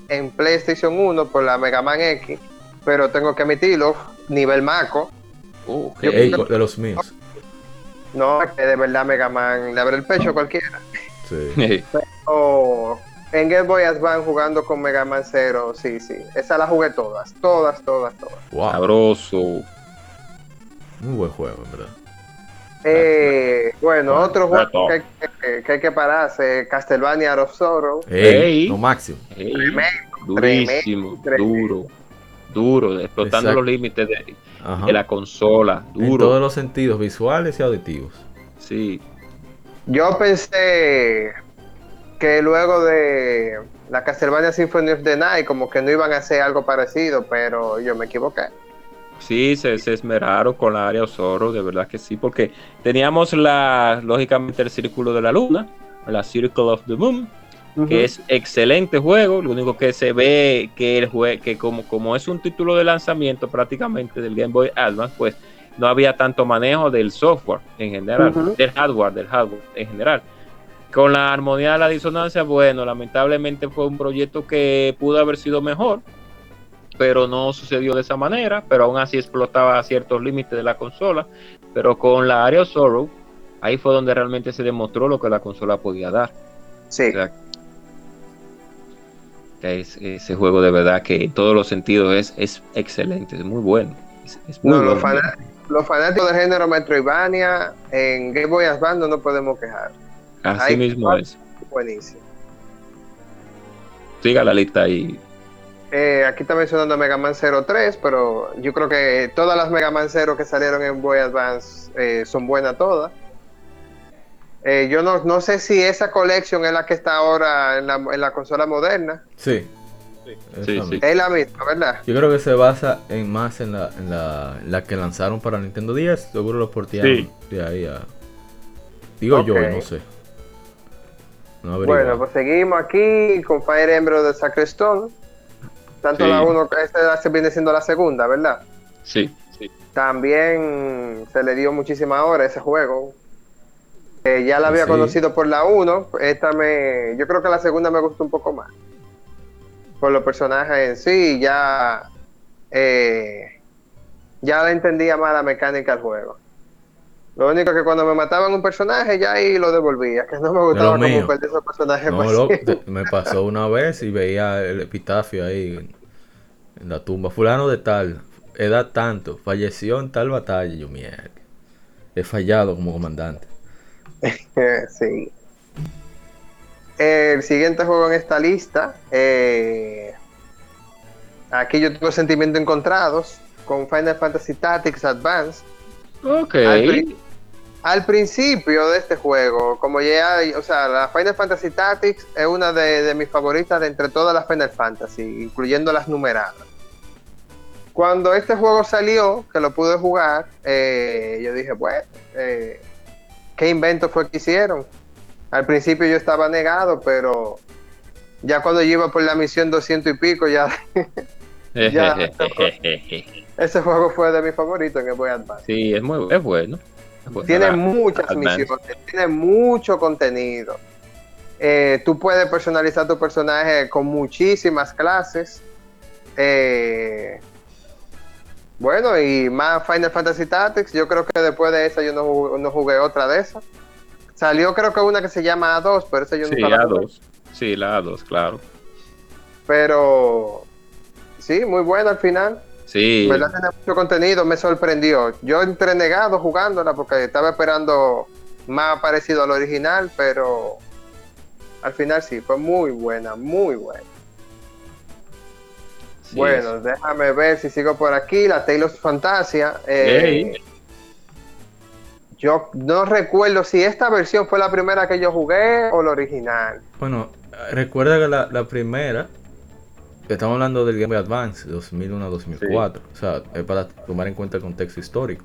en PlayStation 1 por la Mega Man X, pero tengo que admitirlo, nivel maco. Yo- co- de los míos. No, que de verdad Mega Man le abre el pecho a cualquiera. Sí. en Game Boy Advance jugando con Mega Man Zero, sí, sí. Esa la jugué todas, todas, todas, todas. Wow. Sabroso. Muy buen juego, en verdad. Eh, bueno, Bueno, otro juego que hay que, que hay que pararse, Castlevania of Sorrow. Ey, Ey. lo máximo. Tremendo, Durísimo, tremendo. duro. Duro, explotando Exacto. los límites de, de la consola. En Duro. todos los sentidos, visuales y auditivos. Sí. Yo pensé que luego de la Castlevania Symphony of the Night como que no iban a hacer algo parecido, pero yo me equivoqué. Sí, se, se esmeraron con la área Osoro, de verdad que sí, porque teníamos la, lógicamente, el Círculo de la Luna, la Circle of the Moon, que es excelente juego, lo único que se ve que el jue que como, como es un título de lanzamiento prácticamente del Game Boy Advance, pues no había tanto manejo del software en general, del hardware, del hardware en general. Con la armonía de la disonancia, bueno, lamentablemente fue un proyecto que pudo haber sido mejor, pero no sucedió de esa manera, pero aún así explotaba ciertos límites de la consola. Pero con la Area of Sorrow, ahí fue donde realmente se demostró lo que la consola podía dar. Sí. O sea, es- ese juego de verdad que en todos los sentidos es, es excelente, es muy bueno. Es, es muy No, los, fanáticos del género Metroidvania en Game Boy Advance no podemos quejar. Así mismo es. Buenísimo. Siga la lista ahí. Eh, aquí está mencionando Mega Man 03, pero yo creo que todas las Mega Man 0 que salieron en Boy Advance eh, son buenas todas. Eh, yo no, no sé si esa colección es la que está ahora en la, en la consola moderna. Sí. Sí, sí. misma. Es la misma, ¿verdad? Yo creo que se basa en más en la, en la, en la que lanzaron para Nintendo 10. Seguro lo portearon Sí. de ahí a. Digo yo, no sé. No. Bueno, pues seguimos aquí con Fire Emblem de Sacred Stone. Tanto Sí. la 1, esta se viene siendo la segunda, ¿verdad? Sí, sí. También se le dio muchísima hora a ese juego. Eh, ya la había Sí. conocido por la 1. Esta me. Yo creo que la segunda me gustó un poco más. Por los personajes en sí, ya. eh, ya la entendía más la mecánica del juego. Lo único que cuando me mataban un personaje, ya ahí lo devolvía. Que no me gustaba como perder esos personajes. No, te- me pasó una vez y veía el epitafio ahí en, en la tumba. Fulano de tal, edad tanto, falleció en tal batalla. Yo, mierda. He fallado como comandante. Sí. El siguiente juego en esta lista. eh, aquí yo tengo sentimientos encontrados con Final Fantasy Tactics Advance. Ok. Al, al principio de este juego, como ya, o sea, la Final Fantasy Tactics es una de, de mis favoritas de entre todas las Final Fantasy, incluyendo las numeradas. Cuando este juego salió, que lo pude jugar, eh, yo dije, bueno, eh, ¿qué invento fue que hicieron? Al principio yo estaba negado, pero ya cuando yo iba por la misión 200 y pico, ya ya. ese juego fue de mis favoritos en el Boy Advance. sí, es muy es bueno. Es bueno. Tiene muchas Advance. misiones, tiene mucho contenido. Eh, tú puedes personalizar tu personaje con muchísimas clases. Eh, bueno, y más Final Fantasy Tactics. Yo creo que después de esa yo no jugué, no jugué otra de esas. Salió creo que una que se llama A2, pero esa yo Sí, nunca la jugué. A2. Sí, la A2, claro. Pero sí, muy buena al final. Sí. ¿Verdad? Tiene mucho contenido, me sorprendió. Yo entré negado jugándola porque estaba esperando más parecido al original, pero al final sí, fue muy buena, muy buena. sí, bueno, déjame ver si sigo por aquí. La Taylor's Fantasia. eh, Ey. Yo no recuerdo si esta versión fue la primera que yo jugué o la original. Bueno, recuerda que la, la primera, estamos hablando del Game Boy Advance 2001-2004, o sea, es para tomar en cuenta el contexto histórico.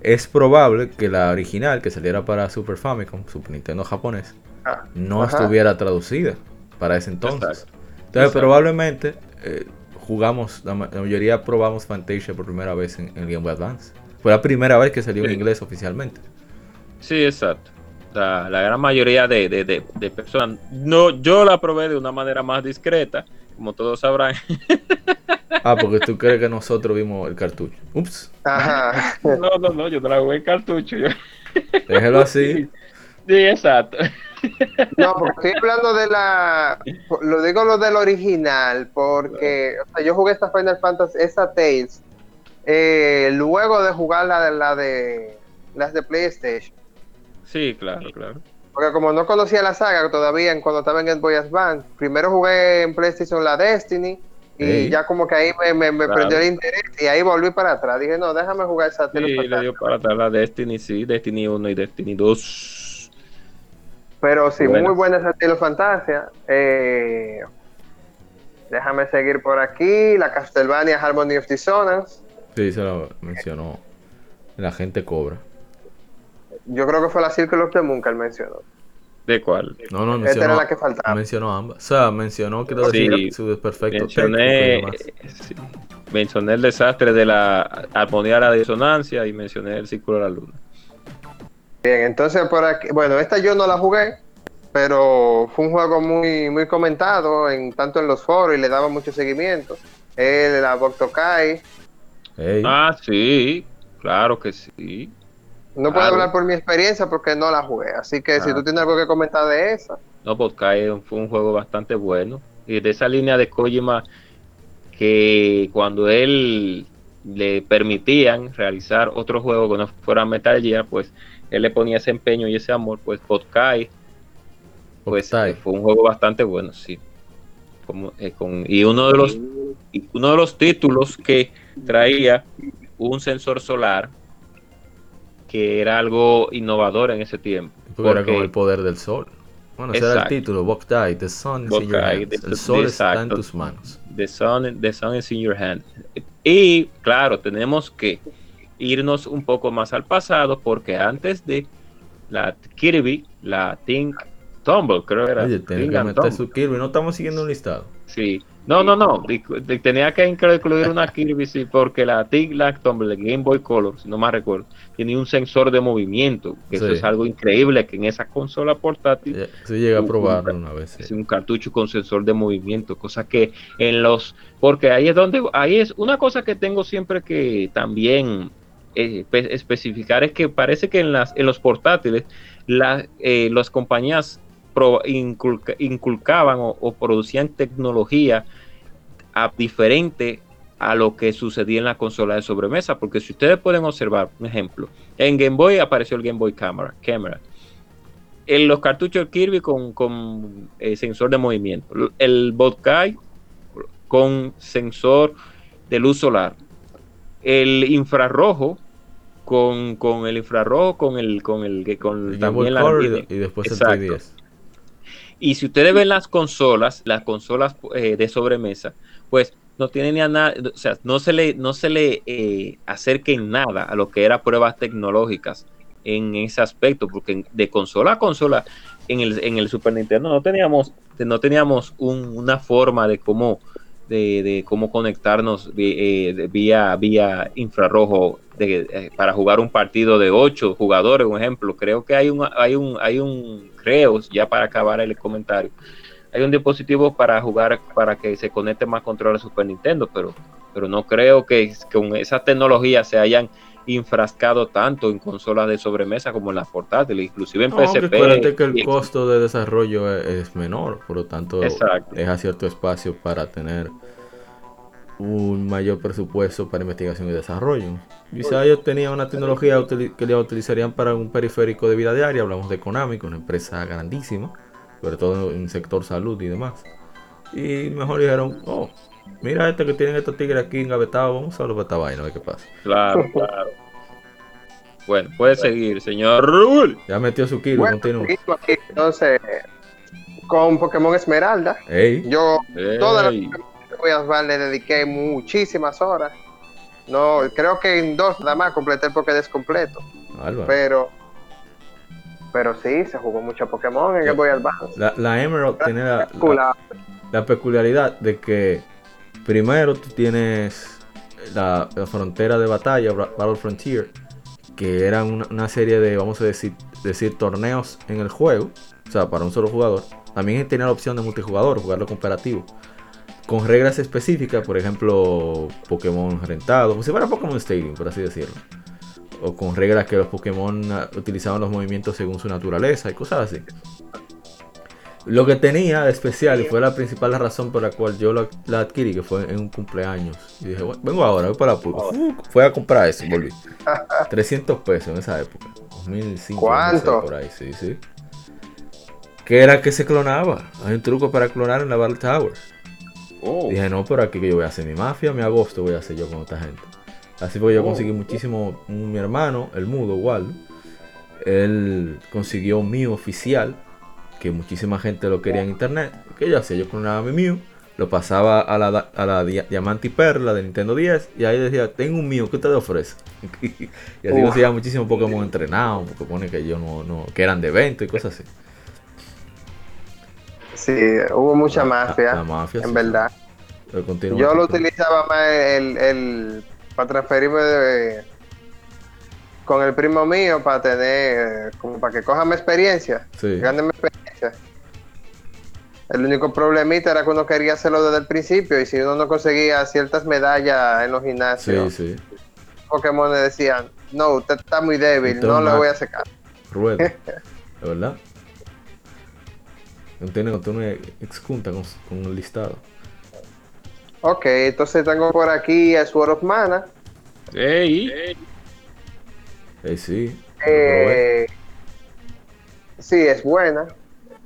Es probable que la original, que saliera para Super Famicom, Super Nintendo japonés, Ah, no ajá. estuviera traducida para ese entonces. Exacto. Entonces, Exacto. probablemente eh, jugamos, la, ma- la mayoría probamos Fantasia por primera vez en, el Game Boy Advance. Fue la primera vez que salió en Sí. inglés oficialmente. Sí, exacto. La, la gran mayoría de, de- de- de personas. No, yo la probé de una manera más discreta, como todos sabrán. Ah, porque tú crees que nosotros vimos el cartucho. Ups, Ajá. No, no, no, yo no la jugué en cartucho. yo- déjelo así. Sí, exacto. No, porque estoy hablando de la. Lo digo lo del original, porque o sea, yo jugué esta Final Fantasy, esa Tales, eh, luego de jugar la de, la de las de PlayStation. Sí, claro, claro. Porque como no conocía la saga todavía cuando estaba en Game Boy Advance, primero jugué en PlayStation la Destiny y ya como que ahí me, me- me Claro. prendió el interés y ahí volví para atrás. Dije, no, déjame jugar esa Sí, Tales of le dio para atrás la Destiny, sí, Destiny 1 y Destiny 2. Pero sí, Buenas. muy buena esa estilo Fantasia. Eh, déjame seguir por aquí. La Castlevania Harmony of Dissonance. Sí, se lo mencionó. La gente cobra. Yo creo que fue la Circle of the Moon que él mencionó. ¿De cuál? No, no, Esta mencionó, era la que faltaba. mencionó ambas. O sea, mencionó, quiero Sí, decir, su desperfecto Mencioné, sí, mencioné el desastre de la armonía de la disonancia y mencioné el círculo de la luna. Bien, entonces por aquí. Bueno, esta yo no la jugué. pero fue un juego muy, muy comentado en tanto en los foros y le daba mucho seguimiento. El la Boktokai. Ey, Ah, sí, claro que sí. No puedo Claro. hablar por mi experiencia porque no la jugué, así que si tú tienes algo que comentar de esa. No, Podcast fue un juego bastante bueno. Y de esa línea de Kojima que cuando él le permitían realizar otro juego que no fuera Metal Gear, pues él le ponía ese empeño y ese amor, pues Podcast pues fue un juego bastante bueno, sí. Como, eh, con- y uno de los y uno de los títulos que traía un sensor solar que era algo innovador en ese tiempo. porque era como el poder del sol. Bueno, ese era el título, Boktai, The Sun is in your Boktai, hands. the- El sol está en tus manos. The sun, the sun is in your hand. Y claro, tenemos que irnos un poco más al pasado porque antes de la Kirby, la Think Tumble, creo era. Oye, tiene que meter su Kirby. No estamos siguiendo un listado. Sí. No, no, no. Tenía que incluir una Kirby, sí, porque la Lack Tumble de Game Boy Color, si no más recuerdo, tenía un sensor de movimiento. Que Eso es algo increíble que en esa consola portátil Sí, llegué a probarlo un- una vez. sí. es un cartucho con sensor de movimiento, cosa que en los, porque ahí es donde, ahí es una cosa que tengo siempre que también eh, espe- especificar es que parece que en las, en los portátiles la- eh, las compañías pro- inculca- inculcaban o, o producían tecnología a- diferente a lo que sucedía en la consola de sobremesa, porque si ustedes pueden observar, un ejemplo, en Game Boy apareció el Game Boy Camera, Camera en los cartuchos Kirby con, con, eh, sensor de movimiento. El Botkai con sensor de luz solar. El infrarrojo con, con el infrarrojo con el con el que con El Boy también la y, y después Exacto. el 3DS. Y si ustedes ven las consolas, las consolas eh, de sobremesa, pues no tienen ni a nada, o sea, no se le, no se le eh, acerquen nada a lo que era pruebas tecnológicas en ese aspecto, porque de consola a consola en el, en el Super Nintendo no teníamos, no teníamos un- una forma de cómo, de, de cómo conectarnos eh, vía, vía infrarrojo eh, para jugar un partido de ocho jugadores, un ejemplo. Creo que hay un, hay un, hay un, creo, ya para acabar el comentario, hay un dispositivo para jugar, para que se conecte más control al Super Nintendo, pero, pero no creo que con esa tecnología se hayan infrascado tanto en consolas de sobremesa como en las portátiles, inclusive en No, PSP. acuérdate que el costo de desarrollo es, es menor, por lo tanto Exacto. deja cierto espacio para tener un mayor presupuesto para investigación y desarrollo. Quizá ellos tenían una tecnología que la utilizarían para un periférico de vida diaria, hablamos de Konami, que es una empresa grandísima, sobre todo en el sector salud y demás. Y mejor dijeron, oh, mira este que tienen estos tigres aquí engavetados, vamos a usarlo para esta vaina, a ver qué pasa. Claro, claro. Bueno, puede seguir, señor Rul. Ya metió su kilo, Bueno, continúa. aquí, entonces, con Pokémon Esmeralda, Ey, yo toda la Ey. voy a jugar le dediqué muchísimas horas. No, creo que en dos nada más completé el Pokédex completo. Álvaro. Pero, pero sí, se jugó mucho Pokémon en el Boy Advance. La, la Emerald tiene la, la- Espectacular. la peculiaridad de que primero tú tienes la, frontera de batalla, Battle Frontier, que una, una serie de, vamos a decir, decir, torneos en el juego, o sea, para un solo jugador. También tenía la opción de multijugador, jugarlo cooperativo. Con reglas específicas, por ejemplo, Pokémon rentado, como si fuera Pokémon Stadium, por así decirlo. O con reglas que los Pokémon ah, utilizaban los movimientos según su naturaleza y cosas así. Lo que tenía de especial, y fue la principal razón por la cual yo la, la adquirí, que fue en un cumpleaños. Y dije, bueno, vengo ahora, voy para la pulga. Fu- Fue a comprar eso, volví. 300 pesos en esa época. 2005. ¿Cuánto? no sé, por ahí, sí, sí. Que era que se clonaba. Hay un truco para clonar en la Battle Tower. Oh, Dije, no, pero aquí que yo voy a hacer mi mafia, mi agosto voy a hacer yo con esta gente. Así fue que yo Oh. conseguí muchísimo. Mi hermano, el mudo, igual. Él consiguió Mew oficial. Que muchísima gente lo quería en internet. ¿Qué yo hacía? Yo clonaba mi Mew. Lo pasaba a la, a la dia- Diamante y Perla de Nintendo 10. Y ahí decía, tengo un Mew, ¿qué te ofrece? y así conseguía muchísimos Pokémon entrenados. Pokémon que yo no, no. que eran de evento y cosas así. Sí, hubo mucha La- mafia, la mafia, en sí, verdad. Yo lo utilizaba más el, el- para transferirme de- con el primo mío para tener, como para que coja mi experiencia, Sí. gane mi experiencia. El único problemita era que uno quería hacerlo desde el principio y si uno no conseguía ciertas medallas en los Sí, gimnasios, sí. Pokémon le decían, no, usted está muy débil, no le voy a sacar. Rueda. ¿De verdad? No tiene, no tiene excunta con, con el listado. Ok, entonces tengo por aquí a Sword of Mana. Ey, Eh, sí. Eh, sí, es buena.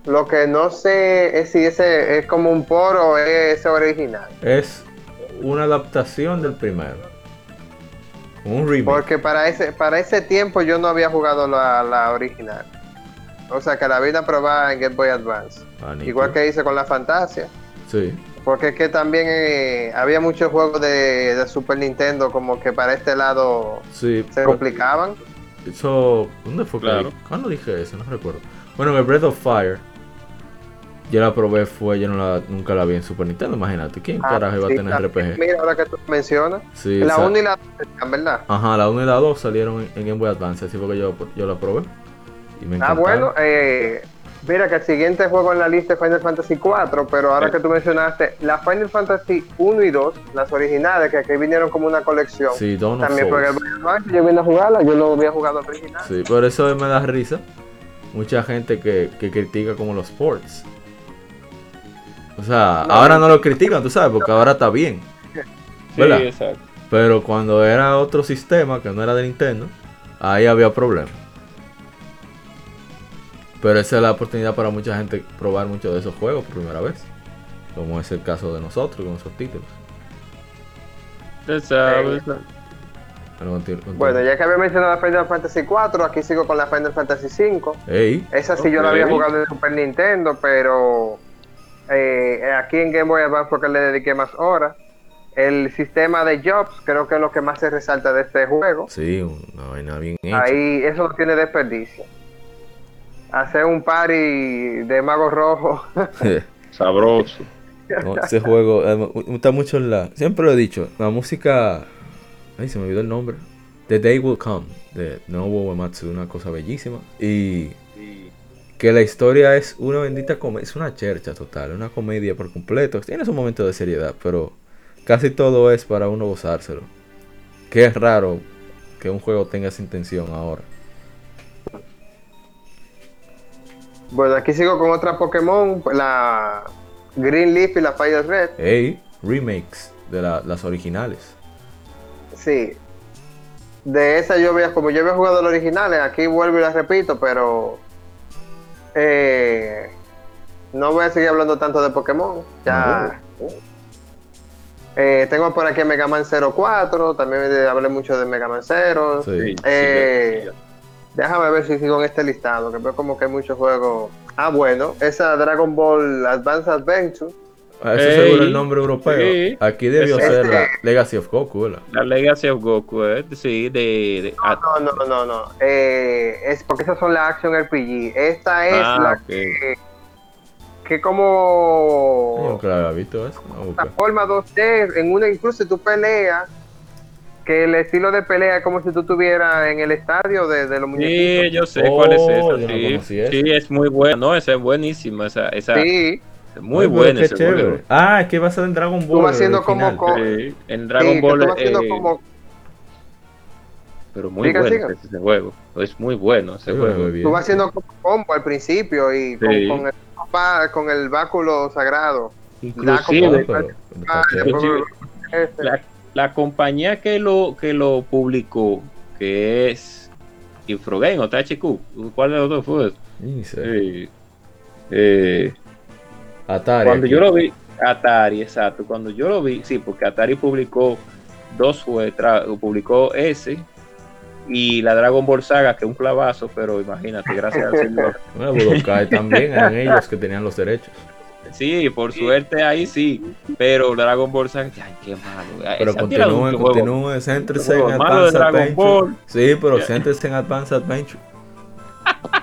Lo que no sé es si ese es como un poro o es original. Es una adaptación del primero. Un remake. Porque para ese, para ese tiempo yo no había jugado la, la original. O sea que la vine a probar en Game Boy Advance. Igual que hice con la Fantasia. Sí. Porque es que también eh, había muchos juegos de, de Super Nintendo como que para este lado Sí. se complicaban. Eso. ¿Dónde fue que Claro. di- ¿Cuándo dije eso? No recuerdo. Bueno, en el Breath of Fire. Yo la probé, fue, yo no la, nunca la vi en Super Nintendo, imagínate. ¿Quién Ah, carajo iba a tener. RPG? Mira, ahora que tú mencionas. Sí, la sa- 1 y la 2, ¿verdad? Ajá, la 1 y la 2 salieron en, en Game Boy Advance, así fue que yo, yo la probé. Y me Ah, bueno, eh, mira que el siguiente juego en la lista es Final Fantasy 4, pero ahora que tú mencionaste, la Final Fantasy 1 y 2, las originales, que aquí vinieron como una colección, Sí, Dawn of también Souls. Advance, yo vine a jugarla, yo no había jugado original. Sí, por eso me da risa. Mucha gente que, que critica como los ports. O sea, No, ahora no. no lo critican, tú sabes, porque ahora está bien. sí, ¿Verdad? exacto. Pero cuando era otro sistema que no era de Nintendo, ahí había problemas. Pero esa es la oportunidad para mucha gente probar muchos de esos juegos por primera vez. Como es el caso de nosotros con esos títulos. Bueno, ya que había mencionado la Final Fantasy 4, aquí sigo con la Final Fantasy 5. Ey, Esa sí yo la había jugado en Super Nintendo, pero eh, aquí en Game Boy Advance fue que le dediqué más horas. El sistema de jobs creo que es lo que más se resalta de este juego. sí, una vaina bien hecha. Ahí eso no tiene desperdicio. Hacer un party de mago rojo. sabroso. No, ese juego eh, me gusta mucho la. Siempre lo he dicho, la música. Ay, se me olvidó el nombre. The Day Will Come, de Nobuo Uematsu, una cosa bellísima. Y que la historia es una bendita comedia, es una chercha total, una comedia por completo. Tiene su momento de seriedad, pero casi todo es para uno gozárselo. Que es raro que un juego tenga esa intención ahora. Bueno, aquí sigo con otra Pokémon, la Green Leaf y la Fire Red. Ey, remakes de la- las originales. Sí. De esa yo había, como yo había jugado los originales, aquí vuelvo y las repito, pero eh, no voy a seguir hablando tanto de Pokémon. Ya. Eh, tengo por aquí Mega Man 04, también hablé mucho de Mega Man 0. Sí. Sí, Eh, sí, Déjame ver si sigo en este listado, que veo como que hay muchos juegos. Ah, bueno, esa Dragon Ball Advance Adventure. Ah, Eso Ey, seguro el nombre europeo. sí. Aquí debió Ese- ser la Legacy of Goku, ¿verdad? La Legacy of Goku, eh, sí, de... de- ah, No, no, no, no. Eh, es porque esas son las Action RPG. Esta es ah, la que, que Yo como nunca la había visto a la forma 2D, en una incluso tú peleas, que el estilo de pelea es como si tú estuvieras en el estadio de, de los Sí, muñequitos. yo sé cuál es Oh, esa. yo no Sí, sí, es muy buena. No, esa es buenísima. Esa, esa Sí, muy Ay, pero buena qué ese chévere. juego. Ah, es que va a ser en Dragon Ball. tú vas el haciendo como, co- Sí, en sí, Dragon que Ball. tú vas haciendo eh, como Pero muy Siga, bueno siga. ese juego. Es muy bueno ese Sí, juego. muy bien. tú vas haciendo como combo al principio y con, Sí. con el, con el báculo sagrado. Inclusive, pero- Ah, pero- Inclusive- la, la compañía que lo que lo publicó, que es Infrogame o THQ, ¿cuál de los dos fue? Sé. Eh, Atari. cuando aquí. yo lo vi, Atari, exacto, cuando yo lo vi, sí, porque Atari publicó dos tra- publicó ese y la Dragon Ball Saga, que es un clavazo, pero imagínate, gracias al señor. Bueno, Budokai también eran ellos que tenían los derechos. Sí, por suerte ahí sí, pero Dragon Ball Saga, ay, qué malo. Pero continúen, continúen, céntrense en Dragon Adventure. Ball. Sí, pero céntrense en Advanced Adventure.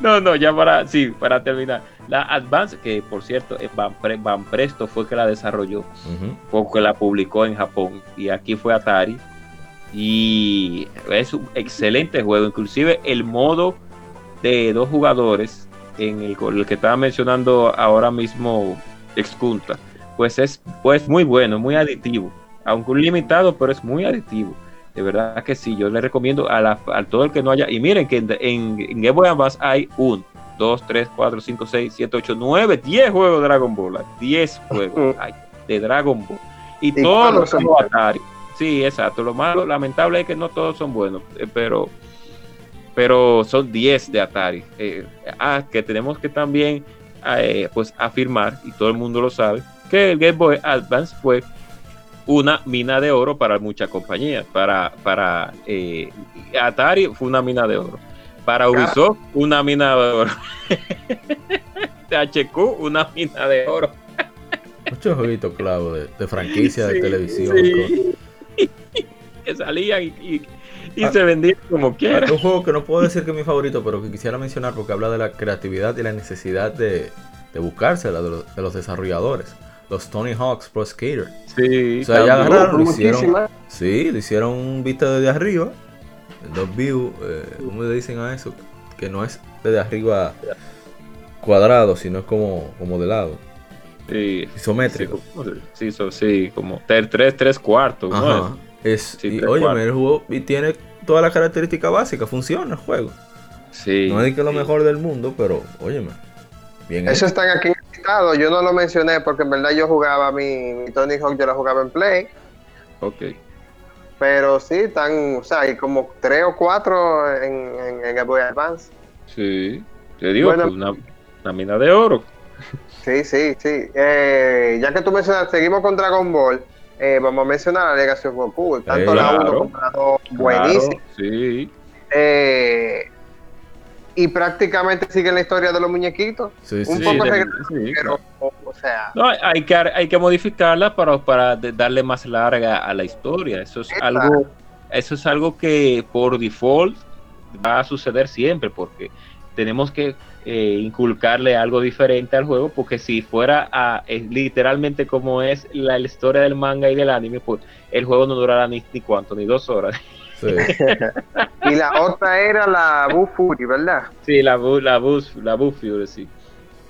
No, no, ya para, sí, para terminar. La Advance, que por cierto, Van, Pre- Van Presto fue que la desarrolló, Ujú. porque la publicó en Japón y aquí fue Atari. Y es un excelente juego, inclusive el modo de dos jugadores, en el, el que estaba mencionando ahora mismo Excunta, pues es pues muy bueno, muy aditivo, aunque un limitado, pero es muy aditivo. De verdad que sí, yo le recomiendo a, la, a todo el que no haya. Y miren que en, en, en Game Boy Advance hay un, 2, 3, 4, 5, 6, 7, 8, 9, 10 juegos de Dragon Ball. 10 juegos hay de Dragon Ball. Y, ¿Y todos son son? Atari. Sí, exacto. Lo malo, lamentable es que no todos son buenos, eh, pero pero son 10 de Atari. Eh, ah, que tenemos que también eh, pues afirmar, y todo el mundo lo sabe, que el Game Boy Advance fue una mina de oro para muchas compañías. Para, para eh, Atari fue una mina de oro. Para Ubisoft, una mina de oro. THQ, una mina de oro. Muchos jueguitos clavos de, de franquicia, de televisión. sí. que salían y, y- y Ah. se vendían como quiera. Un juego que no puedo decir que es mi favorito, pero que quisiera mencionar porque habla de la creatividad y la necesidad de, de buscársela de los, de los desarrolladores. Los Tony Hawk's Pro Skater. Sí, O sea, ya agarraron, lo hicieron. Sí, le hicieron un vista desde arriba. El dos view, eh, ¿cómo le dicen a eso? Que no es desde arriba cuadrado, sino es como, como de lado. Sí, Isométrico. Sí, como- sí, so- sí, como ter- tres, tres cuartos. ¿no? Es, Sí, y, oye, el juego y tiene todas las características básicas, funciona el juego. Sí. No es que es lo sí. mejor del mundo, pero óyeme. Bien Eso hecho. está aquí listado. Yo no lo mencioné porque en verdad yo jugaba mi, mi Tony Hawk, yo la jugaba en Play. Ok. Pero sí, están, o sea, hay como tres o cuatro en, en, en Game Boy Advance. Sí. Te digo, Bueno. pues, una, una mina de oro. Sí, sí, sí. Eh, ya que tú mencionas, seguimos con Dragon Ball. Eh, vamos a mencionar la Legacy of Goku. Tanto Eh, la 1 claro. como la 2, buenísimo. Claro, sí. Eh, y prácticamente sigue la historia de los muñequitos. Sí, un sí, poco sí. de- sí, Pero, claro. o, sea, No, hay que, hay que modificarla para, para darle más larga a la historia. Eso es Exacto. algo, eso es algo que por default va a suceder siempre, porque tenemos que eh, inculcarle algo diferente al juego, porque si fuera a, literalmente como es la, la historia del manga y del anime, pues el juego no durará ni, ni cuánto, ni dos horas. Sí. y la otra era la Boo Fury, ¿verdad? Sí, la Bu- la bus, la Boo Fury, sí.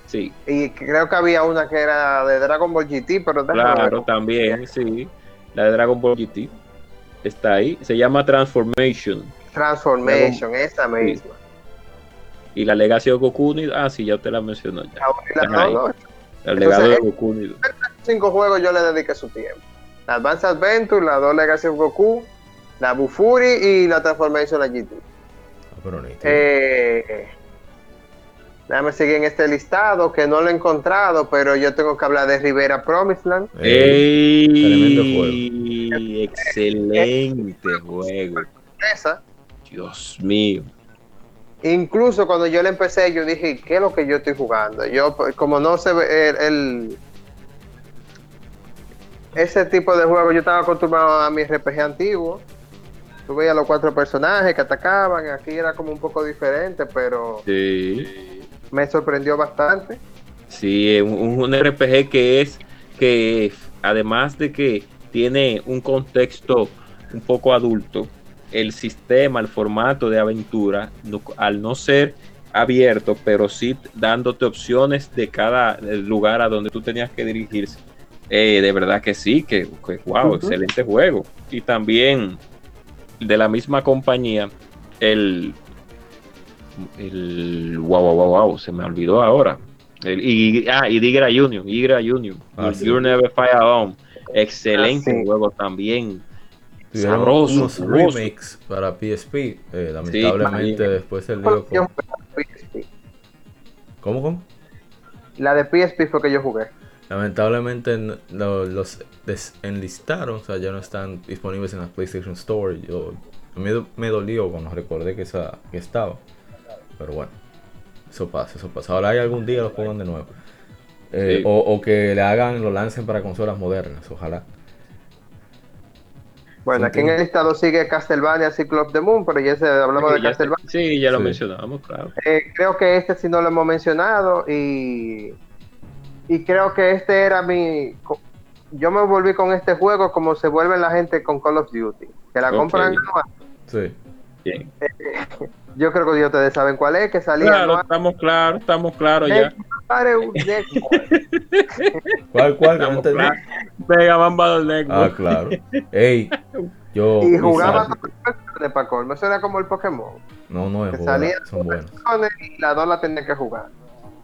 Sí, Y creo que había una que era de Dragon Ball GT, pero claro, también, sí. La de Dragon Ball GT está ahí. Se llama Transformation. Transformation, esa misma. Y la Legacy de Goku Unido. Ah, sí, ya te la mencionó ya. La y la ¿no? El Entonces, legado de Goku Unido. cinco juegos yo le dediqué su tiempo. La Advanced Adventure, la 2 Legacy of Goku, la Bufuri y la Transformation la GT. Ah, pero nítido. Eh, déjame seguir en este listado que no lo he encontrado, pero yo tengo que hablar de Rivera Promised Land. Eh, tremendo ¡Ey! Excelente juego. Esa. Dios mío. Incluso cuando yo le empecé, yo dije, ¿qué es lo que yo estoy jugando? Yo, pues, como no se ve el, el- ese tipo de juego, yo estaba acostumbrado a mi RPG antiguo. Tú veías los cuatro personajes que atacaban, aquí era como un poco diferente, pero Sí. me sorprendió bastante. Sí, un, un RPG que es que además de que tiene un contexto un poco adulto, el sistema, el formato de aventura, no- al no ser abierto, pero sí dándote opciones de cada lugar a donde tú tenías que dirigirse. Eh, de verdad que sí, que, que wow, Ujú. excelente juego. Y también de la misma compañía, el, el wow, wow, wow, wow, se me olvidó ahora. El, y, ah, y Digra Union, Digra Union, Ah, sí. You're Never Fire Alone. Excelente Ah, sí. juego también. Tuvieron sabroso, unos sabroso. remakes para PSP. eh, lamentablemente después el lío con... ¿Cómo, cómo? La de PSP fue que yo jugué. Lamentablemente n- lo- los desenlistaron, o sea, ya no están disponibles en la PlayStation Store. Yo me, me dolió cuando recordé que, esa, que estaba. Pero bueno, eso pasa, eso pasa. Ahora hay algún día los pongan de nuevo. Eh, Sí. o, o que le hagan, lo lancen para consolas modernas, ojalá. Bueno, aquí en el listado sigue Castlevania Cycle of the Moon, pero ya se, hablamos de ya, Castlevania. sí, ya lo Sí. mencionamos, claro. Eh, creo que este sí no lo hemos mencionado y, y creo que este era mi... Yo me volví con este juego como se vuelve la gente con Call of Duty, que la compran anual. Sí. Bien. Yo creo que ustedes saben cuál es, que salía. Claro, ¿no? estamos claros, estamos claros ya. ¿Cuál, cuál? No Estamos entendí. claros. Mega Man Battle Network. Ah, claro. Ey, yo. Y jugaba para colmo. Eso era como el Pokémon. No, no es salía son buenos. Y las dos la tenía que jugar.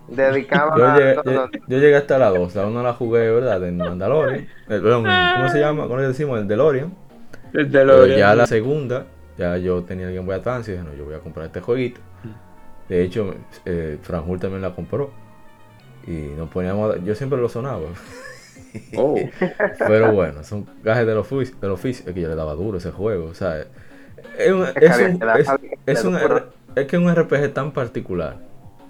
Dedicaba Yo a- llegué, no, yo, no, yo llegué hasta la 2, la 1 la jugué, ¿verdad? En Mandalorian. Eh, perdón, ¿cómo se llama? ¿Cómo le decimos? El DeLorean. El Pero DeLorean. ya la segunda, ya yo tenía el Game Boy Advance y dije, no, yo voy a comprar este jueguito. De hecho, eh, Franjul también la compró. Y nos poníamos, a- yo siempre lo sonaba. Oh, Pero bueno, son gajes del oficio, del oficio. Es que yo le daba duro ese juego. O sea, es, un, es, un- es- es un duro. R- es que es un RPG tan particular,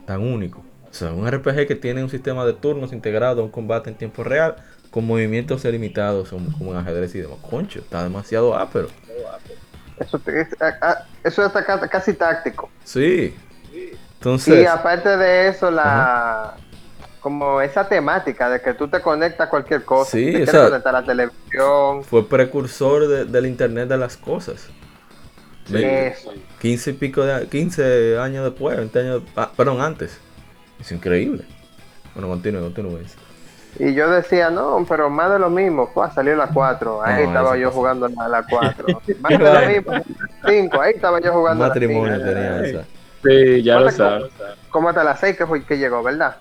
tan único. O sea, un RPG que tiene un sistema de turnos integrado, un combate en tiempo real, con movimientos delimitados como, como en ajedrez y demás. Concho, está demasiado ápero. Eso, es, eso casi táctico. Sí. Y Entonces, aparte de eso, la como esa temática de que tú te conectas a cualquier cosa. Sí, te o quieres sea- conectar a la televisión. fue precursor de- del Internet de las cosas. Eso. 15 y pico de 15 años después, 20 años, ah, perdón, antes. Es increíble. Bueno, continúe, continúe. Y yo decía, no, pero más de lo mismo. Fue, salió la 4. Ahí No, estaba yo jugando a la 4. más de lo mismo. 5. Ahí estaba yo Un jugando la matrimonio cinco. tenía esa. sí, ya lo ¿Cuánto- sabes. Como hasta la 6 que, fue, que llegó, ¿verdad?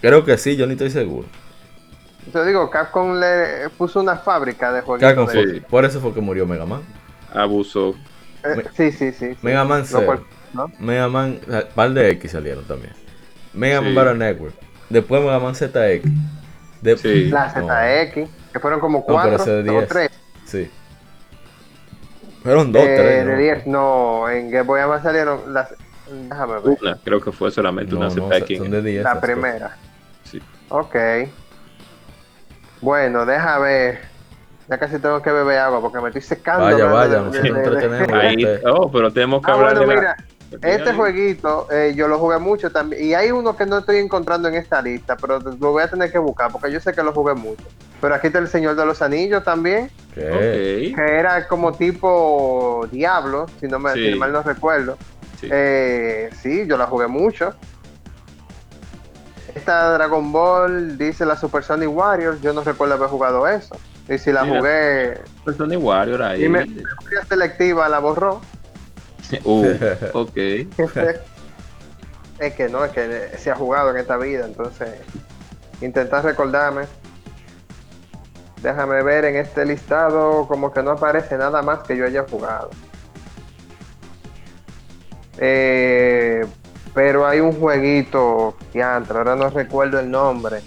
Creo que sí, yo ni estoy seguro. Yo digo, Capcom le puso una fábrica de juegos. Capcom de- fue- Sí. Por eso fue que murió Mega Man. Abusó. Eh, sí, sí, sí. sí. Mega Man No, por- ¿no? Mega Man, un par de X salieron también. Mega Man Sí. Battle Network. Después Mega Man ZX. De- Sí. La No, ZX, que fueron como pero 4 ese de o 10. 3. Sí. Fueron dos, Eh, tres. de ¿no? 10, no, en Game Boy Advance salieron las. Déjame ver. Una, creo que fue solamente No, una no, ZX. son de 10. La las cosas. primera. Sí. Ok. Bueno, deja ver. Ya casi tengo que beber agua porque me estoy secando. Vaya, vaya, de- nosotros de- de- entretenemos. Ahí, Usted. oh, pero tenemos que Ah, hablar bueno, de la- mira, este jueguito eh, yo lo jugué mucho también. Y hay uno que no estoy encontrando en esta lista, pero lo voy a tener que buscar porque yo sé que lo jugué mucho. Pero aquí está el Señor de los Anillos también, que era como tipo Diablo, si no me Sí. si mal no recuerdo. Sí. Eh, sí, yo la jugué mucho. Esta Dragon Ball dice la Super Sonic Warriors, yo no recuerdo haber jugado eso. Y si la jugué, Persona Warrior ahí. y me memoria selectiva la borró. Uh, ok. es que no, es que se ha jugado en esta vida, entonces intentar recordarme. Déjame ver en este listado, como que no aparece nada más que yo haya jugado. Eh, pero hay un jueguito, diantre, ahora no recuerdo el nombre.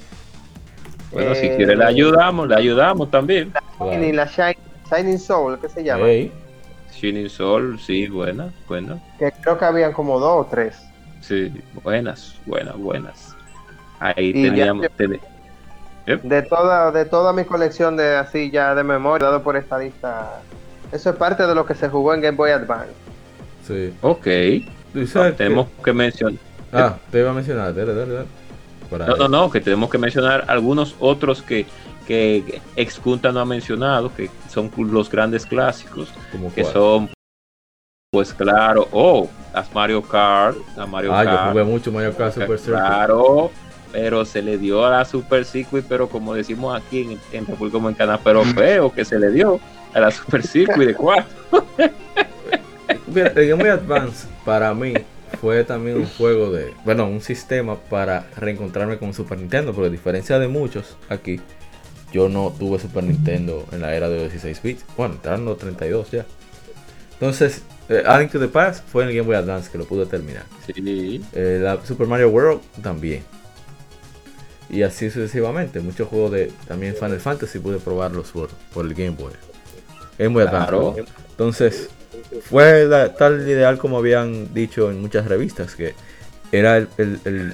Bueno, si Eh, quiere le ayudamos, le ayudamos también. Ni la Shine- Shining Soul, ¿qué se llama? Shining Soul, sí, buena, buena. Que creo que habían como dos o tres. Sí, buenas, buenas, buenas. Ahí Y ya- teníamos. ten- De toda, de toda mi colección de así ya de memoria, dado por esta lista. Eso es parte de lo que se jugó en Game Boy Advance. sí. Ok, ¿Tú sabes que- tenemos que mencionar. Ah, te iba a mencionar, dale, dale, dale. No, no, no, que tenemos que mencionar algunos otros que, que Exkunta no ha mencionado, que son los grandes clásicos, ¿Cómo que cuál? son, pues claro, oh, las Mario Kart, la Mario Ah, yo Kart. jugué mucho Mario Kart Super Circuit. Claro, pero se le dio a la Super Circuit, pero como decimos aquí en, en República Dominicana, pero feo que se le dio a la Super Circuit de 4. Mira, el Game Boy Advance para mí fue también un juego de, bueno, un sistema para reencontrarme con Super Nintendo, porque a diferencia de muchos aquí, yo no tuve Super Nintendo en la era de 16 bits, bueno, entraron los 32 ya. Entonces, eh, Adding to the Past fue en el Game Boy Advance que lo pude terminar. Sí, Eh, la Super Mario World también. Y así sucesivamente. Muchos juegos de también Final Fantasy pude probarlos por, por el Game Boy. Game Boy Advance. Claro. Entonces, fue la- tal ideal como habían dicho en muchas revistas, que era el, el- el-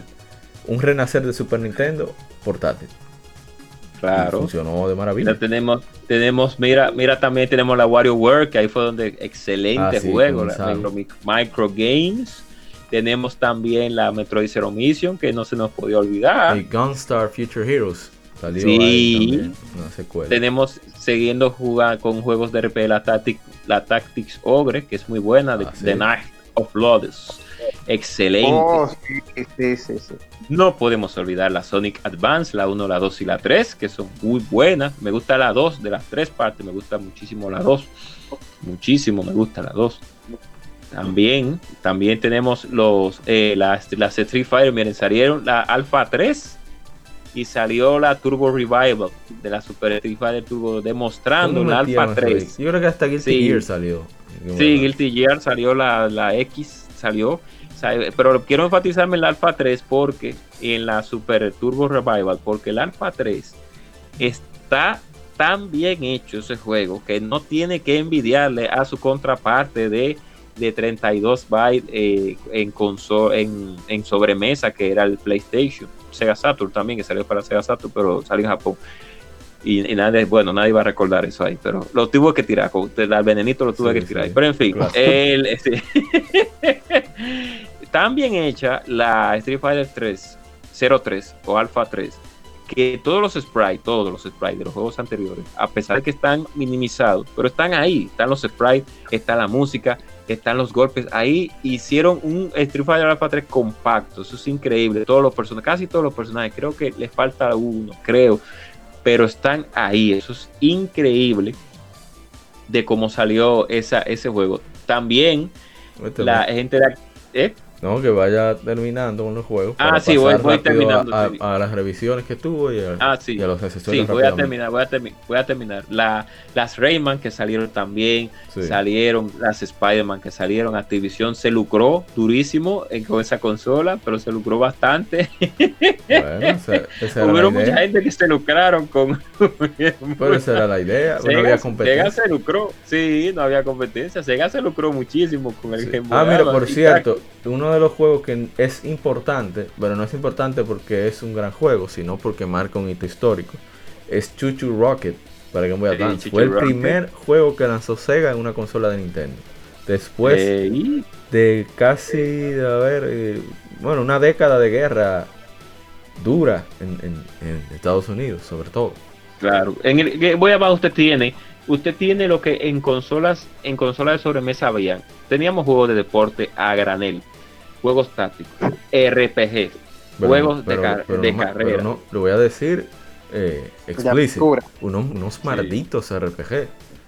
un renacer de Super Nintendo portátil. Y claro. funcionó de maravilla. Tenemos, tenemos, mira, mira también tenemos la WarioWare, que ahí fue donde excelente Ah, sí, juego, la micro, Micro Games. Tenemos también la Metroid Zero Mission, que no se nos podía olvidar. Y Gunstar Future Heroes salió Sí. ahí también, una secuela. Tenemos siguiendo jugando con juegos de RP la, Tactic, la Tactics Ogre, que es muy buena, de, Ah, sí. The Night of Lotus. Excelente. Oh, sí, sí, sí, sí. No podemos olvidar la Sonic Advance, la 1, la 2 y la 3, que son muy buenas. Me gusta la 2 de las tres partes, me gusta muchísimo la 2. Muchísimo me gusta la 2. También, también tenemos los eh, las, las Street Fighter, miren, salieron la Alpha 3 y salió la Turbo Revival de la Super Street Fighter Turbo demostrando ¿Dónde la Alpha eso ahí? 3. Yo creo que hasta Guilty Sí. Gear salió. Sí, Guilty Gear salió la, la X, salió. Pero quiero enfatizarme en la Alpha 3 porque en la Super Turbo Revival, porque el Alpha 3 está tan bien hecho ese juego que no tiene que envidiarle a su contraparte de, de 32 bytes eh, en, en, en sobremesa que era el PlayStation. Sega Saturn también, que salió para Sega Saturn, pero salió en Japón. Y, y nadie, bueno, nadie va a recordar eso ahí, pero lo tuve que tirar, con- al venenito lo tuve Sí, que tirar. sí. Pero en fin, Claro. el, este, tan bien hecha la Street Fighter 3, 03 o Alpha 3, que todos los sprites, todos los sprites de los juegos anteriores, a pesar de que están minimizados, pero están ahí, están los sprites, está la música, están los golpes, ahí hicieron un Street Fighter Alpha 3 compacto, eso es increíble, todos los personajes, casi todos los personajes, creo que les falta uno, creo, pero están ahí, eso es increíble de cómo salió esa, ese juego. También la gente de... ¿eh? No, que vaya terminando con los juegos. Ah, para sí, voy- terminando, A, a- a las revisiones que tuvo y a, Ah, sí. y a los Sí, voy a terminar, voy a, termi- voy a terminar. La, las Rayman que salieron también, Sí. salieron las Spider-Man que salieron. Activision se lucró durísimo en- con esa consola, pero se lucró bastante. Bueno, esa, esa era Hubo mucha gente que se lucraron con. Pero esa era la idea. no Sega, había Sega competencia. se lucró, sí, no había competencia. Sega se lucró muchísimo con el Sí. Game Ah, mira, por cierto, uno de los juegos que es importante, pero no es importante porque es un gran juego, sino porque marca un hito histórico, es Chuchu Rocket para Game Boy Advance. Fue el Rocket. primer juego que lanzó Sega en una consola de Nintendo. Después Eh, de casi, a ver, eh, bueno, una década de guerra dura en, en- en Estados Unidos, sobre todo. Claro, en el Game Boy Advance usted tiene, usted tiene lo que en consolas, en consolas de sobremesa habían. Teníamos juegos de deporte a granel, juegos tácticos, RPG, Pero- juegos pero- de, car- pero de no- pero carrera. no, lo voy a decir eh, explícito. Unos, unos malditos RPG.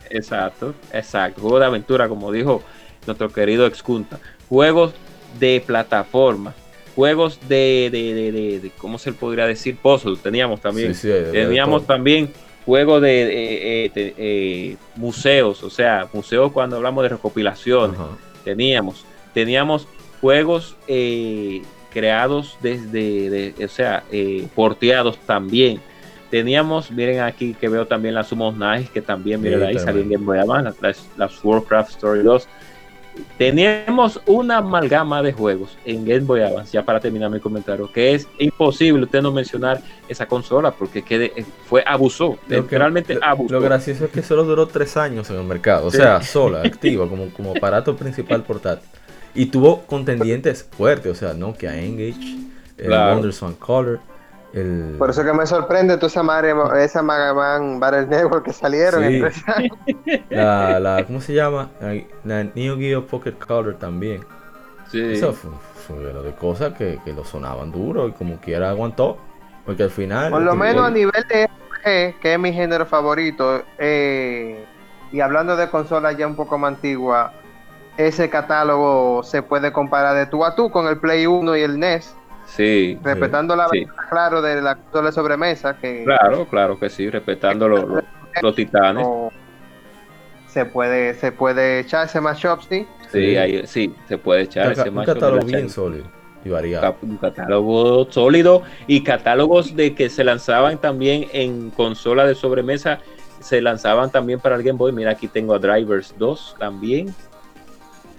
Exacto, exacto. Juegos de aventura, como dijo nuestro querido Excunta. Juegos de plataforma, juegos de, de, de, de- de- ¿cómo se podría decir? Puzzle, teníamos también. Sí, sí, de- de Teníamos también juegos de, eh, eh, de, museos, o sea, museos cuando hablamos de recopilación. Ajá. Teníamos, teníamos juegos eh, creados desde, de- o sea, eh, porteados también. Teníamos, miren aquí que veo también las Summon Knights, que también, miren Sí, ahí, salían en Game Boy Advance, las, las Warcraft Story 2. Tenemos una amalgama de juegos en Game Boy Advance, ya para terminar mi comentario, que es imposible usted no mencionar esa consola porque quede, fue abusó, Lo que- lo- abusó. Lo gracioso es que solo duró tres años en el mercado. O Sí. sea, sola, activa, como, como aparato principal portátil. Y tuvo contendientes fuertes, o sea, Nokia Engage, el Claro. Wonderswan Color, el... Por eso que me sorprende toda esa, madre, esa Mega Man Battle Network que salieron Sí. la, la, ¿cómo se llama? La, la Neo Geo Pocket Color también. Sí. Eso fue, fue de de cosas que, que lo sonaban duro y como quiera aguantó. Porque al final... Por lo menos a el- nivel de RPG, que es mi género favorito, eh, y hablando de consolas ya un poco más antiguas, ese catálogo se puede comparar de tú a tú con el Play 1 y el NES, sí. respetando la Sí. claro, de la consola de sobremesa, que Claro, claro que sí, respetando los, los, los titanes. se puede se puede echarse más shops, sí. Sí, ahí, sí, se puede echar ese un catálogo bien sólido y variado. un catálogo sólido y catálogos de que se lanzaban también en consola de sobremesa, se lanzaban también para el Game Boy. Mira, aquí tengo a Drivers 2 también.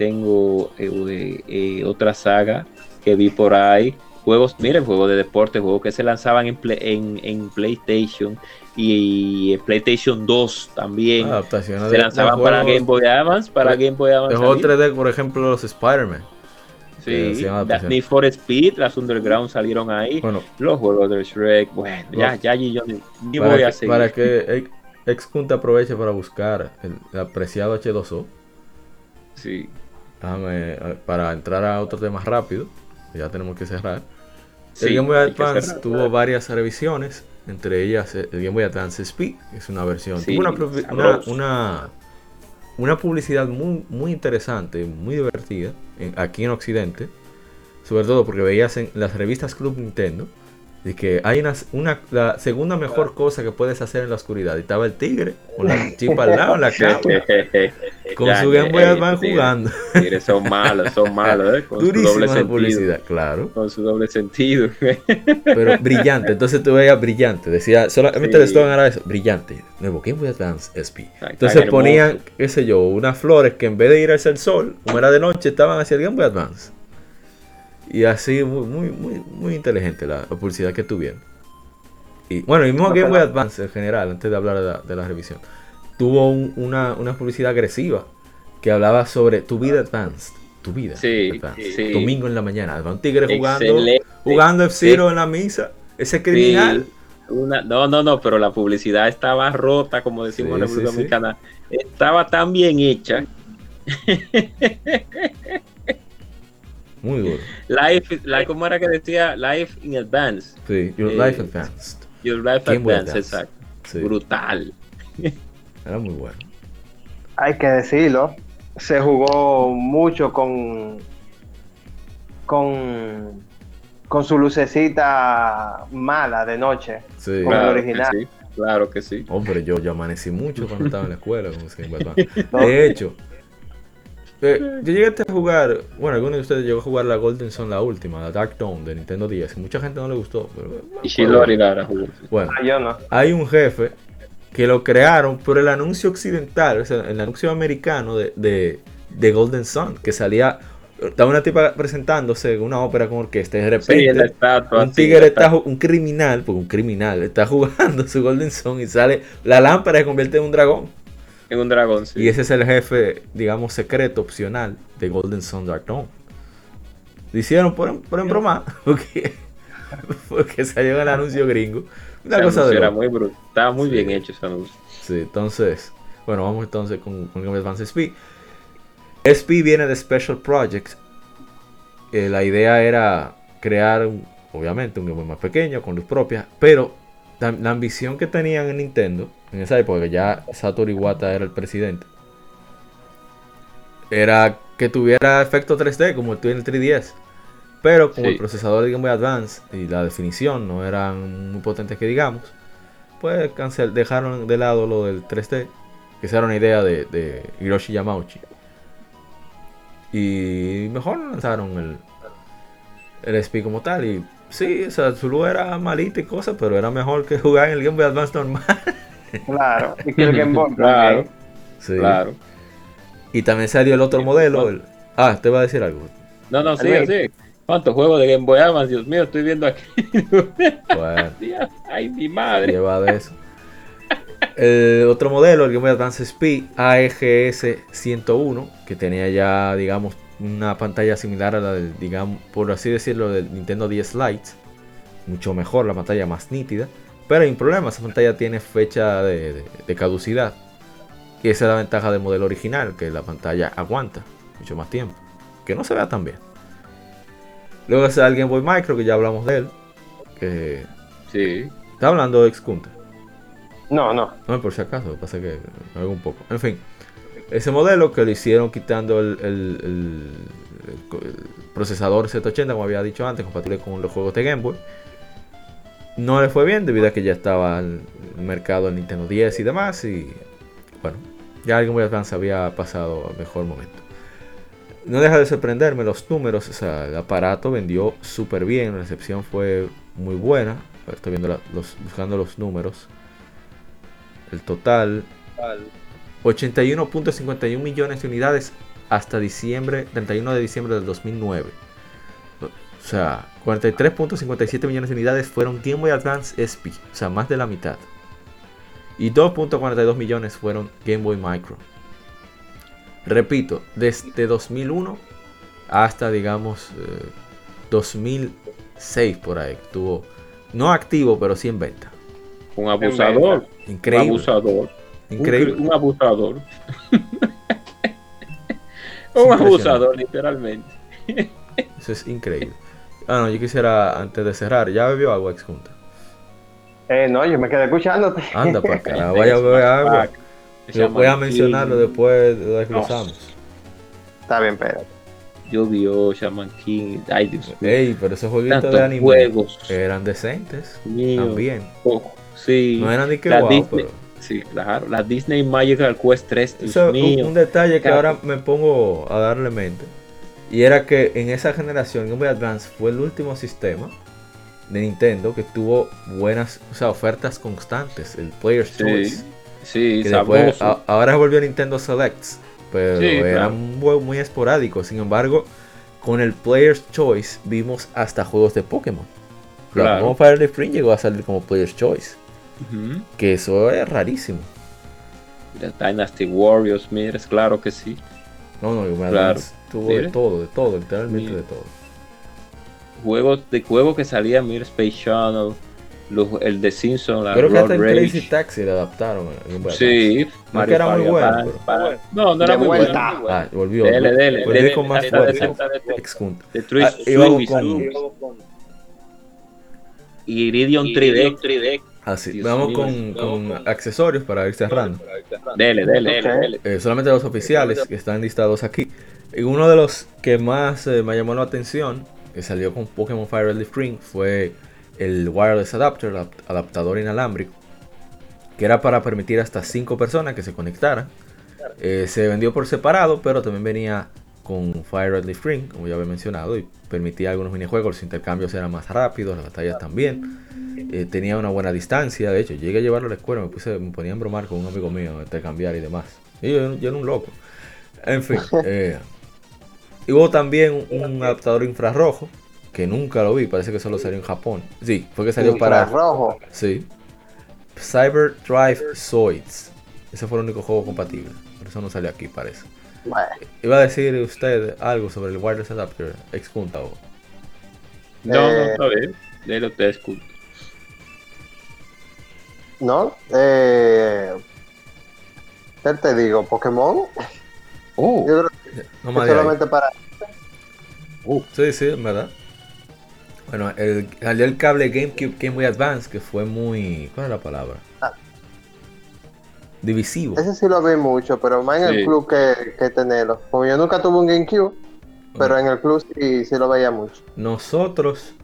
Tengo eh, eh, otra saga que vi por ahí. Juegos, miren, juegos de deporte, juegos que se lanzaban en, Play- en, en PlayStation y, en PlayStation 2 también. Adaptaciones se de lanzaban para juegos- Game Boy Advance, para Game Boy Advance. De juegos también. 3D, por ejemplo, los Spider-Man. Sí, hacían las. Need for Speed, las Underground salieron ahí. Bueno, Los juegos de Shrek, bueno, ya, Los- ya, yo ni, voy a seguir. para que ex- Excunta aproveche para buscar el, el apreciado H2O, Sí, déjame, eh, para entrar a otro tema rápido, ya tenemos que cerrar. Sí, el Game Boy Advance cerrar. tuvo varias revisiones, entre ellas eh, el Game Boy Advance SP, que es una versión. Sí, tuvo una, una, una, una publicidad muy, muy interesante, muy divertida, en- aquí en Occidente, sobre todo porque veías en las revistas Club Nintendo, de que hay una, una la segunda mejor cosa que puedes hacer en la oscuridad. Y estaba el tigre con la chipa al lado en la cama, con Ya, su Game Boy eh, Advance tigre, jugando. tigre, son malos, son malos, ¿eh? Con su doble sentido. publicidad, claro. Con su doble sentido. Pero brillante, entonces tú veías brillante. Decía, solamente Sí. el eslogan era eso, brillante. Nuevo Game Boy Advance SP. Tan Entonces hermoso. ponían, qué sé yo, unas flores que en vez de ir hacia el sol, como era de noche, estaban hacia el Game Boy Advance. Y así, muy, muy, muy, muy inteligente la, la publicidad que tuvieron. Y bueno, el mismo No, Game Boy Advance en general, antes de hablar de la, de la revisión, tuvo un- una, una publicidad agresiva que hablaba sobre tu vida advanced. Tu vida Sí, advanced. sí. Domingo en la mañana. Un tigre jugando, Excelente. jugando F-Zero en la misa. Ese criminal. Sí, una- no, no, no, pero la publicidad estaba rota, como decimos Sí, en sí, República sí. Dominicana. Estaba tan bien hecha. Muy duro. Life, la, ¿cómo era que decía? Life in advance. Sí, Your Eh, Life Advanced. Your life Game Boy advance, Advance. exacto. Sí, Brutal. era muy bueno. Hay que decirlo. Se jugó mucho con. con. con su lucecita mala de noche. Sí. Como el Claro que original. sí, claro que sí. Hombre, yo, yo amanecí mucho cuando estaba en la escuela. De hecho, eh, yo llegué a jugar, bueno, algunos de ustedes llegó a jugar la Golden Sun, la última, la Dark Dawn de Nintendo 10. y Mucha gente no le gustó. Pero, Y Shilori Lara jugó. bueno, Ah, yo no. hay un jefe que lo crearon por el anuncio occidental, o sea, el anuncio americano de, de, de Golden Sun, que salía, estaba una tipa presentándose en una ópera con orquesta y de repente Sí, estatua. un sí, tigre la está, un criminal, porque un criminal está jugando su Golden Sun y sale, la lámpara se convierte en un dragón. En un dragón, sí. Y ese es el jefe, digamos, secreto, opcional de Golden Sun Dark Dawn. Lo hicieron por, por en broma, porque, porque salió en el anuncio gringo. Una Ese cosa de era muy brutal. Estaba muy Sí. bien hecho ese anuncio. Sí, entonces, bueno, vamos entonces con, con Game Advance SP. SP viene de Special Projects. Eh, la idea era crear, obviamente, un Game Boy más pequeño, con luz propia, pero la, la ambición que tenían en Nintendo, en esa época, ya Satoru Iwata era el presidente, era que tuviera efecto 3D como tiene el 3DS. Pero como Sí. el procesador de Game Boy Advance y la definición no eran muy potentes que digamos, pues cancel, dejaron de lado lo del 3D, que esa era una idea de, de Hiroshi Yamauchi. Y mejor lanzaron el, el SP como tal. Y sí, o sea, su luz era malita y cosas, pero era mejor que jugar en el Game Boy Advance normal. Claro. Y que el Game Boy Claro, también. Sí. claro. Y también salió el otro modelo. el- ah, te va a decir algo. No, no, sigue, sigue. ¿Cuántos juegos de Game Boy Advance? Dios mío, estoy viendo aquí. Bueno, Dios, Ay, mi madre. lleva de eso. El otro modelo, el Game Boy Advance SP AEGS 101, que tenía ya, digamos, una pantalla similar a la del, digamos, por así decirlo, del Nintendo 10 Lite. Mucho mejor, la pantalla más nítida. Pero hay un problema, esa pantalla tiene fecha de, de- de caducidad. Y esa es la ventaja del modelo original, que la pantalla aguanta mucho más tiempo. Que no se vea tan bien. Luego está el Game Boy Micro, que ya hablamos de él. Que Sí. está hablando de Excunta. No, no. No, por si acaso, lo que pasa es que me hago un poco. En fin, ese modelo que lo hicieron quitando el, el- el- el- el procesador Z80, como había dicho antes, compatible con los juegos de Game Boy. No le fue bien debido a que ya estaba el, el mercado del Nintendo 10 y demás. Y bueno, ya el Game Boy Advance había pasado al mejor momento. No deja de sorprenderme los números. O sea, el aparato vendió súper bien. La recepción fue muy buena. A Estoy viendo la- los, buscando los números. El total 81.51 millones de unidades hasta diciembre 31 de diciembre del 2009. O sea, 43.57 millones de unidades fueron Game Boy Advance SP, o sea, más de la mitad. Y 2.42 millones fueron Game Boy Micro. Repito, desde 2001 hasta digamos eh, 2006 por ahí estuvo no activo, pero sí en venta. Un abusador. Un Increíble. abusador. Un Increíble. cri- Un, abusador. Un abusador, literalmente. Eso es increíble. Ah, no, yo quisiera, antes de cerrar, ¿ya bebió agua, ex junta? Eh, no, yo me quedé escuchándote. Anda para acá, vaya a beber agua. Yo voy a mencionarlo después, lo desglosamos. Está bien, espérate. Yu-Gi-Oh, Shaman King. Ay, Dios mío. Ey, pero esos jueguitos de anime juegos. eran decentes Mío. también. Oh, sí. No eran ni que La guau, Disney- pero... Sí, claro. La Disney Magical Quest 3, Dios Eso es mío. un, un detalle que Claro. ahora me pongo a darle mente. Y era que en esa generación Game Boy Advance fue el último sistema de Nintendo que tuvo buenas, o sea, ofertas constantes, el Player's Choice. Sí, después, a- ahora volvió Nintendo Selects, pero Sí, era claro. juego muy esporádico. Sin embargo, con el Player's Choice vimos hasta juegos de Pokémon. Claro. Como Fire Spring llegó a salir como Player's Choice, que eso es rarísimo. The Dynasty Warriors, mires, claro que sí. No, no, Game Boy Claro. Advance tuvo de Mire. todo, de todo, literalmente Mire. de todo. Juegos de juegos que salían, mira, Space Channel, los- el de Simpson, la Creo que hasta en Rage. Crazy Taxi le adaptaron. Sí, No que era muy bueno, No, no era De muy bueno. bueno. Ah, volvió. Dele, volvió. dele, Volvió dele, con más fuerza. Ah, y vamos Suicide. con- Iridium 3D. Así, Dios vamos con, con accesorios para ir cerrando. Dele, dele, dele. Eh, solamente los oficiales que están listados aquí. Y uno de los que más eh, me llamó la atención, que salió con Pokémon Fire Red Spring, fue el Wireless Adapter, adap- adaptador inalámbrico, que era para permitir hasta 5 personas que se conectaran. Eh, se vendió por separado, pero también venía con Fire Red Spring, como ya había mencionado, y permitía algunos minijuegos, los intercambios eran más rápidos, las batallas también. Eh, tenía una buena distancia, de hecho, llegué a llevarlo a la escuela, me, puse, me ponía a bromar con un amigo mío, intercambiar y demás. Y yo, yo era un loco. En fin. eh, y hubo también un, adaptador infrarrojo, que nunca lo vi, parece que solo salió en Japón. Sí, fue que salió para... rojo. Sí. Cyber Drive Zoids. Ese fue el único juego compatible. Por eso no salió aquí, parece. Bueno, Iba a decir usted algo sobre el wireless adapter ex junta o... No, no, Eh, está bien. Dele usted, escucha. ¿no? Eh, ¿Qué te digo? ¿Pokémon? Oh, Yo creo No que más de ahí. solamente para... Sí, sí, en verdad. Bueno, el, salió el cable GameCube Game Boy Advance que fue muy... ¿Cuál es la palabra? Ah. Divisivo. Ese sí lo vi mucho, pero más en Sí. el club que, que tenerlo. Como yo nunca tuve un GameCube, pero en el club sí, sí lo veía mucho. Nosotros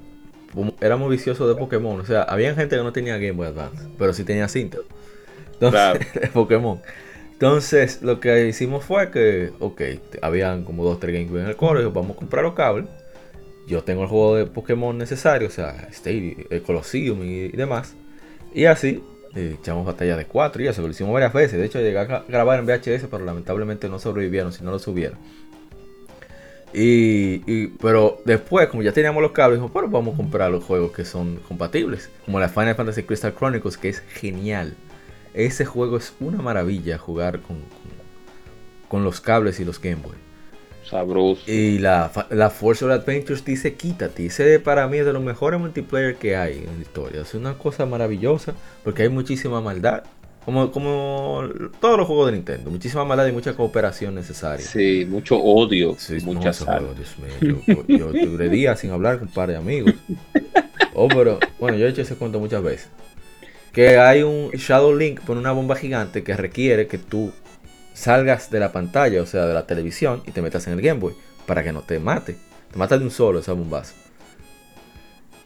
éramos viciosos de Pokémon. O sea, había gente que no tenía Game Boy Advance, pero sí tenía cinta. Entonces, Claro. Pokémon. Entonces, lo que hicimos fue que, ok, habían como dos, tres GameCube en el coro. Dijo, vamos a comprar los cables. Yo tengo el juego de Pokémon necesario, o sea, Stadium, el Colosseum y, y demás. Y así, eh, echamos batalla de cuatro y eso, lo hicimos varias veces. De hecho, llegué a gra- grabar en VHS, pero lamentablemente no sobrevivieron si no lo subieron. Y, y- pero después, como ya teníamos los cables, dijimos, pero vamos a comprar los juegos que son compatibles. Como la Final Fantasy Crystal Chronicles, que es genial. Ese juego es una maravilla jugar con, con, con los cables y los Game Boy. sabroso. Y la, la Force of Adventures dice quítate. Ese para mí es de los mejores multiplayer que hay en la historia. Es una cosa maravillosa porque hay muchísima maldad. Como, como todos los juegos de Nintendo. Muchísima maldad y mucha cooperación necesaria. Sí, mucho odio, Sí, mucha no, Dios mío. Yo, yo duré días sin hablar con un par de amigos. Oh, pero bueno, yo he hecho ese cuento muchas veces. Que hay un Shadow Link con una bomba gigante que requiere que tú salgas de la pantalla, o sea, de la televisión, y te metas en el Game Boy para que no te mate. Te mata de un solo esa bombazo.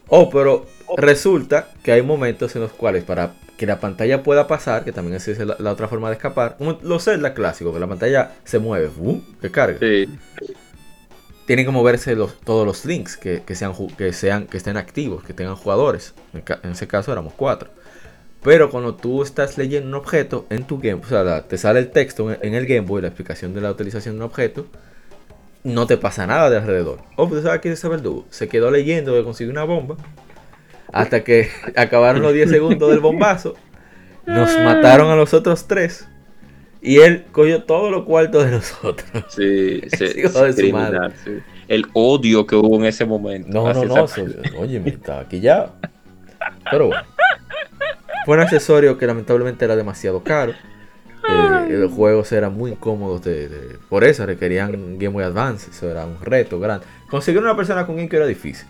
Oh, pero resulta que hay momentos en los cuales para que la pantalla pueda pasar, que también esa es la, la otra forma de escapar, como los Zelda clásicos, que la pantalla se mueve, ¡bum! que carga Sí, tienen que moverse los, todos los links que, que sean, que sean que estén activos, que tengan jugadores. En ese caso éramos cuatro. Pero cuando tú estás leyendo un objeto en tu game, o sea, la- te sale el texto en, en el Game Boy, la explicación de la utilización de un objeto, no te pasa nada de alrededor. Oh, pues sabes qué es ese verdugo. Se quedó leyendo que consiguió una bomba. Hasta que acabaron los 10 segundos del bombazo. Nos mataron a los otros tres. Y él cogió todos los cuartos de nosotros. sí, se de su madre. sí. El odio que hubo en ese momento. No, no, no. oye, me estaba aquí ya. Pero bueno. Fue un accesorio que lamentablemente era demasiado caro. eh, los juegos eran muy incómodos. De, por eso requerían Game Boy Advance. Eso era un reto grande. Conseguir una persona con GameCube era difícil.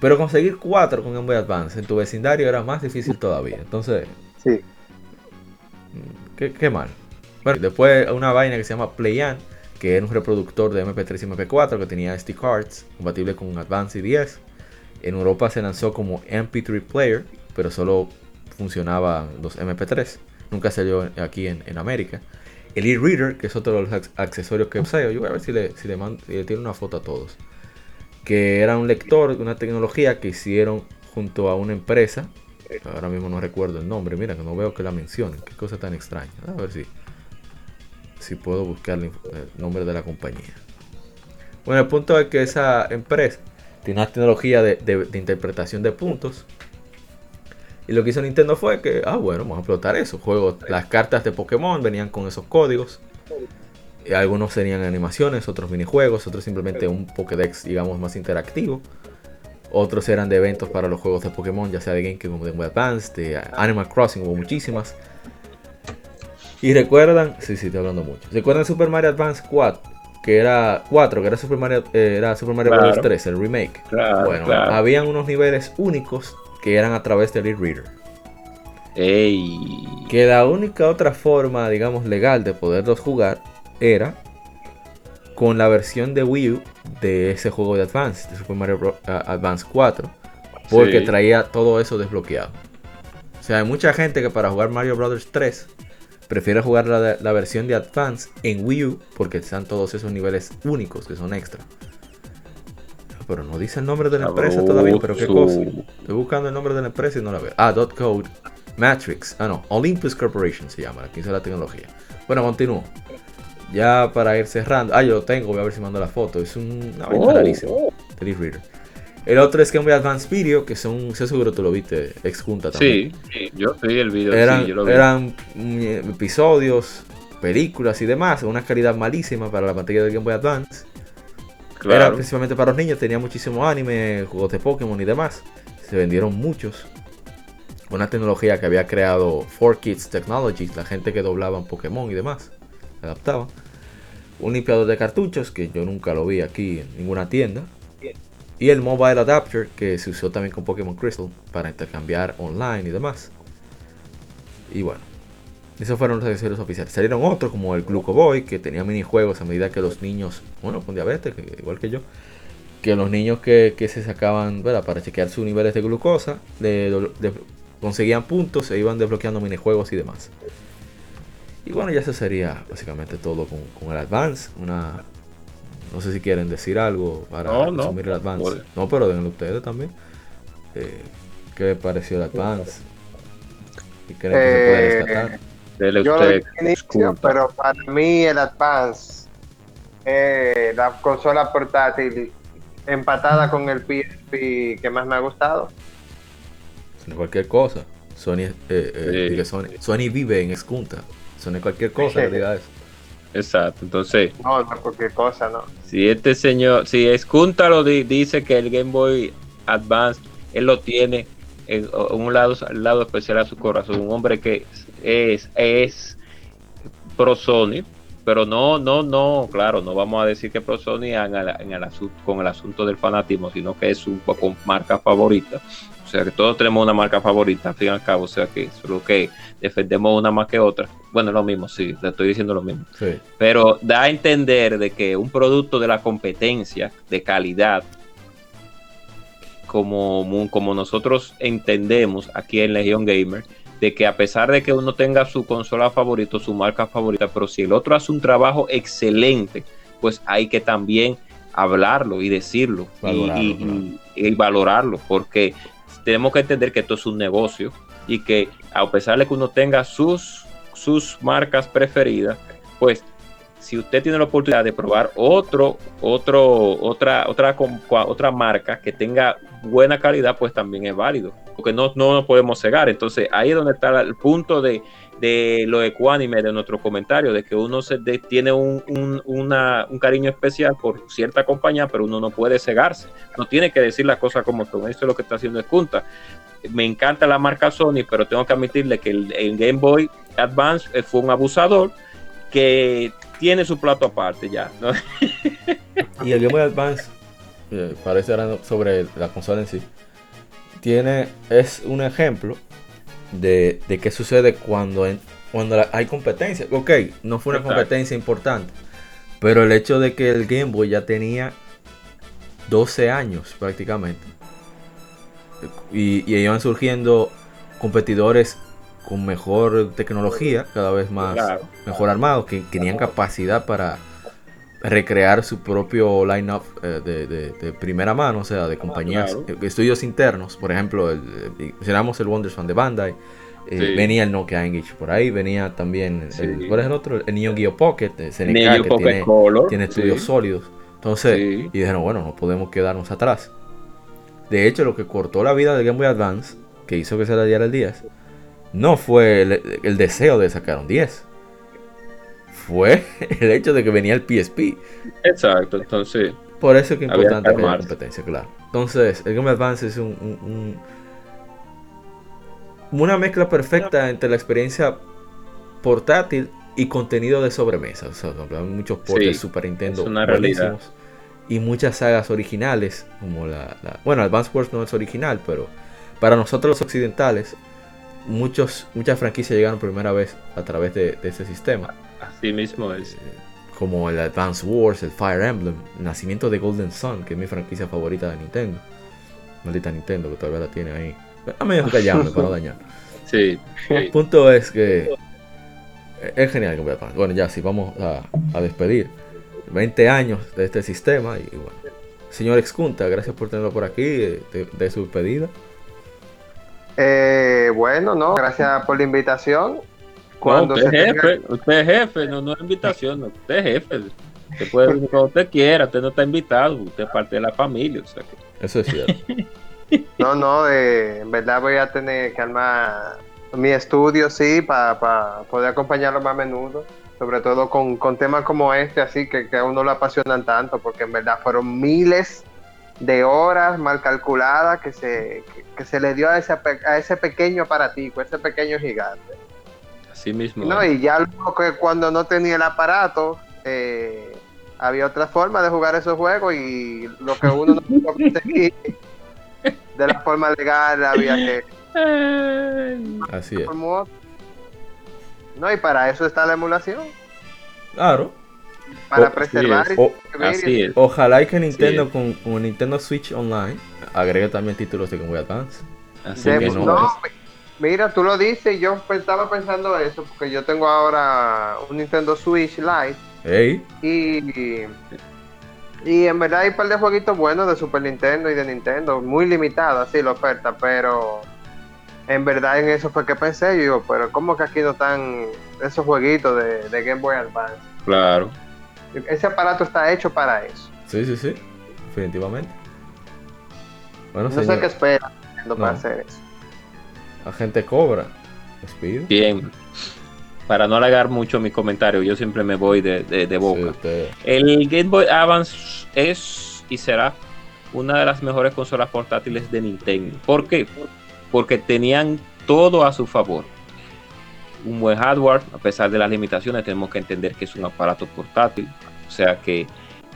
Pero conseguir cuatro con Game Boy Advance en tu vecindario era más difícil todavía. Entonces, Sí. qué, qué mal. Bueno, después una vaina que se llama PlayAn, que era un reproductor de MP3 y MP4 que tenía SD cards, compatible con Advance y 10. En Europa se lanzó como MP3 Player, pero solo funcionaba los MP3. Nunca salió aquí en, en América. El e-reader, que es otro de los ac- accesorios que usé, yo voy a ver si le, si le, mando- si le tiro una foto a todos. Que era un lector, una tecnología que hicieron junto a una empresa. Ahora mismo no recuerdo el nombre, mira que no veo que la mencionen. Qué cosa tan extraña. A ver si, si puedo buscar el nombre de la compañía. Bueno, el punto es que esa empresa tiene una tecnología de- de interpretación de puntos. Y lo que hizo Nintendo fue que, ah, bueno, vamos a explotar eso. Juegos, las cartas de Pokémon venían con esos códigos. Algunos serían animaciones, otros minijuegos, otros simplemente un Pokédex, digamos, más interactivo. Otros eran de eventos para los juegos de Pokémon, ya sea de GameCube como de Game Advance, de Animal Crossing, hubo muchísimas. Y recuerdan, sí, sí, estoy hablando mucho. ¿Recuerdan Super Mario Advance 4? Que era 4, que era Super Mario, eh, era Super Mario Claro. Bros. 3, el remake. Claro, bueno, claro. habían unos niveles únicos que eran a través del e-reader. Ey. Que la única otra forma, digamos, legal de poderlos jugar era con la versión de Wii U de ese juego de Advance, de Super Mario Bros. uh, Advance 4, porque Sí. traía todo eso desbloqueado. O sea, hay mucha gente que para jugar Mario Bros. 3 prefiere jugar la, la versión de Advance en Wii U porque están todos esos niveles únicos que son extra. Pero no dice el nombre de la empresa todavía, pero qué cosa. Estoy buscando el nombre de la empresa y no la veo. Ah, dot code. Matrix. Ah, no. Olympus Corporation se llama. Aquí hizo la tecnología. Bueno, continúo. Ya para ir cerrando. Ah, yo lo tengo. Voy a ver si mando la foto. Es un- una vaina Oh, rarísima. oh. del e-reader. El otro es Game Boy Advance Video, que son, sé seguro tú lo viste, ex junta también. Sí, sí, yo vi el video. Eran, sí, yo lo vi. eran mm, episodios, películas y demás, una calidad malísima para la pantalla de Game Boy Advance. Era principalmente para los niños, tenía muchísimo anime, juegos de Pokémon y demás. Se vendieron muchos. Una tecnología que había creado 4Kids Technologies, la gente que doblaban Pokémon y demás, adaptaba. Un limpiador de cartuchos, que yo nunca lo vi aquí en ninguna tienda. Y el Mobile Adapter, que se usó también con Pokémon Crystal para intercambiar online y demás. Y bueno, esos fueron los accesorios oficiales. Salieron otros como el Gluco Boy, que tenía minijuegos a medida que los niños, bueno, con diabetes, que- igual que yo, que los niños que, que se sacaban, ¿verdad? Para chequear sus niveles de glucosa, de- de- conseguían puntos, se iban desbloqueando minijuegos y demás. Y bueno, ya eso sería básicamente todo con, con el Advance. Una, no sé si quieren decir algo para No, el Advance. No, pero denle ustedes también. Eh, ¿Qué les pareció el Advance? ¿Y creen que se puede Eh, rescatar? Dele Yo usted. inicio, pero para mí el Advance, eh, la consola portátil empatada con el PSP que más me ha gustado. Cualquier cosa. Sony, eh, eh, Sí. digo, Sony, Sony vive en Escunta. Sony cualquier cosa, en realidad es. Exacto. Entonces, No, no cualquier cosa, ¿no? si este señor, si Escunta lo di- dice que el Game Boy Advance, él lo tiene en o- un lado, al lado especial a su corazón. Un hombre que es, es pro Sony, pero no, no, no, claro, no vamos a decir que pro Sony en el, en el asu- con el asunto del fanatismo, sino que es su poco marca favorita. O sea que todos tenemos una marca favorita, al fin y al cabo, o sea que solo que defendemos una más que otra. Bueno, lo mismo, sí, le estoy diciendo lo mismo Sí. pero da a entender de que un producto de la competencia de calidad como, como nosotros entendemos aquí en Legion Gamer de que a pesar de que uno tenga su consola favorita, su marca favorita, pero si el otro hace un trabajo excelente, pues hay que también hablarlo y decirlo y- Valorarlo, y, claro. y- y valorarlo, porque tenemos que entender que esto es un negocio y que a pesar de que uno tenga sus, sus marcas preferidas, pues si usted tiene la oportunidad de probar otro, otro, otra, otra, otra marca que tenga buena calidad, pues también es válido, porque no, no nos podemos cegar. Entonces ahí es donde está el punto de, de lo ecuánime de nuestro comentario, de que uno se tiene un, un- un cariño especial por cierta compañía, pero uno no puede cegarse, no tiene que decir las cosas como son. Eso es lo que está haciendo Escunta. me encanta la marca Sony, pero tengo que admitirle que el, el Game Boy Advance eh, fue un abusador que tiene su plato aparte ya. ¿no? Y el Game Boy Advance, eh, parece ahora sobre la consola en sí, tiene, es un ejemplo de, de qué sucede cuando, en- cuando la- hay competencia. Ok, no fue una Exacto. competencia importante, pero el hecho de que el Game Boy ya tenía 12 años prácticamente, y, y iban surgiendo competidores con mejor tecnología, cada vez más Claro. mejor armados, que tenían capacidad para recrear su propio line-up eh, de, de- de primera mano, o sea, de compañías, Claro. eh, estudios internos, por ejemplo, el, eh, mencionamos el Wonderswan de Bandai, eh, Sí. venía el Nokia Engage por ahí, venía también, Sí. el, ¿cuál es el otro? El Neo Geo Pocket, de SNK, Neo que Pocket tiene, Color, tiene estudios sí. sólidos. Entonces, y dijeron, bueno, no podemos quedarnos atrás. De hecho, lo que cortó la vida del Game Boy Advance, que hizo que se le diera el 10, no fue el, el deseo de sacar un 10. Fue el hecho de que venía el PSP. Exacto, entonces, Por eso es que es importante que haya competencia, claro. Entonces, el Game Advance es un, un- un- una mezcla perfecta entre la experiencia portátil y contenido de sobremesa. O sea, hay muchos portes Sí, Super Nintendo buenísimos y muchas sagas originales, como la, la- bueno, Advance Wars no es original, pero para nosotros los occidentales, muchos, muchas franquicias llegaron primera vez a través de, de ese sistema así mismo es. como el Advance Wars, el Fire Emblem, el nacimiento de Golden Sun, que es mi franquicia favorita de Nintendo. Maldita Nintendo, que todavía la tiene ahí. A medio callarme para no dañar. Sí, El punto es que es genial que. Bueno, ya, sí, vamos a, a despedir. 20 años de este sistema y bueno. Señor Excunta, gracias por tenerlo por aquí, eh, de, de su despedida. Eh, bueno, no, gracias por la invitación. No, Cuando usted se es tenga- jefe, usted es jefe, no, no es invitación, no, usted es jefe. Usted puede venir cuando usted quiera, usted no está invitado, usted es parte de la familia. O sea que, Eso es cierto. No, no, eh, en verdad voy a tener que armar mi estudio, sí, para poder acompañarlo más a menudo. Sobre todo con, con temas como este, así que, que a uno lo apasionan tanto, porque en verdad fueron miles de horas mal calculadas que se, que, que se le dio a ese, a ese pequeño aparatico, a ese pequeño gigante. así mismo. No, y ya luego que cuando no tenía el aparato, eh, había otra forma de jugar esos juegos y lo que uno no pudo conseguir de la forma legal había que Así es. No, y para eso está la emulación, Claro. Para Oh, preservar sí y O- escribir así es. ojalá y que Nintendo con, con Nintendo Switch Online agregue también títulos de Game Boy Advance. Así de- que mismo no mira, tú lo dices y yo estaba pensando eso, porque yo tengo ahora un Nintendo Switch Lite Ey, Y, y en verdad hay un par de jueguitos buenos de Super Nintendo y de Nintendo, muy limitados así la oferta, pero en verdad en eso fue que pensé, yo digo, pero ¿cómo que aquí no están esos jueguitos de, de Game Boy Advance? Claro. Ese aparato está hecho para eso. sí, sí, sí. Definitivamente. Bueno, No sé qué espera Nintendo para No. hacer eso. agente Cobra. Despido. Bien. Para no alargar mucho mi comentario, yo siempre me voy de, de- de boca. Sí, El Game Boy Advance es y será una de las mejores consolas portátiles de Nintendo. ¿Por qué? Porque tenían todo a su favor. Un buen hardware, a pesar de las limitaciones, tenemos que entender que es un aparato portátil. O sea que,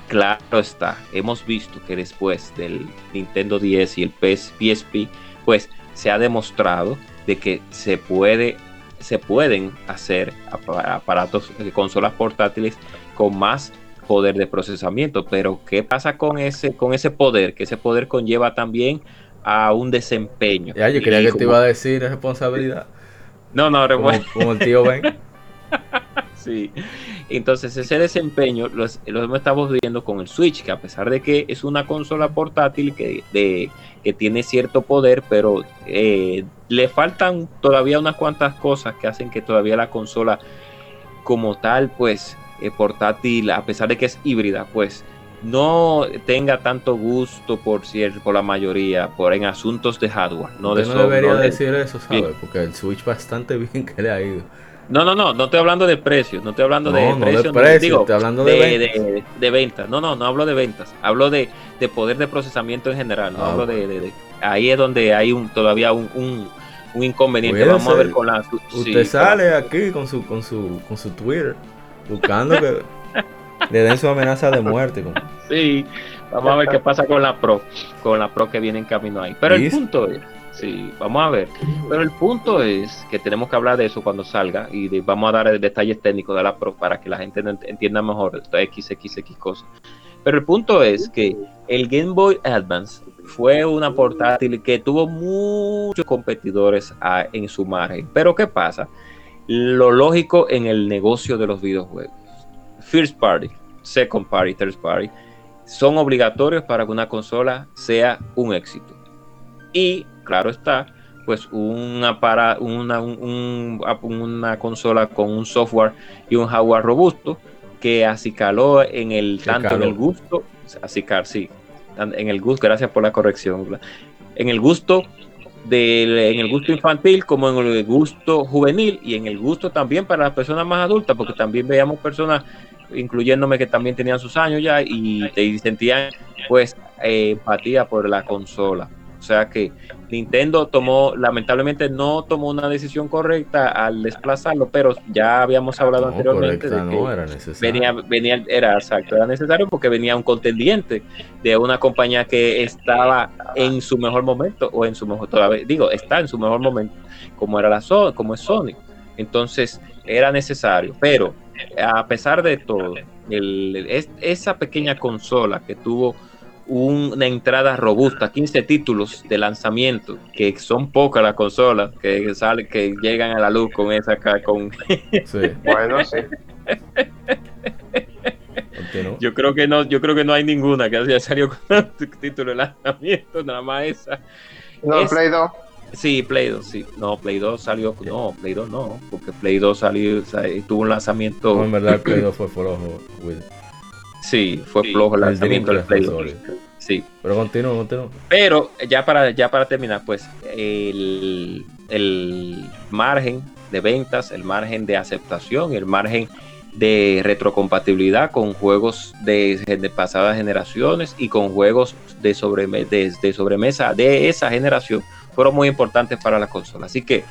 claro está, hemos visto que después del Nintendo 10 y el PS PSP, pues se ha demostrado de que se puede se pueden hacer apa- aparatos, eh, consolas portátiles con más poder de procesamiento. Pero ¿qué pasa con ese, con ese poder? Que ese poder conlleva también a un desempeño. Ya, yo creía que te iba a decir responsabilidad. No, no, Como, el tío Ben. Sí. Entonces ese desempeño lo, lo estamos viendo con el Switch, que a pesar de que es una consola portátil que, de, que tiene cierto poder, pero eh, le faltan todavía unas cuantas cosas que hacen que todavía la consola como tal, pues eh, portátil, a pesar de que es híbrida, pues no tenga tanto gusto por cierto, por la mayoría, por en asuntos de hardware. No, de no debería no de- decir eso, ¿sabe? Bien. Porque el Switch bastante bien que le ha ido. No, no, no, no estoy hablando de precios, no estoy hablando No, de no de precios, precio, digo, estoy hablando de ventas. de, de ventas. No, no, no hablo de ventas, hablo de, de poder de procesamiento en general, no Ah, hablo de, de- de- Ahí es donde hay un todavía un, un, un inconveniente. Vamos a ver con la... Usted sí, sale aquí con su, con su, con su Twitter buscando que le den su amenaza de muerte. como- Sí, vamos a ver qué pasa con la Pro, con la Pro que viene en camino ahí. Pero el Listo. punto es, sí, vamos a ver. Pero el punto es que tenemos que hablar de eso cuando salga y de- vamos a dar detalles técnicos de la Pro para que la gente ent- entienda mejor esto XXX cosas. Pero el punto es que el Game Boy Advance fue una portátil que tuvo muchos competidores a- en su margen. Pero ¿qué pasa? Lo lógico en el negocio de los videojuegos. First Party, Second Party, Third Party son obligatorios para que una consola sea un éxito. Y claro está, pues una, para, una, un- un- una consola con un software y un hardware robusto que acicaló en el tanto en el gusto, acicar, sí, en el gusto, gracias por la corrección, en el gusto del, en el gusto infantil como en el gusto juvenil y en el gusto también para las personas más adultas, porque también veíamos personas, incluyéndome que también tenían sus años ya y, sentían pues eh, empatía por la consola. O sea que Nintendo tomó, lamentablemente no tomó una decisión correcta al desplazarlo, pero ya habíamos hablado No, anteriormente correcta, de que no era necesario. venía, venía, era exacto, era necesario porque venía un contendiente de una compañía que estaba en su mejor momento, o en su mejor, todavía, digo, está en su mejor momento, como era la Sony, como es Sony. Entonces, era necesario, pero a pesar de todo, el- es- esa pequeña consola que tuvo una entrada robusta, 15 títulos de lanzamiento, que son pocas las consolas que salen, que llegan a la luz con esa con Sí, Bueno, sí. Yo creo que no, yo creo que no hay ninguna que haya salido con título de lanzamiento, nada más esa. No, Es- Play 2. Sí, Play 2, sí. No, Play 2 salió, no, Play 2 no, porque Play 2 salió, o sea, tuvo un lanzamiento, No, en verdad el Play 2 fue flojo, Will. sí, fue flojo el lanzamiento del Play 2. sólido. Sí, Pero continúa, continúa. pero ya para, ya para terminar, pues el, el margen de ventas, el margen de aceptación, el margen de retrocompatibilidad con juegos de, de pasadas generaciones y con juegos de, sobreme- de, de sobremesa de esa generación fueron muy importantes para la consola. Así que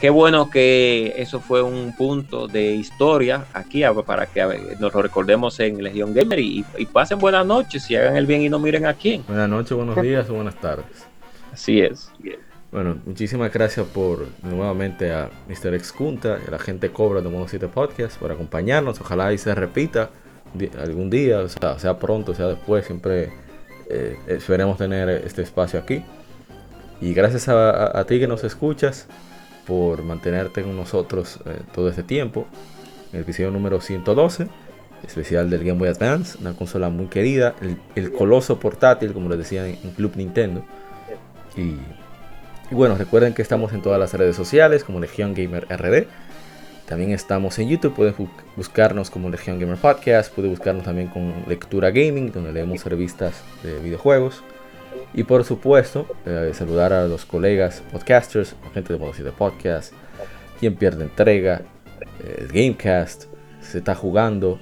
qué bueno que eso fue un punto de historia aquí para que ver, nos lo recordemos en Legion Gamer y, y pasen buenas noches y hagan el bien y no miren a quién. Buenas noches, buenos días o buenas tardes. Así es. Bueno, muchísimas gracias por nuevamente a Mr. Excunta la gente Cobra de Modo 7 Podcast por acompañarnos. Ojalá y se repita algún día, o sea, sea pronto, sea después. Siempre eh, esperemos tener este espacio aquí. Y gracias a, ti que nos escuchas por mantenerte con nosotros eh, todo este tiempo. El episodio número 112, especial del Game Boy Advance, una consola muy querida, el, coloso portátil, como les decía en, Club Nintendo. Y, bueno, recuerden que estamos en todas las redes sociales como Legion Gamer RD. También estamos en YouTube, pueden bu- buscarnos como Legion Gamer Podcast, pueden buscarnos también con Lectura Gaming, donde leemos revistas de videojuegos. Y por supuesto, eh, saludar a los colegas podcasters, gente de 7 Podcast, quien pierde entrega, eh, el Gamecast, se está jugando,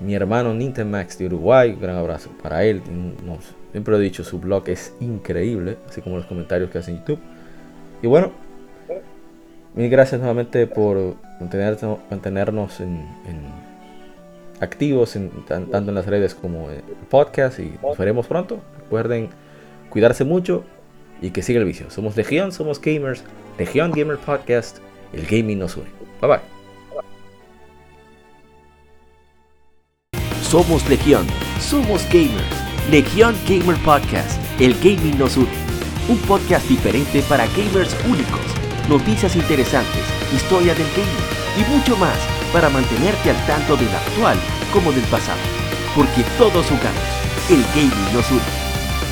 mi hermano Nintemax de Uruguay, un gran abrazo para él. unos- siempre he dicho, su blog es increíble, así como los comentarios que hace en YouTube. Y bueno, mil gracias nuevamente por mantenernos, mantenernos en, en- activos en- tan- tanto en las redes como en el podcast y nos veremos pronto. Recuerden cuidarse mucho y que siga el vicio. Somos Legión, somos gamers, Legión Gamer Podcast, el gaming nos une. Bye bye. Somos Legión, somos gamers. Legión Gamer Podcast, el gaming nos une. Un podcast diferente para gamers únicos, noticias interesantes, historia del gaming y mucho más para mantenerte al tanto del actual como del pasado. Porque todos jugamos, el gaming nos une.